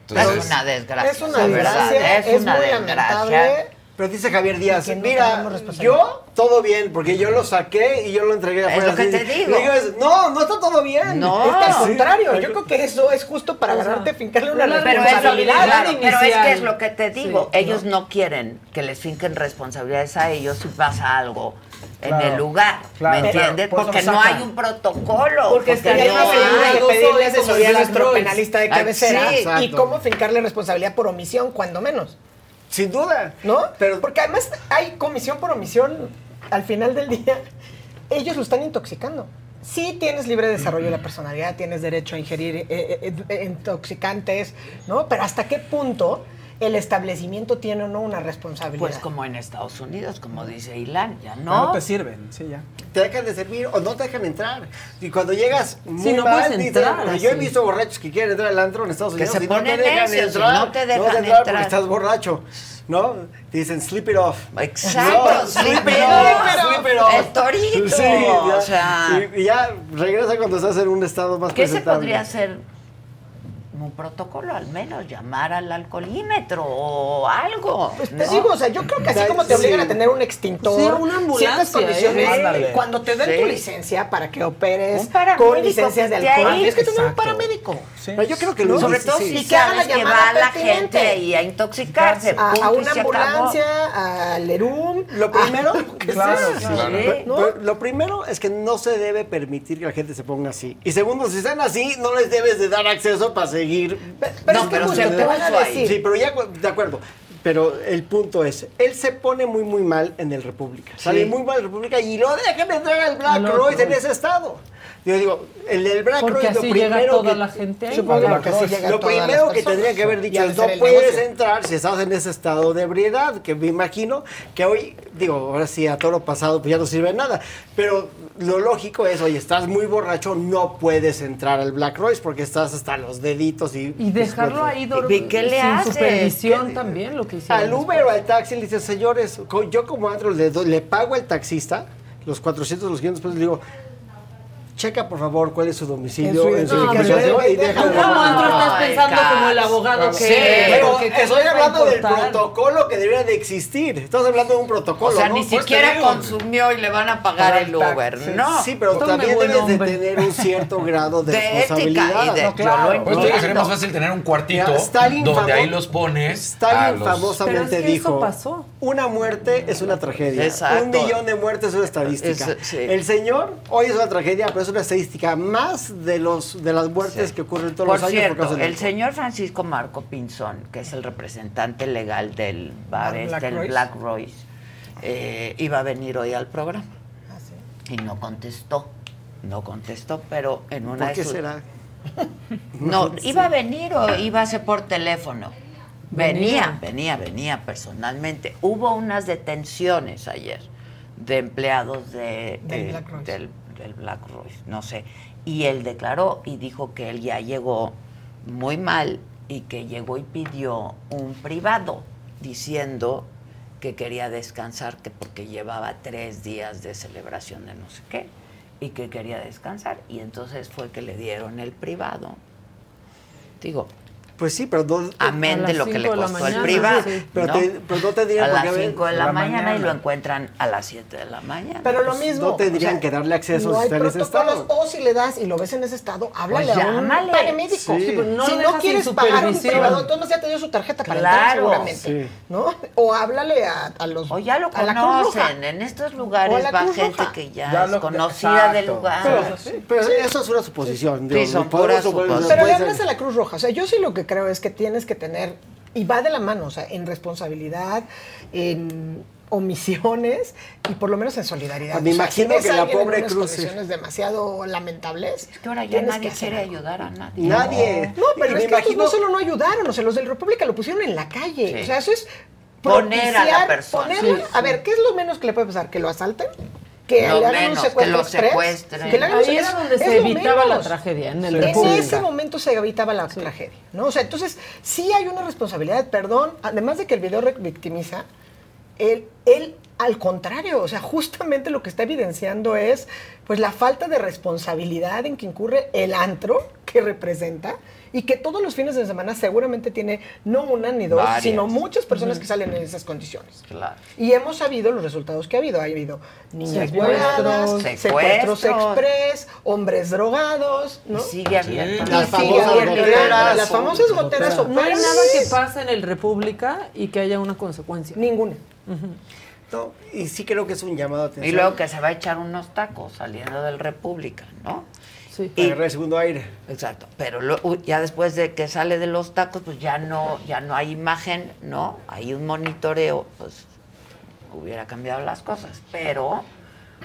Es una desgracia. Es una desgracia, es, es una muy desgracia. lamentable. Pero dice Javier Díaz, que no mira, tomamos responsabilidad". yo todo bien, porque yo lo saqué y yo lo entregué Es lo que te digo. es, no, no está todo bien. No. Es que al Sí. contrario, yo creo que eso es justo para agarrarte, fincarle una Pero es, lo, responsabilidad. claro, pero es que es lo que te digo. Sí, ellos no. quieren que les finquen responsabilidades a ellos si pasa algo en Claro, el lugar. claro, ¿Me entiendes? por porque lo no hay un protocolo. Porque estaría no una figura hay. de pedirle asesoría a nuestro penalista de cabecera sí. y cómo fincarle responsabilidad por omisión, cuando menos. Sin duda. ¿No? Pero Porque además hay comisión por omisión al final del día. Ellos lo están intoxicando. Sí tienes libre desarrollo de la personalidad, tienes derecho a ingerir eh, eh, eh, intoxicantes, ¿no? Pero ¿hasta qué punto el establecimiento tiene o no una responsabilidad? Pues como en Estados Unidos, como dice Ilan, ya No, no. te sirven, sí, ya. Te dejan de servir o no te dejan entrar. Y cuando llegas muy no mal, puedes entrar porque yo he visto borrachos que quieren entrar al antro en Estados Que Unidos se y no ponen te dejan entrar. no te dejan entrar. porque estás borracho. ¿No? Te dicen, sleep it off. Exacto, No, sleep it it off. sleep it off. El torito, Sí, ya, o sea. Y, y ya regresa cuando estás en un estado más ¿Qué se podría hacer? Un protocolo, al menos llamar al alcoholímetro o algo. Pues te ¿no? digo, o sea, yo creo que así como te obligan a tener un extintor, Sí, una ambulancia, ciertas condiciones, ¿eh? Ándale. cuando te den Sí. tu licencia para que operes con licencias de alcohol, tienes que tener un paramédico. Pero yo creo que lo Sobre todo sí, si Y que haga la que llamada va la pertinente. gente ahí a intoxicarse. A, y una ambulancia, al ERUM. Lo primero, que Claro, sea. sí. Sí. ¿no? Pero lo primero es que no se debe permitir que la gente se ponga así. Y segundo, si están así, no les debes de dar acceso para seguir. Pero No, es que pero se te van a decir. Sí, pero ya, de acuerdo. Pero el punto es, él se pone muy, muy mal en el República. Sale muy mal en el República y lo dejan entrar al Black otro. Royce en ese estado. Yo digo, el del Black Porque Royce, lo llega primero toda que, la gente ahí. Supongo Black que así Royce, llegan lo todas las primero que tendría que haber dicho es, no puedes negocio. entrar si estás en ese estado de ebriedad, que me imagino que hoy, digo, ahora sí, a todo lo pasado pues ya no sirve nada. Pero lo lógico es, oye, estás muy borracho, no puedes entrar al Black Royce porque estás hasta los deditos y... Y dejarlo ahí dormido. ¿Y qué le sin haces? supervisión también, lo que hicieron. Al Uber o al taxi le dice, señores, yo como antro le, doy- le pago al taxista los 400, los 500 pesos, le digo, checa por favor cuál es su domicilio En su identificación. identificación y como antro estás pensando como el abogado que Sí, Pero porque ¿qué estoy hablando del protocolo que debería de existir. Estamos hablando de un O protocolo, sea, ¿no? ni Pues siquiera consumió y le van a pagar el Uber, ¿no? Sí, pero también debes de tener un cierto grado de, De ética y responsabilidad. de- No, claro. Pues sería más fácil tener un cuartito Stalin donde famo- ahí los pones. Stalin los- famosamente Pero es que dijo, eso pasó. una muerte es una tragedia, Exacto. un millón de muertes es una estadística. El señor hoy es una tragedia, pero es una estadística más de los de las muertes que ocurren todos Por los años cierto, por causa del el señor Francisco Marco Pinzón, que es el representante legal del bar Black este, el Royce. Black Royce, eh, iba a venir hoy al programa Ah, y no contestó. No contestó, pero en una ¿Por de qué sus- será? No, iba a venir o iba a ser por teléfono. Venía, Venía. venía, venía personalmente. Hubo unas detenciones ayer de empleados de, Del eh, Black Royce. del- del Black Royce, no sé. Y él declaró y dijo que él ya llegó muy mal y que llegó y pidió un privado diciendo que quería descansar, que porque llevaba tres días de celebración de no sé qué, y que quería descansar. Y entonces fue que le dieron el privado. Digo, Pues sí, pero no, amén de lo que le costó el privado. sí. pero, ¿no? te- pero no tendrían a las qué haber- 5 de la, la mañana, y mañana. lo encuentran a las 7 de la mañana. Pero lo mismo. no tendrían o sea, que darle acceso no si está en ese estado. O si le das y lo ves en ese estado, háblale Pues a un paramédico. Sí. Sí, pero no si no quieres pagar un privado, entonces ya te dio su tarjeta para Claro. entrar seguramente. Sí. ¿No? O háblale a, a los O ya lo conocen. En estos lugares va gente que ya, Ya es conocida del lugar. Pero, eso es una suposición. Pero le hablas a la Cruz Roja. O sea, yo sí lo que creo es que tienes que tener y va de la mano, o sea, en responsabilidad, en omisiones y por lo menos en solidaridad. Me O sea, imagino si que la alguien en pobre unas Cruz, condiciones demasiado lamentables. que ahora ya nadie que quiere algo. ayudar a nadie. Nadie. No, pero Y es me que estos no solo no ayudaron, o sea, los del República lo pusieron en la calle. Sí. O sea, eso es Poner a la persona. ponerla- Sí, A ver, ¿qué es lo menos que le puede pasar? ¿Que lo asalten? ¿Que Lo le hagan menos, un que secuestro lo express? secuestren. Que le hagan un Ahí era secuestro- donde es se lo evitaba la tragedia, en el En República. ese momento se evitaba la tragedia, ¿no? O sea, entonces sí hay una responsabilidad, perdón, además de que el video victimiza, él, él al contrario, o sea, justamente lo que está evidenciando es pues la falta de responsabilidad en que incurre el antro que representa y que todos los fines de semana seguramente tiene no una ni dos, Varias. sino muchas personas que salen en esas condiciones. Claro. Y hemos sabido los resultados que ha habido. Ha habido niñas Secuestros, violadas, secuestros secuestros. express, hombres drogados, ¿no? Y sigue abierto. Y Las sigue famosas goteras. Las famosas goteras No hay nada que pase en el República y que haya una consecuencia. Ninguna. No, y sí creo que es un llamado a atención. Y luego que se va a echar unos tacos saliendo del República, ¿no? Sí. Agarrar el segundo aire. Exacto. Pero lo- ya después de que sale de los tacos, pues ya no, ya no hay imagen, ¿no? Hay un monitoreo, pues hubiera cambiado las cosas. Pero,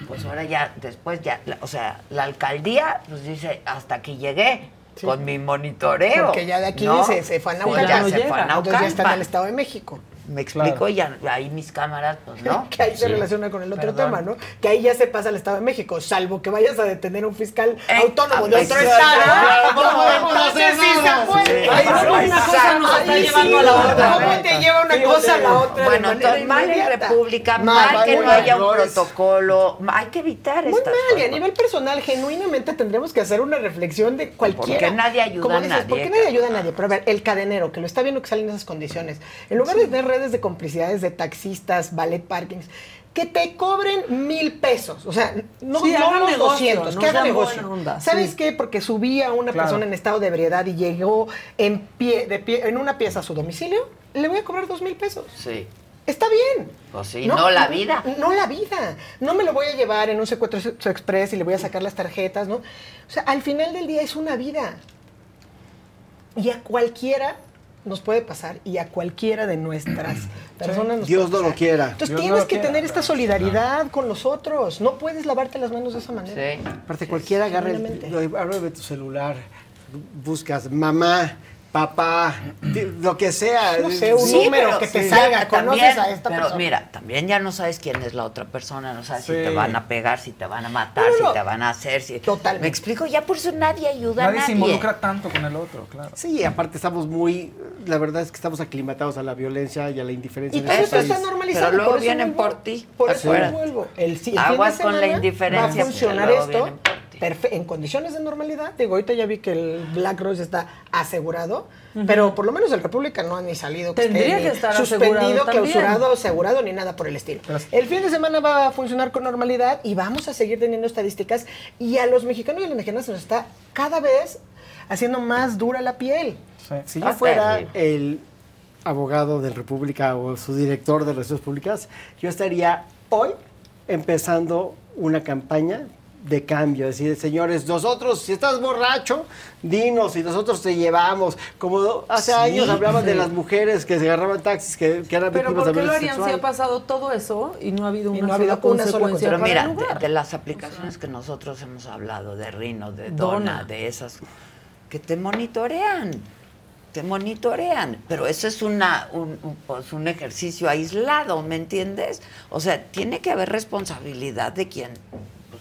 pues ahora ya, después ya, la- o sea, la alcaldía, pues dice, hasta aquí llegué. Con mi monitoreo. Porque ya de aquí ¿no? se, se fue a Pues Naucalpan. ya se fue a Entonces ya está en Naucalpan. el Estado de México. Me explico, ya ahí mis cámaras, pues no. Que ahí se Sí. relaciona con el otro Perdón. tema, ¿no? Que ahí ya se pasa al Estado de México, salvo que vayas a detener a un fiscal Eh, autónomo de otro exacto. estado. No podemos entonces hacer sí nada. se puede. Sí. Ahí sí, Exacto. una cosa nos está Ahí llevando sí, a la no, otra. no, ¿Cómo no. te lleva una Sí, cosa a la otra? Bueno, mal en inmediata? República, Mal, que no haya un protocolo. Hay que evitar Muy estas mal, y a nivel personal, genuinamente tendremos que hacer una reflexión de cualquiera. Porque nadie ayuda a dices, ¿Por nadie, qué nadie ayuda a nadie? Pero a ver, el cadenero, que lo está viendo que sale en esas condiciones, en lugar de tener redes de complicidades de taxistas, ballet parkings, que te cobren mil pesos. O sea, no, Sí, no hagan los negocio, 200, no que sean negocio. onda, ¿Sabes sí. qué? Porque subía a una Claro. persona en estado de ebriedad y llegó en pie, de pie, en una pieza a su domicilio, le voy a cobrar dos mil pesos. Sí. Está bien. Pues sí, no, la vida. No la vida. No me lo voy a llevar en un secuestro express y le voy a sacar las tarjetas, ¿no? O sea, al final del día es una vida. Y a cualquiera nos puede pasar y a cualquiera de nuestras personas nos Dios puede no lo quiera. Entonces Dios tienes lo que quiera, tener esta solidaridad con los otros. No puedes lavarte las manos de esa manera. Aparte, cualquiera agarra el, abre tu celular, buscas mamá, papá, lo que sea. No sé, un Sí, número pero que te sí, salga, ya conoces también, a esta pero persona. mira, también ya no sabes quién es la otra persona, no sabes si te van a pegar, si te van a matar, si te van a hacer, si... Me explico, ya por eso nadie ayuda Nadie a se nadie. involucra tanto con el otro, claro. Sí, aparte estamos muy, la verdad es que estamos aclimatados a la violencia y a la indiferencia. Y todo este esto está normalizado. Pero luego por eso vienen por ti, Por eso vuelvo. El, el Aguas con la indiferencia, Va a funcionar esto en condiciones de normalidad. Digo, ahorita ya vi que el Black Rose está asegurado, pero por lo menos el República no ha ni salido que Tendría esté que estar suspendido, clausurado, asegurado, ni nada por el estilo. El fin de semana va a funcionar con normalidad y vamos a seguir teniendo estadísticas y a los mexicanos y a las mexicanas se nos está cada vez haciendo más dura la piel. Si yo fuera el abogado del República o su director de relaciones públicas, yo estaría hoy empezando una campaña de cambio, decir, señores, nosotros, si estás borracho, dinos y nosotros te llevamos. Como hace Sí, años hablaban de las mujeres que se agarraban taxis, que, que eran Pero víctimas ¿por de qué lo harían si ha pasado todo eso y no ha habido una no ha sola habido una sola consecuencia Pero para mira, el lugar? de, de las aplicaciones que nosotros hemos hablado, de Rino, de Dona, Dona. de esas, que te monitorean, te monitorean, pero eso es una, un, un, pues, un ejercicio aislado, ¿me entiendes? O sea, tiene que haber responsabilidad de quien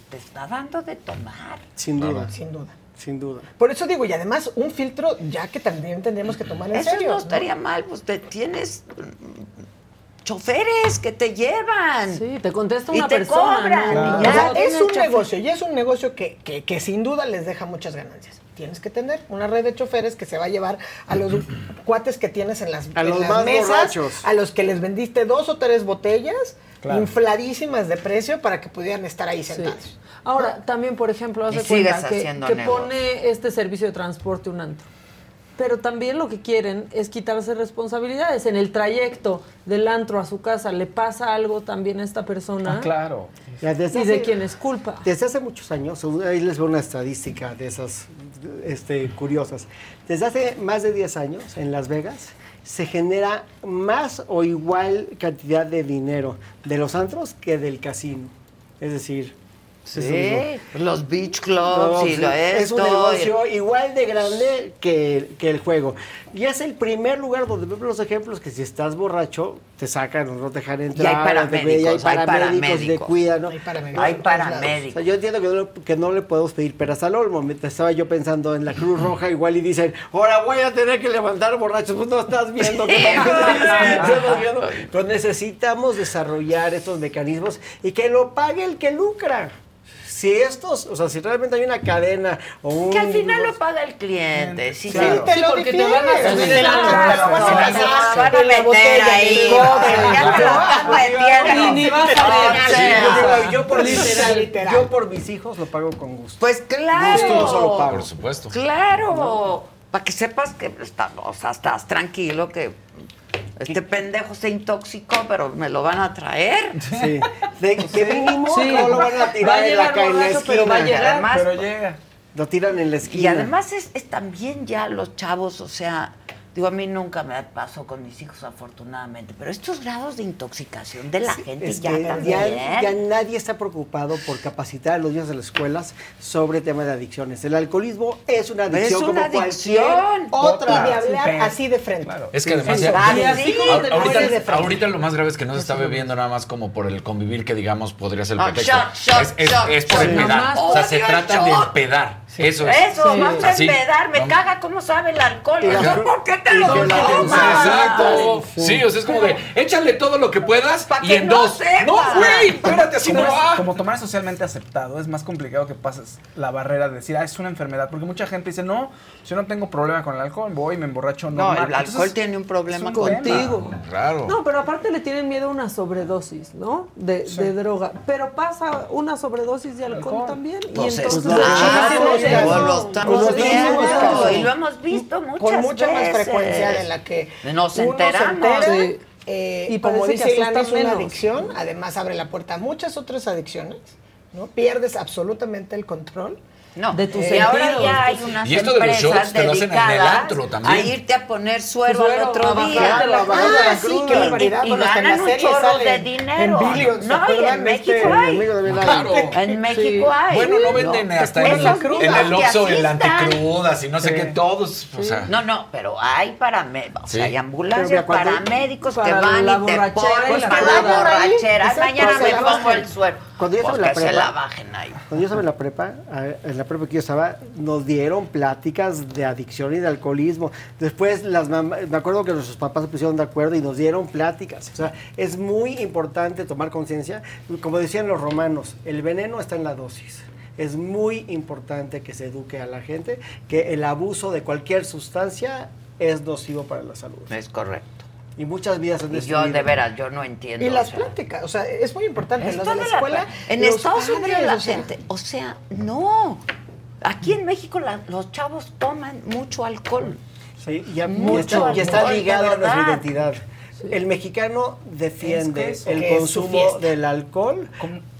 te está dando de tomar. Sin duda. Sin duda. Sin duda. Por eso digo, y además un filtro ya que también tendríamos que tomar en Eso serio. no estaría mal, pues te tienes mm, choferes que te llevan. Sí, te contesta y una te persona, cobran. ¿no? y ya. O sea, No, es un chofer. negocio y es un negocio que, que- que sin duda les deja muchas ganancias. Tienes que tener una red de choferes que se va a llevar a los cuates que tienes en las, A en los las más mesas, borrachos. a los que les vendiste dos o tres botellas Claro. infladísimas de precio para que pudieran estar ahí Sí. sentados. Ahora, también, por ejemplo, hace cuenta que, que pone este servicio de transporte un antro. Pero también lo que quieren es quitarse responsabilidades. En el trayecto del antro a su casa le pasa algo también a esta persona. Ah, claro. Ya desde ¿Y de hace- quién es culpa? Desde hace muchos años, ahí les veo una estadística de esas este, curiosas. Desde hace más de 10 años en Las Vegas se genera más o igual cantidad de dinero de los antros que del casino. Es decir, Sí, los beach no, clubs y lo es un negocio igual de grande que, que el juego. Y es el primer lugar donde vemos los ejemplos que si estás borracho, te sacan o no te dejan entrar. hay o te- y hay paramédicos, hay paramédicos, te paramédicos. cuidan. ¿no? Hay paramédicos. Hay paramédicos. O sea, yo entiendo que no, le- que no le podemos pedir peras al olmo. Me- Estaba yo pensando en la Cruz Roja igual y dicen, ahora voy a tener que levantar borrachos. Pues no estás viendo que. Pero necesitamos desarrollar estos mecanismos y que lo pague el que lucra. Si estos, o sea, si realmente hay una cadena o un... Que al final lo paga el cliente. Sí, Claro. sí, Te lo porque te van a subir el van meter ahí. del cobre. Ya te lo están metiendo. Ni vas a ver. O sea, Yo por literal, yo por mis hijos lo pago con gusto. Pues claro. Gustoso lo pago. Por supuesto. Claro. Para que sepas que está- o sea, estás tranquilo que este pendejo se intoxicó, pero me lo van a traer. Sí. De, de mínimo Sí. no lo van a Va a tirar en la, ca- en la borracho, esquina. pero va a llegar. Además- Pero llega. Lo tiran en la esquina. Y además es, es también ya los chavos, o sea, digo, a mí nunca me pasó con mis hijos afortunadamente, pero estos grados de intoxicación de la gente Es ya que también. ya, ya nadie está preocupado por capacitar a los niños de las escuelas sobre temas de adicciones. El alcoholismo es una Pero es adicción una como adicción. cualquier otra. Y de hablar Sí. así de frente. Es que además Sí, ya- ahorita, mueres de frente. ahorita lo más grave es que no se está bebiendo nada más como por el convivir que digamos podría ser el Ah, pretexto. shot, shot, es, es- shot, es por shot. empedar. Nomás O sea, se trata de empedar. Eso es. Eso, vamos a empedar, me caga cómo sabe el alcohol. ¿Por qué te lo? Exacto. Sí, o sea, es como de, échale todo lo que puedas y que en no dos. sepa. No, güey, espérate, así como, no es, va. como tomar es socialmente aceptado, es más complicado que pases la barrera de decir, ah, es una enfermedad. Porque mucha gente dice, no, yo no tengo problema con el alcohol, voy y me emborracho No, el normal. alcohol Entonces, tiene un problema es un tema. contigo. Raro. No, pero aparte le tienen miedo a una sobredosis, ¿no? De, de droga. Pero pasa una sobredosis de alcohol, también. Pues y es entonces. de lo viendo, esos. y lo hemos visto muchas Con mucha más veces. Frecuencia de la que Nos uno enteramos. se entera. Sí. Eh, Y como dice es una menos. adicción. Además, abre la puerta a muchas otras adicciones. ¿no? Pierdes absolutamente el control. No, de tus y ahora ya hay unas Y esto de los empresas shots te lo hacen en el antro también. a irte a poner suero, Suero, al otro a día. la- la Ah, sí, barbaridad. Y en la ganan un serie chorro sale de en dinero. Billions, ¿se no, y en de México este, hay. Claro. En México hay. Bueno, no venden No. hasta en el, Esas en el que Oxxo así el están. anticrudas y no sé Sí. qué, todos. O sea, No, no, pero hay paramédicos, o sea, Sí. hay ambulancias, paramédicos que Para van la y te ponen y la para la borrachera. Mañana me la pongo el suero. Cuando yo estaba en Pues la que se prepa, la bajen ahí. Cuando yo estaba en la prepa, a- en la prepa que yo estaba, nos dieron pláticas de adicción y de alcoholismo. Después, las mamá- me acuerdo que nuestros papás se pusieron de acuerdo y nos dieron pláticas. O sea, es muy importante tomar conciencia. Como decían los romanos, el veneno está en la dosis. Es muy importante que se eduque a la gente que el abuso de cualquier sustancia es nocivo para la salud. Es correcto. Y muchas vidas han Y yo, de veras, yo no entiendo. Y o las sea. pláticas, o sea, es muy importante. Los de la la escuela. en los Estados Unidos la o sea, gente, o sea, no. Aquí en México la- los chavos toman mucho alcohol. Sí, y, y Mucho está, y está ligado a nuestra identidad. El mexicano defiende Es que eso, el consumo del alcohol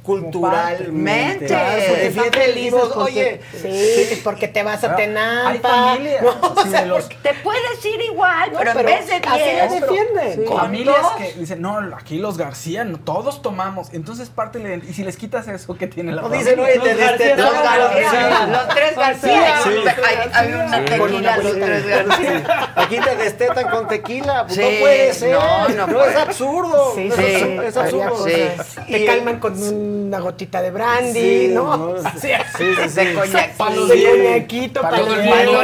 culturalmente. Mente. Claro, porque Están fíjate, felices porque- oye, sí, porque te vas a Hay Tenampa. familias. No, o sí, sea, de los- porque- Te puedes ir igual, No, pero, pero en vez de así la 10. defienden. con familias que dicen, no, aquí los García, no, todos tomamos. Entonces parte de Y si les quitas eso, ¿qué tiene la No familia? dicen, oye, te Los García. Los García, Sí. los tres García. Sí. Hay, hay una tequila, los tres García. Aquí te destetan con tequila, pues Sí, no puede ser. no, No, no puede. es absurdo. Sí, es, sí, absurdo. Y Te calman con una gotita de brandy, Sí, ¿no? no, Sí, sí, sí. De coñac. Palos de coñaquito, Para todo el mundo,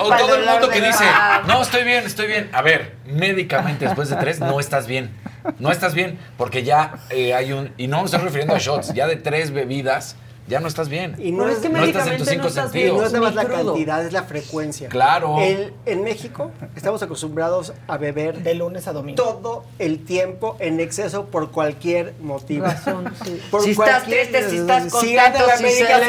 o, todo el mundo que dice, no, estoy bien, estoy bien. A ver, médicamente después de tres no estás bien. No estás bien, porque ya eh, hay un, y no me estoy refiriendo a shots, ya de tres bebidas, ya no estás bien. Y no, No, es es que no estás en tus médicamente cinco no estás bien. No es nada más la cantidad, es la frecuencia. Claro. El- en México estamos acostumbrados a beber De lunes a domingo. todo el tiempo en exceso por cualquier motivo. Razón, sí. Por Si estás cualquier- triste, si estás contento, si se si si pierde.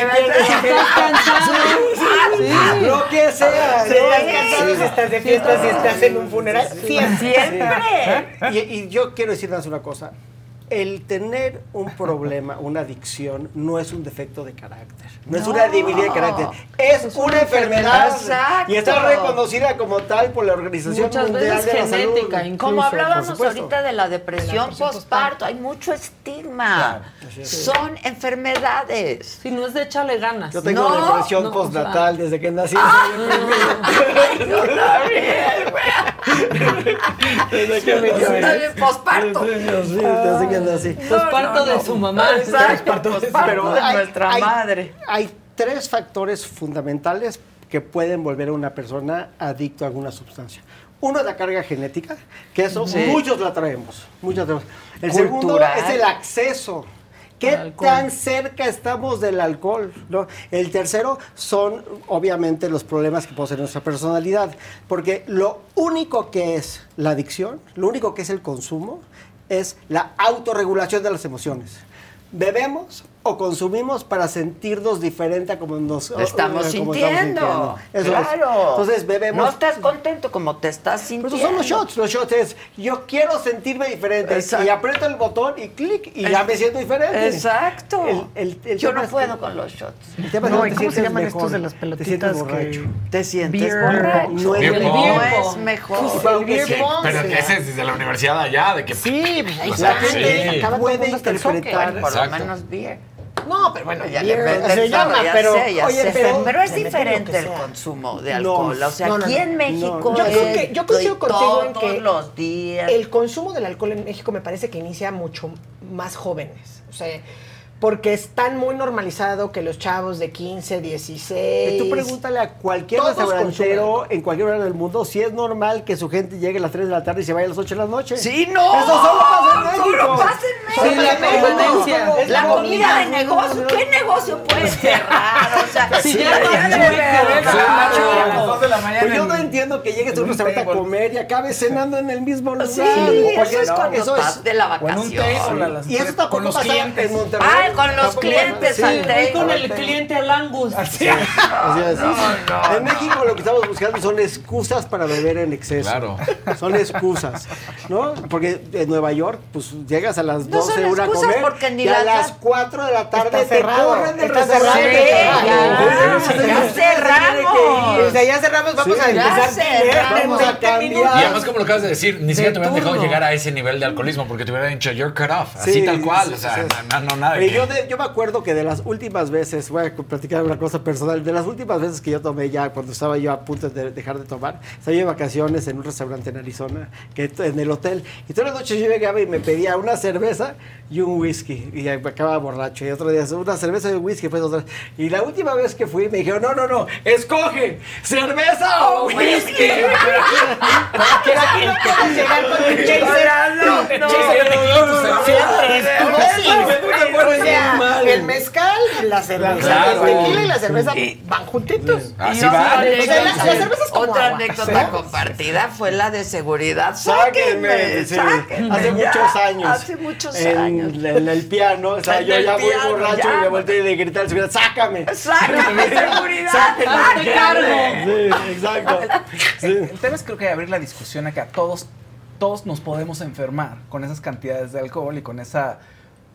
Sí. Lo que sea. Si ¿no? estás cansado, si estás de fiesta, si estás en un funeral, siempre. Siempre. Y, y yo quiero decir más una cosa. El tener un problema, una adicción, no es un defecto de carácter. No, es una debilidad de carácter. Es, Es una una enfermedad. Exacto. Y está reconocida como tal por la Organización Muchas Mundial veces de la genética, Salud. incluso. Como hablábamos ahorita de la depresión postparto, hay mucho estigma. Son enfermedades. Si no es de échale ganas. Yo tengo No, depresión no, postnatal o sea. desde que nací. También, Desde que me Está bien, posparto. Sí, desde que nací. Posparto de su mamá. Exacto, posparto de nuestra hay- madre. Hay tres factores fundamentales que pueden volver a una persona adicto a alguna sustancia. Uno es la carga genética, que eso Sí. muchos la traemos. Muchos la traemos. El segundo Cultural. es el acceso. ¿Qué tan cerca estamos del alcohol? ¿no? El tercero son, obviamente, los problemas que posee nuestra personalidad. Porque lo único que es la adicción, lo único que es el consumo, es la autorregulación de las emociones. Bebemos o consumimos para sentirnos diferente a como nos Estamos eh, como sintiendo. Eso es. claro. Entonces bebemos. No estás contento como te estás sintiendo. Pero son los shots, los shots es, yo quiero sentirme diferente Exacto. y aprieto el botón y clic y ya me siento diferente. Exacto. El- el- el Yo no es puedo que- con los shots. El tema es No, que ¿y te cómo se sientes llaman mejor, estos de las Te sientes pelotitas que- borracho. Te sientes Beer borracho. No es Beer No es mejor. Pues, el beer sí, pong. Pero Sí. ese es desde la universidad allá, de que... Sí, pues, todo el Puede interpretar. Por lo menos beer. No, pero bueno, Ya beer, le se llama, ya pero sé, ya oye, sé. pero, Pero es diferente el consumo de No, alcohol. o sea, no, no, aquí no. en México No, Yo creo que- yo coincido contigo en todos que los días. El consumo del alcohol en México me parece que inicia mucho más jóvenes. O sea, porque es tan muy normalizado que los chavos de 15, 16. Que tú pregúntale a cualquier restaurantero en cualquier lugar del mundo si es normal que su gente llegue a las 3 de la tarde y se vaya a las 8 de la noche. Sí, no. Eso solo pasa en México. Solo pasa en México. Pasa. Es La comida de negocio. ¿qué negocio puedes cerrar? O sea, Si sí, ya no Pues yo no entiendo que llegues a un restaurante a comer y acabes cenando en el mismo lugar. Sí, eso es cuando eso estás de la vacación. Y eso tampoco con los pasaba clientes. en Monterrey. Ah, con los clientes al. Voy con el cliente al Angus. Así es. en México lo que estamos buscando son excusas para beber en exceso. Claro. Son excusas, ¿no? Porque en Nueva York, pues llegas a las No 12 son una a comer porque ni y a las las dan. 4 de la tarde Está te cerrado, corren del restaurante. cerrado. Sí, Ya, ya, ya ya cerramos. Sea, ya cerramos, vamos Sí, a empezar. cerramos. Vamos a Y además, como lo acabas de decir, ni siquiera te hubieran dejado llegar a ese nivel de alcoholismo porque te hubieran dicho, you're cut off. Así Sí, tal cual. sí, o sea, sí, sí. no, no, nada yo, de- yo me acuerdo que de las últimas veces, voy a platicar una cosa personal, de las últimas veces que yo tomé ya, cuando estaba yo a punto de dejar de tomar, estaba yo de vacaciones en un restaurante en Arizona, que en el hotel, y todas las noches yo llegaba y me pedía una cerveza y un whisky, y me acababa borracho, y otro día una cerveza y un whisky, pues otra, y la última vez que fui me dijeron, no, no, no, escoge, cerveza o whisky. Que aquí no puedes llegar con el chaser. No, no, Pues sea, mal. el mezcal, la cerveza, Claro. el tequila y la cerveza Y- van juntitos. Así Y otra va. O sea, la, la cerveza es como Otra agua. anécdota compartida fue la de seguridad. Sáquenme, Sáquenme, sí. sáquenme, hace muchos años. Hace muchos en, años. En el piano, estaba En yo ya piano, borracho ya. y me volteé y le grité al seguridad, ¡sácame! Sácame, seguridad. ¡Sáquenme! sáquenme. Sí, exacto. Sí. El tema es creo que abrir la discusión a que a todos, todos nos podemos enfermar con esas cantidades de alcohol y con esa,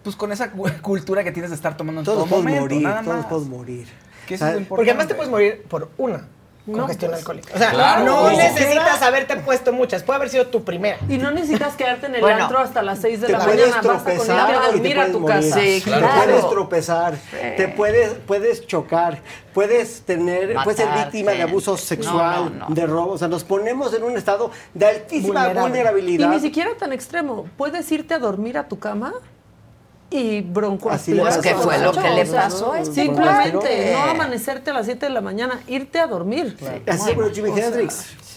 pues con esa cu- cultura que tienes de estar tomando en Todos todo podemos momento, morir, nada todos más. podemos morir. Que eso es. Porque además te puedes morir por una congestión pues. alcohólica. O sea, Claro. no necesitas haberte puesto muchas. Puede haber sido tu primera. Y no necesitas quedarte en el Bueno, antro hasta las 6 de Te la puedes mañana. Basta con tropezar a y te dormir a puedes tu morir. casa. Sí, Te puedes tropezar, te puedes, puedes chocar, puedes tener, puedes ser víctima de abuso sexual, No, no, no. de robo. O sea, nos ponemos en un estado de altísima Vulnerable. Y vulnerabilidad. ni siquiera tan extremo. Puedes irte a dormir a tu cama y Así broncoaspirar. le pasó que fue lo que le pasó a este Simplemente no amanecerte a las 7 de la mañana, irte a dormir. Así se Jimi sea.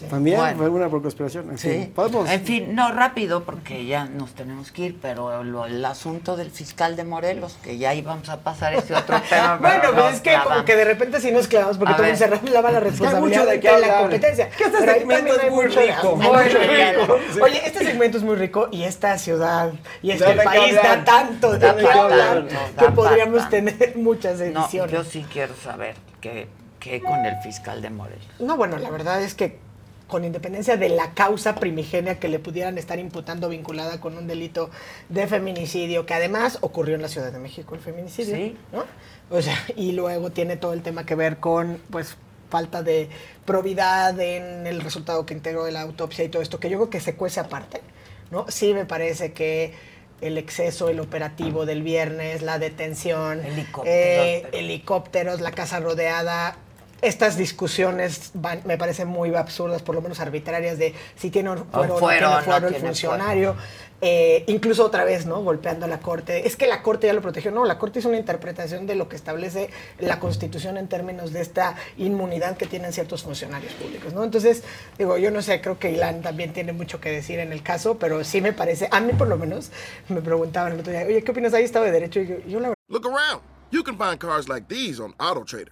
También Bueno. fue una conspiración. En Sí. fin, podemos. En fin, no rápido porque ya nos tenemos que ir, pero lo- el asunto del fiscal de Morelos, que ya íbamos a pasar ese otro tema. Bueno, pero pues es que como que de repente sí nos clavamos porque A tú ver. me cerraba la responsabilidad mucho de qué la competencia. Que este segmento es muy rico. Oye, este segmento es muy rico y esta ciudad y este país da tanto Da qué de qué hablar hablar. Nos que podríamos tener muchas No, ediciones. yo sí quiero saber qué, qué con el fiscal de Morelos. No, bueno, la verdad es que con independencia de la causa primigenia que le pudieran estar imputando vinculada con un delito de feminicidio, que además ocurrió en la Ciudad de México el feminicidio, Sí. ¿no? O sea, y luego tiene todo el tema que ver con, pues, falta de probidad en el resultado que integró de la autopsia y todo esto, que yo creo que se cuece aparte, ¿no? Sí me parece que el exceso, el operativo del viernes, la detención, Helicópteros, eh, helicópteros, la casa rodeada, estas discusiones van- me parecen muy absurdas, por lo menos arbitrarias, de si tiene fuero o no fuero, no fuero el tiene funcionario. Eh, incluso otra vez, ¿no? Golpeando a la Corte. Es que la Corte ya lo protegió. No, la Corte hizo una interpretación de lo que establece la Constitución en términos de esta inmunidad que tienen ciertos funcionarios públicos, ¿no? Entonces, digo, yo no sé, creo que Ilan también tiene mucho que decir en el caso, pero sí me parece, a mí por lo menos, me preguntaban el otro día, oye, ¿qué opinas? Ahí estaba de derecho. Y yo, yo la Look around. You can find cars like these on AutoTrader,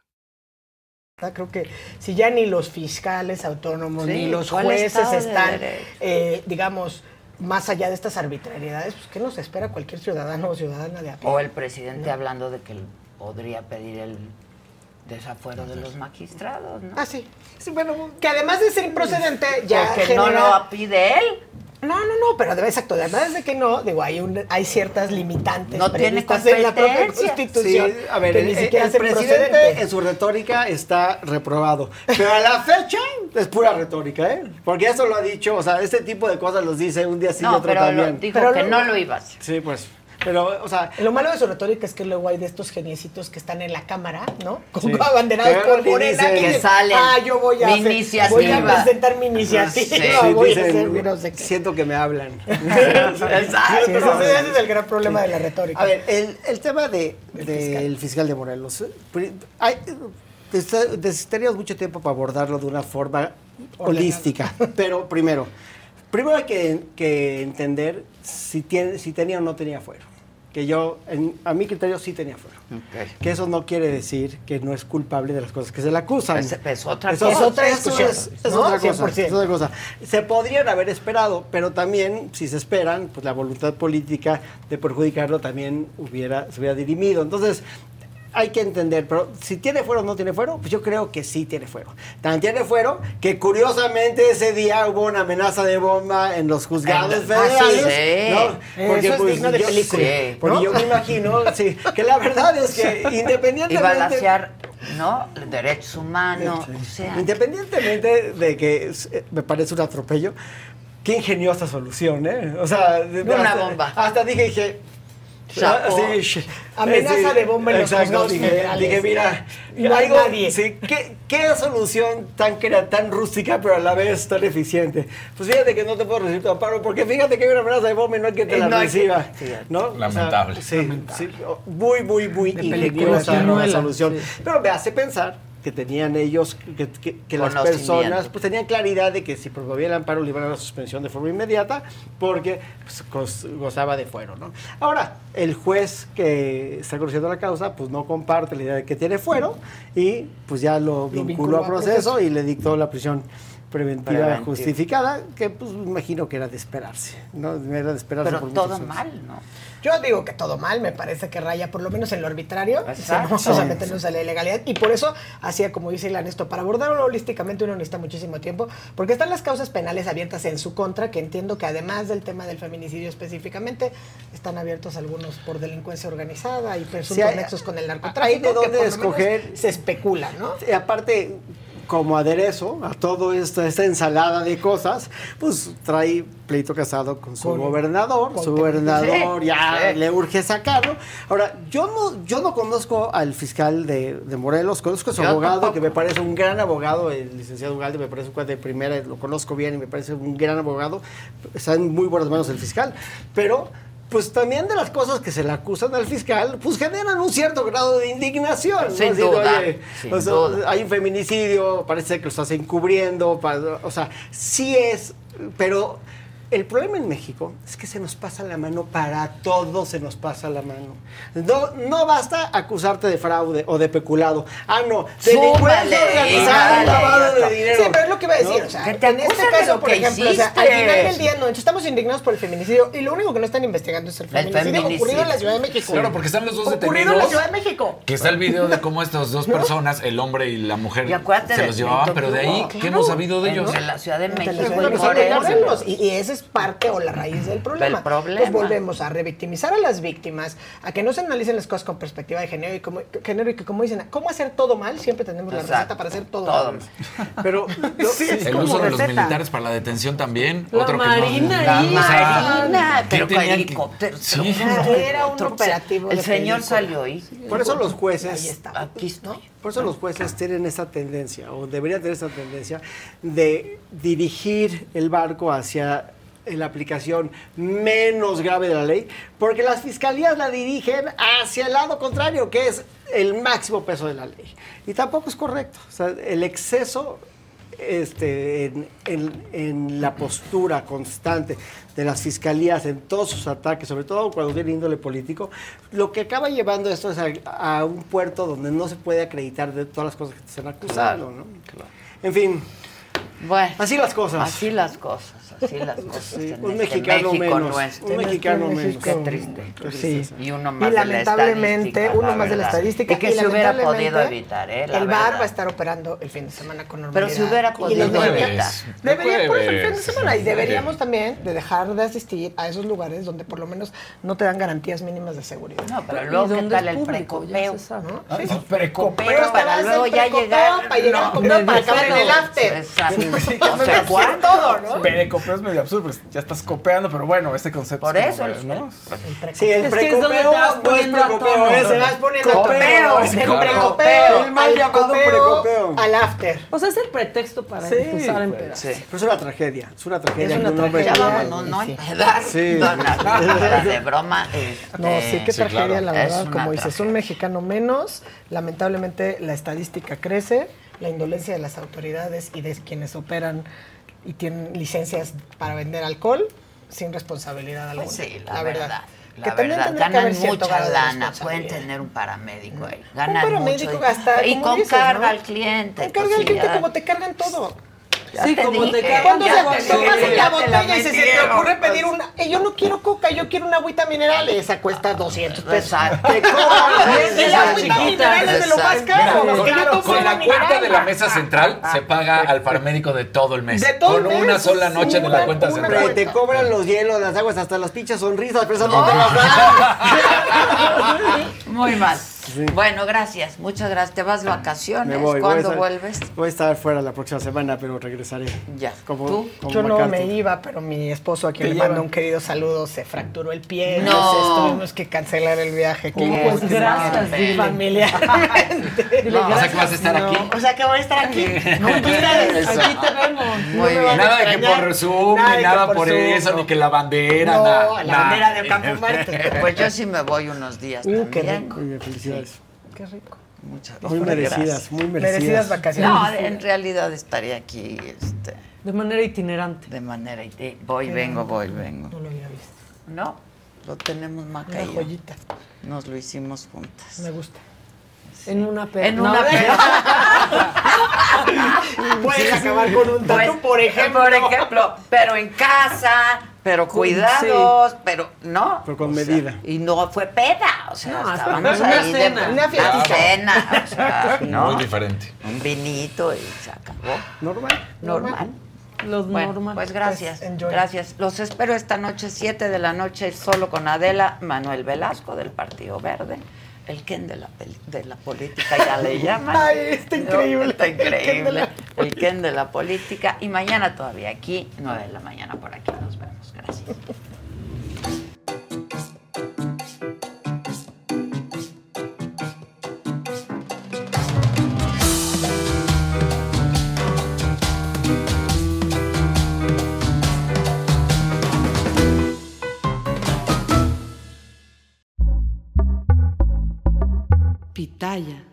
verdad, Creo que si ya ni los fiscales autónomos Sí, ni los ¿cuál jueces de están, eh, digamos, más allá de estas arbitrariedades, pues ¿qué nos espera cualquier ciudadano o ciudadana de a pie? O el presidente ¿No? hablando de que podría pedir el desafuero de los magistrados, ¿no? Ah, sí. Sí, bueno, que además de ser improcedente, ya Porque no genera- lo pide él. No, no, no, pero además, exacto, además de que no, digo, hay, un, hay ciertas limitantes No tiene en la propia. Constitución Sí, a ver, que el, ni siquiera el hacen presidente procedente. en su retórica está reprobado. Pero a la fecha es pura retórica, ¿eh? Porque eso lo ha dicho, o sea, este tipo de cosas los dice un día sí y otro pero lo- también. dijo Pero que lo- no lo iba a hacer. Sí, pues. Pero, o sea. Lo malo de su retórica es que luego hay de estos geniecitos que están en la cámara, ¿no? Con Sí. abanderados y Morena. que salen. Ah, yo voy a, Mi hacer- voy a iniciativa. presentar mi iniciativa. Sí, voy a hacer no sé qué. Siento que me hablan. Exacto. Sí, ese, es el gran problema de la retórica. A ver, el, el tema de, del fiscal. de Morelos. hay- necesitaríamos mucho tiempo para abordarlo de una forma holística. Pero primero, primero hay que, que entender si, tiene, si tenía o no tenía fuero. Que yo, en- a mi criterio, sí tenía fuero. Que eso no quiere decir que no es culpable de las cosas que se le acusan. Es- es otra Eso cosa. Es, Es otra discusión, es- es ¿no? otra cosa, 100%. es otra cosa. Se podrían haber esperado, pero también, si se esperan, pues la voluntad política de perjudicarlo también hubiera, se hubiera dirimido. Entonces, hay que entender, pero si tiene fuero o no tiene fuero, pues yo creo que sí tiene fuero. Tan tiene fuero que curiosamente ese día hubo una amenaza de bomba en los juzgados federales. ah, sí. ¿no? Eso es digno de yo- película, sí, porque ¿no? yo me imagino sí, que la verdad es que independientemente... Y ¿no? Derechos humanos, o sea. Independientemente de que eh, me parece un atropello, qué ingeniosa solución, ¿eh? O sea, Una hasta- bomba. Hasta dije, dije. Ah, sí, Amenaza sí, de bomba en los exacto, juzgados dije, dije, mira, No hay algo- nadie. sí, ¿qué, qué solución tan, tan rústica, pero a la vez tan eficiente? Pues fíjate que no te puedo recibir tu amparo, porque fíjate que hay una amenaza de bomba y no hay que te Eh, la no que- reciba. sí. ¿no? O sea, Lamentable. sí, sí, muy, muy, muy ingeniosa la solución. sí. Pero me hace pensar que tenían ellos, que, que- que las personas pues tenían claridad de que si promovía el amparo le iban a la suspensión de forma inmediata porque pues, goz- gozaba de fuero, ¿no? Ahora, el juez que está conociendo la causa pues no comparte la idea de que tiene fuero y pues ya lo vinculó vinculó a a proceso y le dictó la prisión preventiva Preventiva. justificada, que pues me imagino que era de esperarse, ¿no? Era de esperarse Pero por todo mal, ¿no? Yo digo que todo mal, me parece que raya por lo menos en lo arbitrario, vamos a meternos a la ilegalidad. Y por eso hacía, como dice Ilan, esto, para abordarlo holísticamente uno necesita muchísimo tiempo, porque están las causas penales abiertas en su contra, que entiendo que además del tema del feminicidio específicamente, están abiertos algunos por delincuencia organizada y presuntos Sí, nexos con el narcotráfico. de que dónde por lo menos escoger. Se especula, ¿no? Y aparte, como aderezo a toda esta, esta ensalada de cosas, pues trae pleito casado con su Con- gobernador. con su gobernador Sí, ya sí. le urge sacarlo. Ahora, yo no, yo no conozco al fiscal de, de Morelos, conozco a su Yo abogado, tampoco. que me parece un gran abogado, el licenciado Ugalde, me parece un cuate de primera, lo conozco bien y me parece un gran abogado. Está en muy buenas manos el fiscal, pero pues también de las cosas que se le acusan al fiscal, pues generan un cierto grado de indignación. ¿no? Sin duda, oye, sin o sea, duda. hay un feminicidio, parece que lo estás encubriendo, o sea, sí es, pero el problema en México es que se nos pasa la mano para todo, se nos pasa la mano. No, no basta acusarte de fraude o de peculado. Ah, no, delincuencia organizada, lavado de dinero. Sí, pero es lo que iba a decir. ¿No? O sea, Que te en este caso, por ejemplo, o sea, al final del día, no, estamos indignados por el feminicidio y lo único que no están investigando es el feminicidio, feminicidio. ocurrido en la Ciudad de México. Claro, porque están los dos Ocurrido en la detenidos. Ciudad de México. Que está el video de cómo estas dos personas, el hombre y la mujer, Y se los llevaban, pero de ahí. ¿qué hemos sabido de ellos? En la Ciudad de México. la Ciudad de y. Y, y esa es parte o la raíz del problema. Del problema. Pues volvemos a revictimizar a las víctimas, a que no se analicen las cosas con perspectiva de género y como, género y que como dicen, ¿cómo hacer todo mal? Siempre tenemos la receta para hacer todo, Todo mal. Pero el uso de los militares para la detención también. La otro Marina que no, sea, Marina, ¿qué pero con tenían que- helicópteros. Sí. Era un operativo El señor película. salió ahí. Por eso los jueces, Ahí está. Aquí está. por eso los jueces tienen esa tendencia, o deberían tener esa tendencia, de dirigir el barco hacia la aplicación menos grave de la ley, porque las fiscalías la dirigen hacia el lado contrario, que es el máximo peso de la ley. Y tampoco es correcto. O sea, el exceso este, en, en- en la postura constante de las fiscalías en todos sus ataques, sobre todo cuando tiene índole político, lo que acaba llevando esto es a, a un puerto donde no se puede acreditar de todas las cosas que te están acusando. ¿no? En fin, Bueno, así las cosas. Así las cosas, así las cosas. Sí, en un este mexicano México menos, nuestro. un mexicano menos. Qué triste. Sí. Y uno Y más de la lamentablemente, uno la más de la estadística. Y que se hubiera podido evitar, ¿eh? La el VAR verdad. va a estar operando el fin de semana con Pero normalidad. si hubiera Y podido evitar. Debería por eso el fin de semana. Y deberíamos también de dejar de asistir a esos lugares donde por lo menos no te dan garantías mínimas de seguridad. No, pero Y luego, ¿qué donde tal el precopeo? se sabe. ¿no? Precopeo. Pero para luego ya llegar. Para llegar para acabar en el after. Exacto. O todo, ¿no? Es medio absurdo, pues ya estás copeando, pero bueno, este concepto Por es como, eso, el- ¿no? Sí, el Es que es donde te precopeo no es a precopeo, Se vas poniendo a Copeo, es claro. precopeo, El mal al llamado copeo, precopeo. al after. O sea, es el pretexto para Sí, empezar en pues. pedazos. Sí. Pero es una tragedia, es una tragedia. Es una tragedia. no hay Sí. piedad. Sí. No, no, de broma. No, este, sí, qué sí, tragedia, la verdad. Como dices, un mexicano menos. Lamentablemente, la estadística crece, la indolencia de las autoridades y de quienes operan y tienen licencias para vender alcohol sin responsabilidad alguna. Pues sí, la, verdad. Que La también verdad, tendría que ganan haber cierto mucha lana, pueden tener un paramédico ahí. Ganan paramédico mucho. hasta, y con dices, carga ¿no? al cliente. Con carga pues al sí, cliente como te cargan todo. Ya Sí, como te cargan, Cuando ya se te tomas dije, la te la botella y se, se te ocurre pedir una. eh, yo no quiero coca, yo quiero una agüita mineral. Esa cuesta 200 pesos. Exacto. Te cobran. El Esa agüita mineral es de lo más caro. Mira, porque yo con, la cuenta de la mesa central se paga al paramédico de todo el mes. De todo el con mes, una sola sí, noche de una- la cuenta una central. Te cobran los hielos, las aguas, hasta las pinches sonrisas, pero eso no te las. Muy mal. Bueno, gracias. Muchas gracias. ¿Te vas de vacaciones? Me voy, ¿Cuándo estar- vuelves? Voy a estar fuera la próxima semana, pero regresaré. Ya. Como, ¿Tú? como Yo no me iba, pero mi esposo, a quien le mando llevan. un querido saludo, se fracturó el pie. No. Entonces tuvimos que cancelar el viaje. Y pues gracias, dile. Familiarmente. Dile o sea que vas a estar aquí. O sea que voy a estar aquí. Aquí te vemos. Muy bien. Nada de que por Zoom, ni nada por eso, no. ni que la bandera, No, la bandera de Campo Marte. Pues yo sí me voy unos días Uh, qué también. Qué rico. Muchas Muy merecidas, muy Merecidas merecidas. vacaciones. No, en realidad estaría aquí este, De manera itinerante. de manera... iti- Voy, vengo, voy, vengo. No lo había visto. No, lo tenemos Una Maca y yo. joyita. Nos lo hicimos juntas. Me gusta. En una perra. En una Puedes acabar con un tatu, por ejemplo. Por ejemplo, pero en casa, pero cuidados, pero no. Pero con o sea, medida. y no fue peda, o sea, No, estábamos una ahí de cena. Una fiestita. cena, o sea, ¿no? Muy diferente. Un vinito y se acabó. Normal. Normal. Los Bueno, normal. pues gracias, Pues, gracias. Los espero esta noche, 7 de la noche, solo con Adela, Manuel Velasco del Partido Verde, el Ken de la, de la política, ya le llaman. Ay, está No, increíble. Está El Ken de increíble. El Ken de la política. Y mañana todavía aquí, 9 de la mañana por aquí. Nos vemos. Gracias. Pitaya.